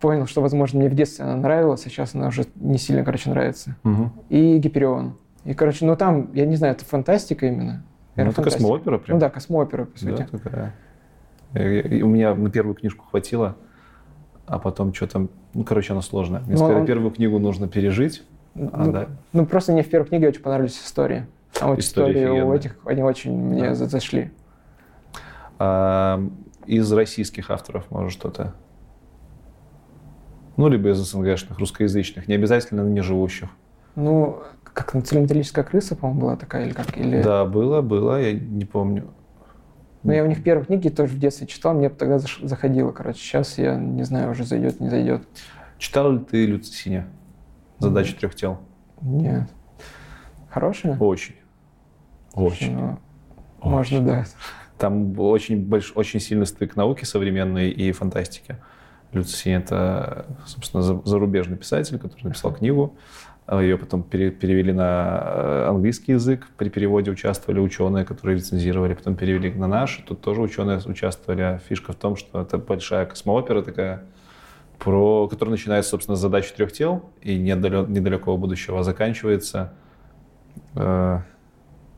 понял, что, возможно, мне в детстве она нравилась, а сейчас она уже не сильно, короче, нравится. Мгм. И Гиперион. И, короче, ну там, я не знаю, это фантастика именно. Ну, это космоопера прям. Ну да, космоопера, по Да, сути. такая. Я- я- У меня на первую книжку хватило, а потом что там... Ну, короче, она сложная. Мне Ну, сказали, он- первую книгу нужно пережить, А, ну, да? ну, просто мне в первой книге очень понравились истории. А вот Истории истории у офигенные. этих, они очень мне Да. за- зашли. А, из российских авторов, может, что-то? Ну, либо из СНГшных, русскоязычных, не обязательно не живущих. Ну, как там, цилиндрическая крыса, по-моему, была такая, или как? Или... Да, было, было, я не помню. Ну, я у них первые книги тоже в детстве читал, мне тогда заходило, короче. Сейчас я не знаю, уже зайдет, не зайдет. Читал ли ты Люцисиня? Задача трех тел. Нет. Хорошая? Очень. Очень. Ну, можно, да. Там очень, больш... очень сильный стык науки современной и фантастики. Люцисин — это, собственно, за- зарубежный писатель, который написал книгу. А Ее потом пере- перевели на э, английский язык. При переводе участвовали ученые, которые рецензировали. Потом перевели на наш. Тут тоже ученые участвовали. А Фишка в том, что это большая космоопера такая, про, которая начинается, собственно, с задачи трех тел и недалё- недалекого будущего, а заканчивается э,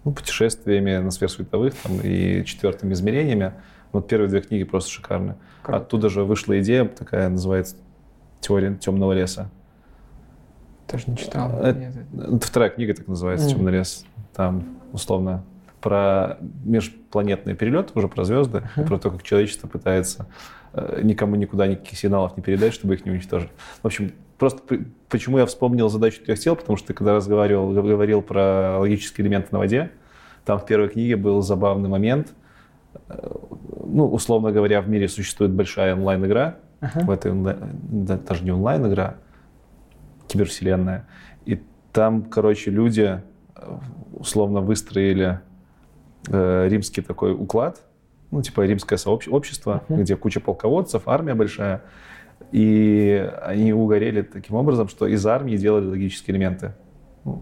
ну, путешествиями на сверхсветовых там, и четвертыми измерениями. Вот первые две книги просто шикарны. Круто. Оттуда же вышла идея такая, называется «Теория темного леса». Тоже не читал. Э. Это вторая книга так называется Мгм. «Темный лес». Там, условно, про межпланетные перелеты, уже про звезды, Мгм. про то, как человечество пытается э, никому никуда никаких сигналов не передать, чтобы их не уничтожить. В общем, просто почему я вспомнил задачу трех тел, потому что ты когда разговаривал, говорил про логические элементы на воде, там в первой книге был забавный момент. Э, Ну, условно говоря, в мире существует большая онлайн-игра, Ага. в этой онлайн- да, даже не онлайн-игра, кибервселенная. И там, короче, люди э, условно выстроили э, римский такой уклад, ну, типа римское общество, Мгм. где куча полководцев, армия большая. И они угорели таким образом, что из армии делали логические элементы.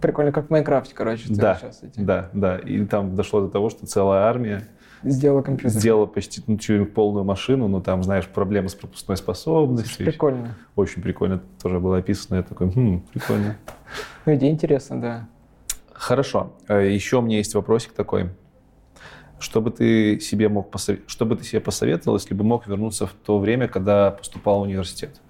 Прикольно, как в Майнкрафте, короче. Да, сейчас эти- Да, да. И там дошло до того, что целая армия Сделал компьютер. сделала почти ну, чуть полную машину, но там, знаешь, проблемы с пропускной способностью. Прикольно. Очень прикольно тоже было описано. Я такой, хм, прикольно. Ну, идея интересная, да. Хорошо. Э, Еще у меня есть вопросик такой. Что бы ты себе мог посове- что бы ты себе посоветовал, если бы мог вернуться в то время, когда поступал в университет?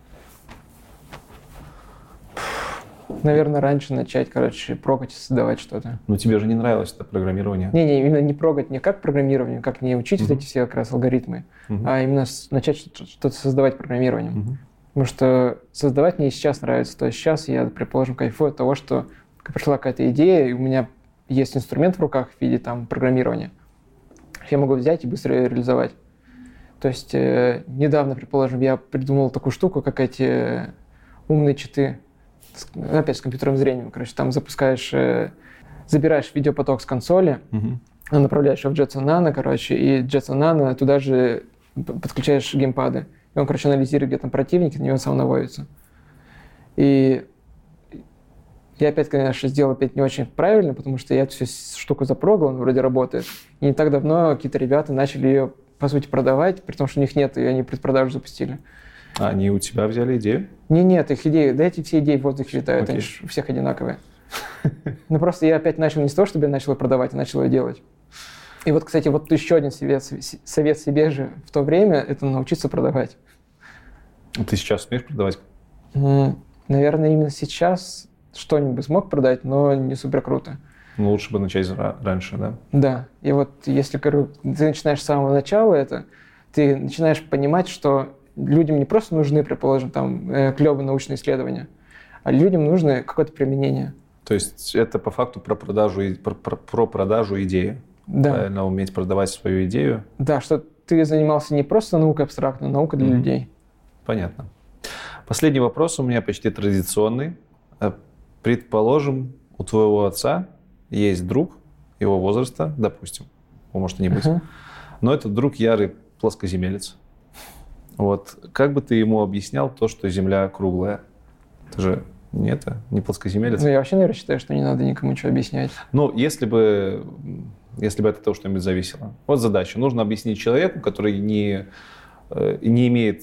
Наверное, раньше начать, короче, прогать и создавать что-то. Ну, тебе же не нравилось это программирование. Не-не, именно не прогать не как программирование, как не учить вот Мгм. эти все как раз алгоритмы, Мгм. а именно начать что- что-то создавать программированием. Мгм. Потому что создавать мне сейчас нравится. То есть сейчас я, предположим, кайфую от того, что пришла какая-то идея, и у меня есть инструмент в руках в виде там программирования. Я могу взять и быстро ее реализовать. То есть э, недавно, предположим, я придумал такую штуку, как эти умные читы, с- опять с компьютерным зрением. Короче, там запускаешь, э, забираешь видеопоток с консоли, Мгм. направляешь его в Jetson Nano, короче, и Jetson Nano туда же подключаешь геймпады. И он, короче, анализирует, где там противники, на него сам наводится. И я опять, конечно, сделал опять не очень правильно, потому что я эту всю штуку запрогал, он вроде работает. И не так давно какие-то ребята начали ее, по сути, продавать, при том, что у них нет, и они предпродажу запустили. А они у тебя взяли идею? Не, нет, их идеи, да эти все идеи в воздухе летают, Окей. они ж у всех одинаковые. Ну просто я опять начал не с того, чтобы я начал ее продавать, а начал ее делать. И вот, кстати, вот еще один совет, совет себе же в то время, это научиться продавать. Ты сейчас умеешь продавать? Наверное, именно сейчас что-нибудь смог продать, но не супер круто. Ну, лучше бы начать ра- раньше, да? Да, и вот если говорю, ты начинаешь с самого начала это, ты начинаешь понимать, что людям не просто нужны, предположим, там э, клевые научные исследования, а людям нужно какое-то применение. То есть это по факту про продажу, про, про- про продажу идеи. Да, Правильно уметь продавать свою идею. да, что ты занимался не просто наукой абстрактной, а наукой для Мгм. людей. Понятно. Последний вопрос у меня почти традиционный. Э, Предположим, у твоего отца есть друг его возраста, допустим, его может и не быть, Ага. но этот друг ярый плоскоземелец. Вот как бы ты ему объяснял то, что Земля круглая? Ты же не это, не плоскоземелец. Ну, я вообще, наверное, считаю, что не надо никому ничего объяснять. Ну, если бы, если бы от этого что-нибудь зависело. Вот задача. Нужно объяснить человеку, который не, э, не имеет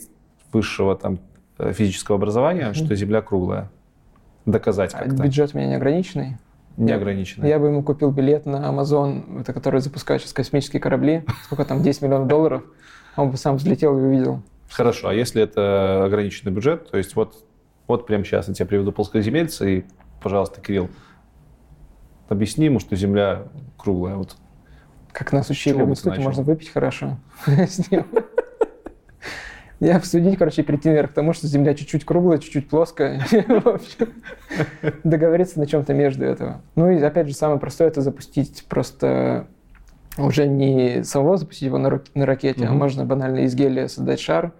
высшего там э, физического образования, Мгм. что Земля круглая. Доказать А как-то. бюджет у меня неограниченный. Неограниченно. Я бы ему купил билет на Amazon, это который запускает сейчас космические корабли. Сколько там, 10 миллионов долларов. Он бы сам взлетел и увидел. Хорошо, а если это ограниченный бюджет, то есть вот, вот прямо сейчас я тебе приведу плоскоземельца, и пожалуйста, Кирилл, объясни ему, что Земля круглая. Вот. Как нас учили в институте, можно выпить хорошо с ним. И обсудить, короче, прийти наверх к тому, что Земля чуть-чуть круглая, чуть-чуть плоская. В общем, договориться на чем-то между этого. Ну и опять же, самое простое это запустить просто уже не самого запустить его на, на ракете, а Мгм. можно банально из гелия создать шар,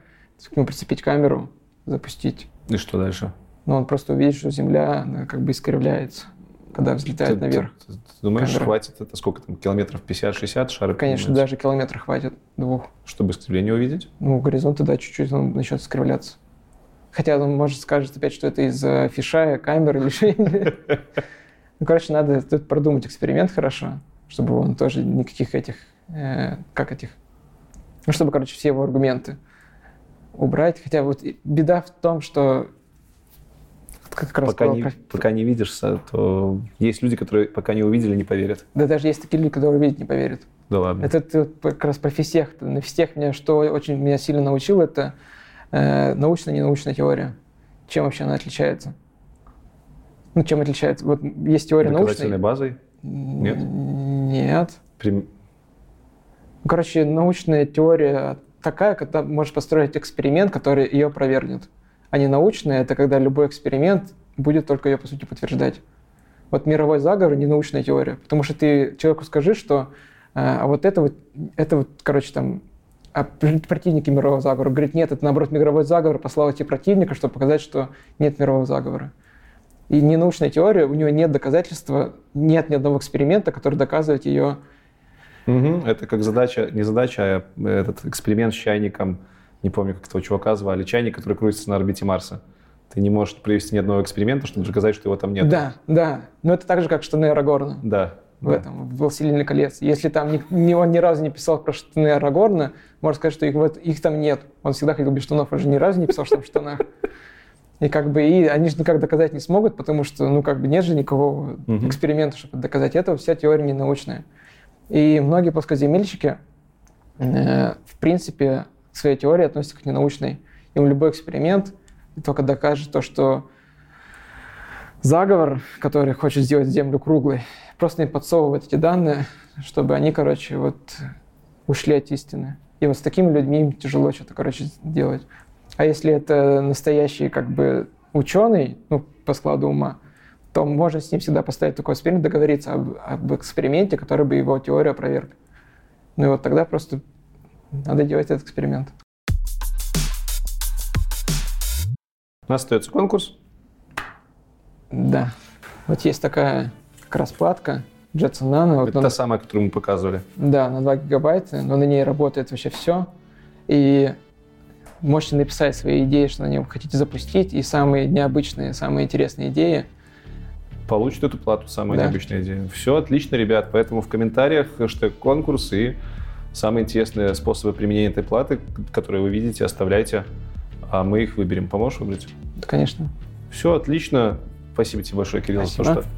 к нему прицепить камеру, запустить. И что дальше? Но он просто увидит, что Земля она как бы искривляется, когда взлетает Ты- наверх. Ты, ты думаешь, Камера. хватит это сколько там, километров 50-60 шары? Конечно, даже километра хватит, двух. Чтобы искривление увидеть? Ну, горизонт тогда чуть-чуть он начнет искривляться. Хотя он, может, скажет опять, что это из-за фишая, камеры или что-нибудь. Ну, короче, надо тут продумать эксперимент хорошо, чтобы он тоже никаких этих, э, как этих, ну, чтобы, короче, все его аргументы убрать. Хотя вот беда в том, что как раз Пока не, про- пока не видишь, то есть люди, которые пока не увидели, не поверят. Да даже есть такие люди, которые увидеть не поверят. Да ладно. Это ты как раз про физтех. На физтех меня что очень меня сильно научил, это э, научная и ненаучная теория. Чем вообще она отличается? Ну, чем отличается? Вот есть теория научная. базой? Нет? Нет. Прим- короче, научная теория такая, когда можешь построить эксперимент, который ее опровергнет. А не научная – это когда любой эксперимент будет только ее, по сути, подтверждать. Вот мировой заговор – не научная теория. Потому что ты человеку скажи, что э, а вот это вот, это вот, короче, там, а противники мирового заговора. Говорит, нет, это, наоборот, мировой заговор послал эти противника, чтобы показать, что нет мирового заговора. И не научная теория, у нее нет доказательства, нет ни одного эксперимента, который доказывает ее Мгм. Это как задача, не задача, а этот эксперимент с чайником, не помню, как этого чувака звали, чайник, который крутится на орбите Марса. Ты не можешь провести ни одного эксперимента, чтобы доказать, что его там нет. Да, да. Но это так же, как штаны Арагорна Да. в да. этом, в «Властелине колец». Если там ни, ни- он ни разу не писал про штаны Арагорна, можно сказать, что их, вот, их там нет. Он всегда ходил без штанов, он же ни разу не писал, что там в штанах. И как бы и они же никак доказать не смогут, потому что, ну, как бы нет же никакого Мгм. эксперимента, чтобы доказать это. Вся теория не научная. И многие плоскоземельщики, э, в принципе, к своей теории относятся как ненаучной. Им любой эксперимент только докажет то, что заговор, который хочет сделать Землю круглой, просто им подсовывает эти данные, чтобы они, короче, вот ушли от истины. И вот с такими людьми им тяжело что-то, короче, делать. А если это настоящий, как бы, ученый, ну, по складу ума, то можно с ним всегда поставить такой эксперимент, договориться об, об эксперименте, который бы его теорию опроверг. Ну и вот тогда просто надо делать этот эксперимент. У нас остается конкурс. Да. Вот есть такая как раз платка Jetson Nano. Вот Это он- та самая, которую мы показывали. Да, на 2 гигабайта, но на ней работает вообще все. И можете написать свои идеи, что на нем хотите запустить, и самые необычные, самые интересные идеи. Получит эту плату, самая Да. необычная идея. Все отлично, ребят. Поэтому в комментариях хэштег конкурс и самые интересные способы применения этой платы, которые вы видите, оставляйте, а мы их выберем. Поможешь выбрать? Да, конечно. Все отлично. Спасибо тебе большое, Кирилл, за то, Спасибо. что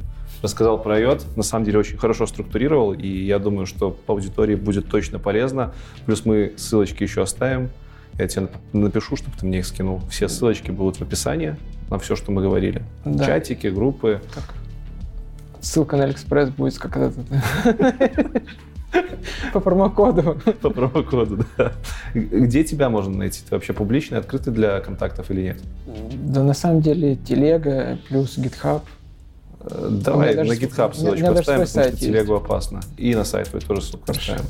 рассказал про IoT. На самом деле очень хорошо структурировал, и я думаю, что по аудитории будет точно полезно. Плюс мы ссылочки еще оставим. Я тебе нап- напишу, чтобы ты мне их скинул. Все ссылочки будут в описании на все, что мы говорили. Да. Чатики, группы. Ссылка на Алиэкспресс будет как этот... По промокоду. По промокоду, да. Где тебя можно найти? Ты вообще публичный, открытый для контактов или нет? Да на самом деле телега плюс GitHub. Э, Давай на GitHub ссылочку оставим, потому что телегу опасно. И на сайт твой тоже ссылку оставим.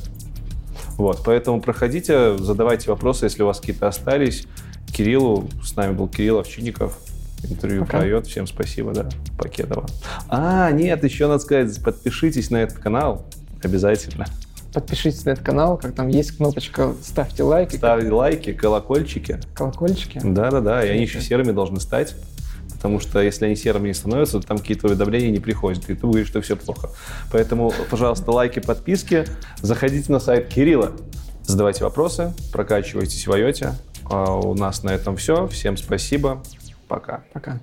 Вот, поэтому проходите, задавайте вопросы, если у вас какие-то остались. Кириллу, с нами был Кирилл Овчинников. Интервью Пока. IOT. Всем спасибо, да. Покедова. А, нет, еще надо сказать, подпишитесь на этот канал. Обязательно. Подпишитесь на этот канал, как там есть кнопочка «Ставьте лайки», Ставьте лайки, колокольчики. колокольчики. Да-да-да, и они еще серыми должны стать. Потому что если они серыми не становятся, то там какие-то уведомления не приходят. И ты говоришь, что все плохо. Поэтому, пожалуйста, лайки, подписки. Заходите на сайт Кирилла. Задавайте вопросы, прокачивайтесь в IOT. А у нас на этом все. Всем спасибо. Пока. Пока.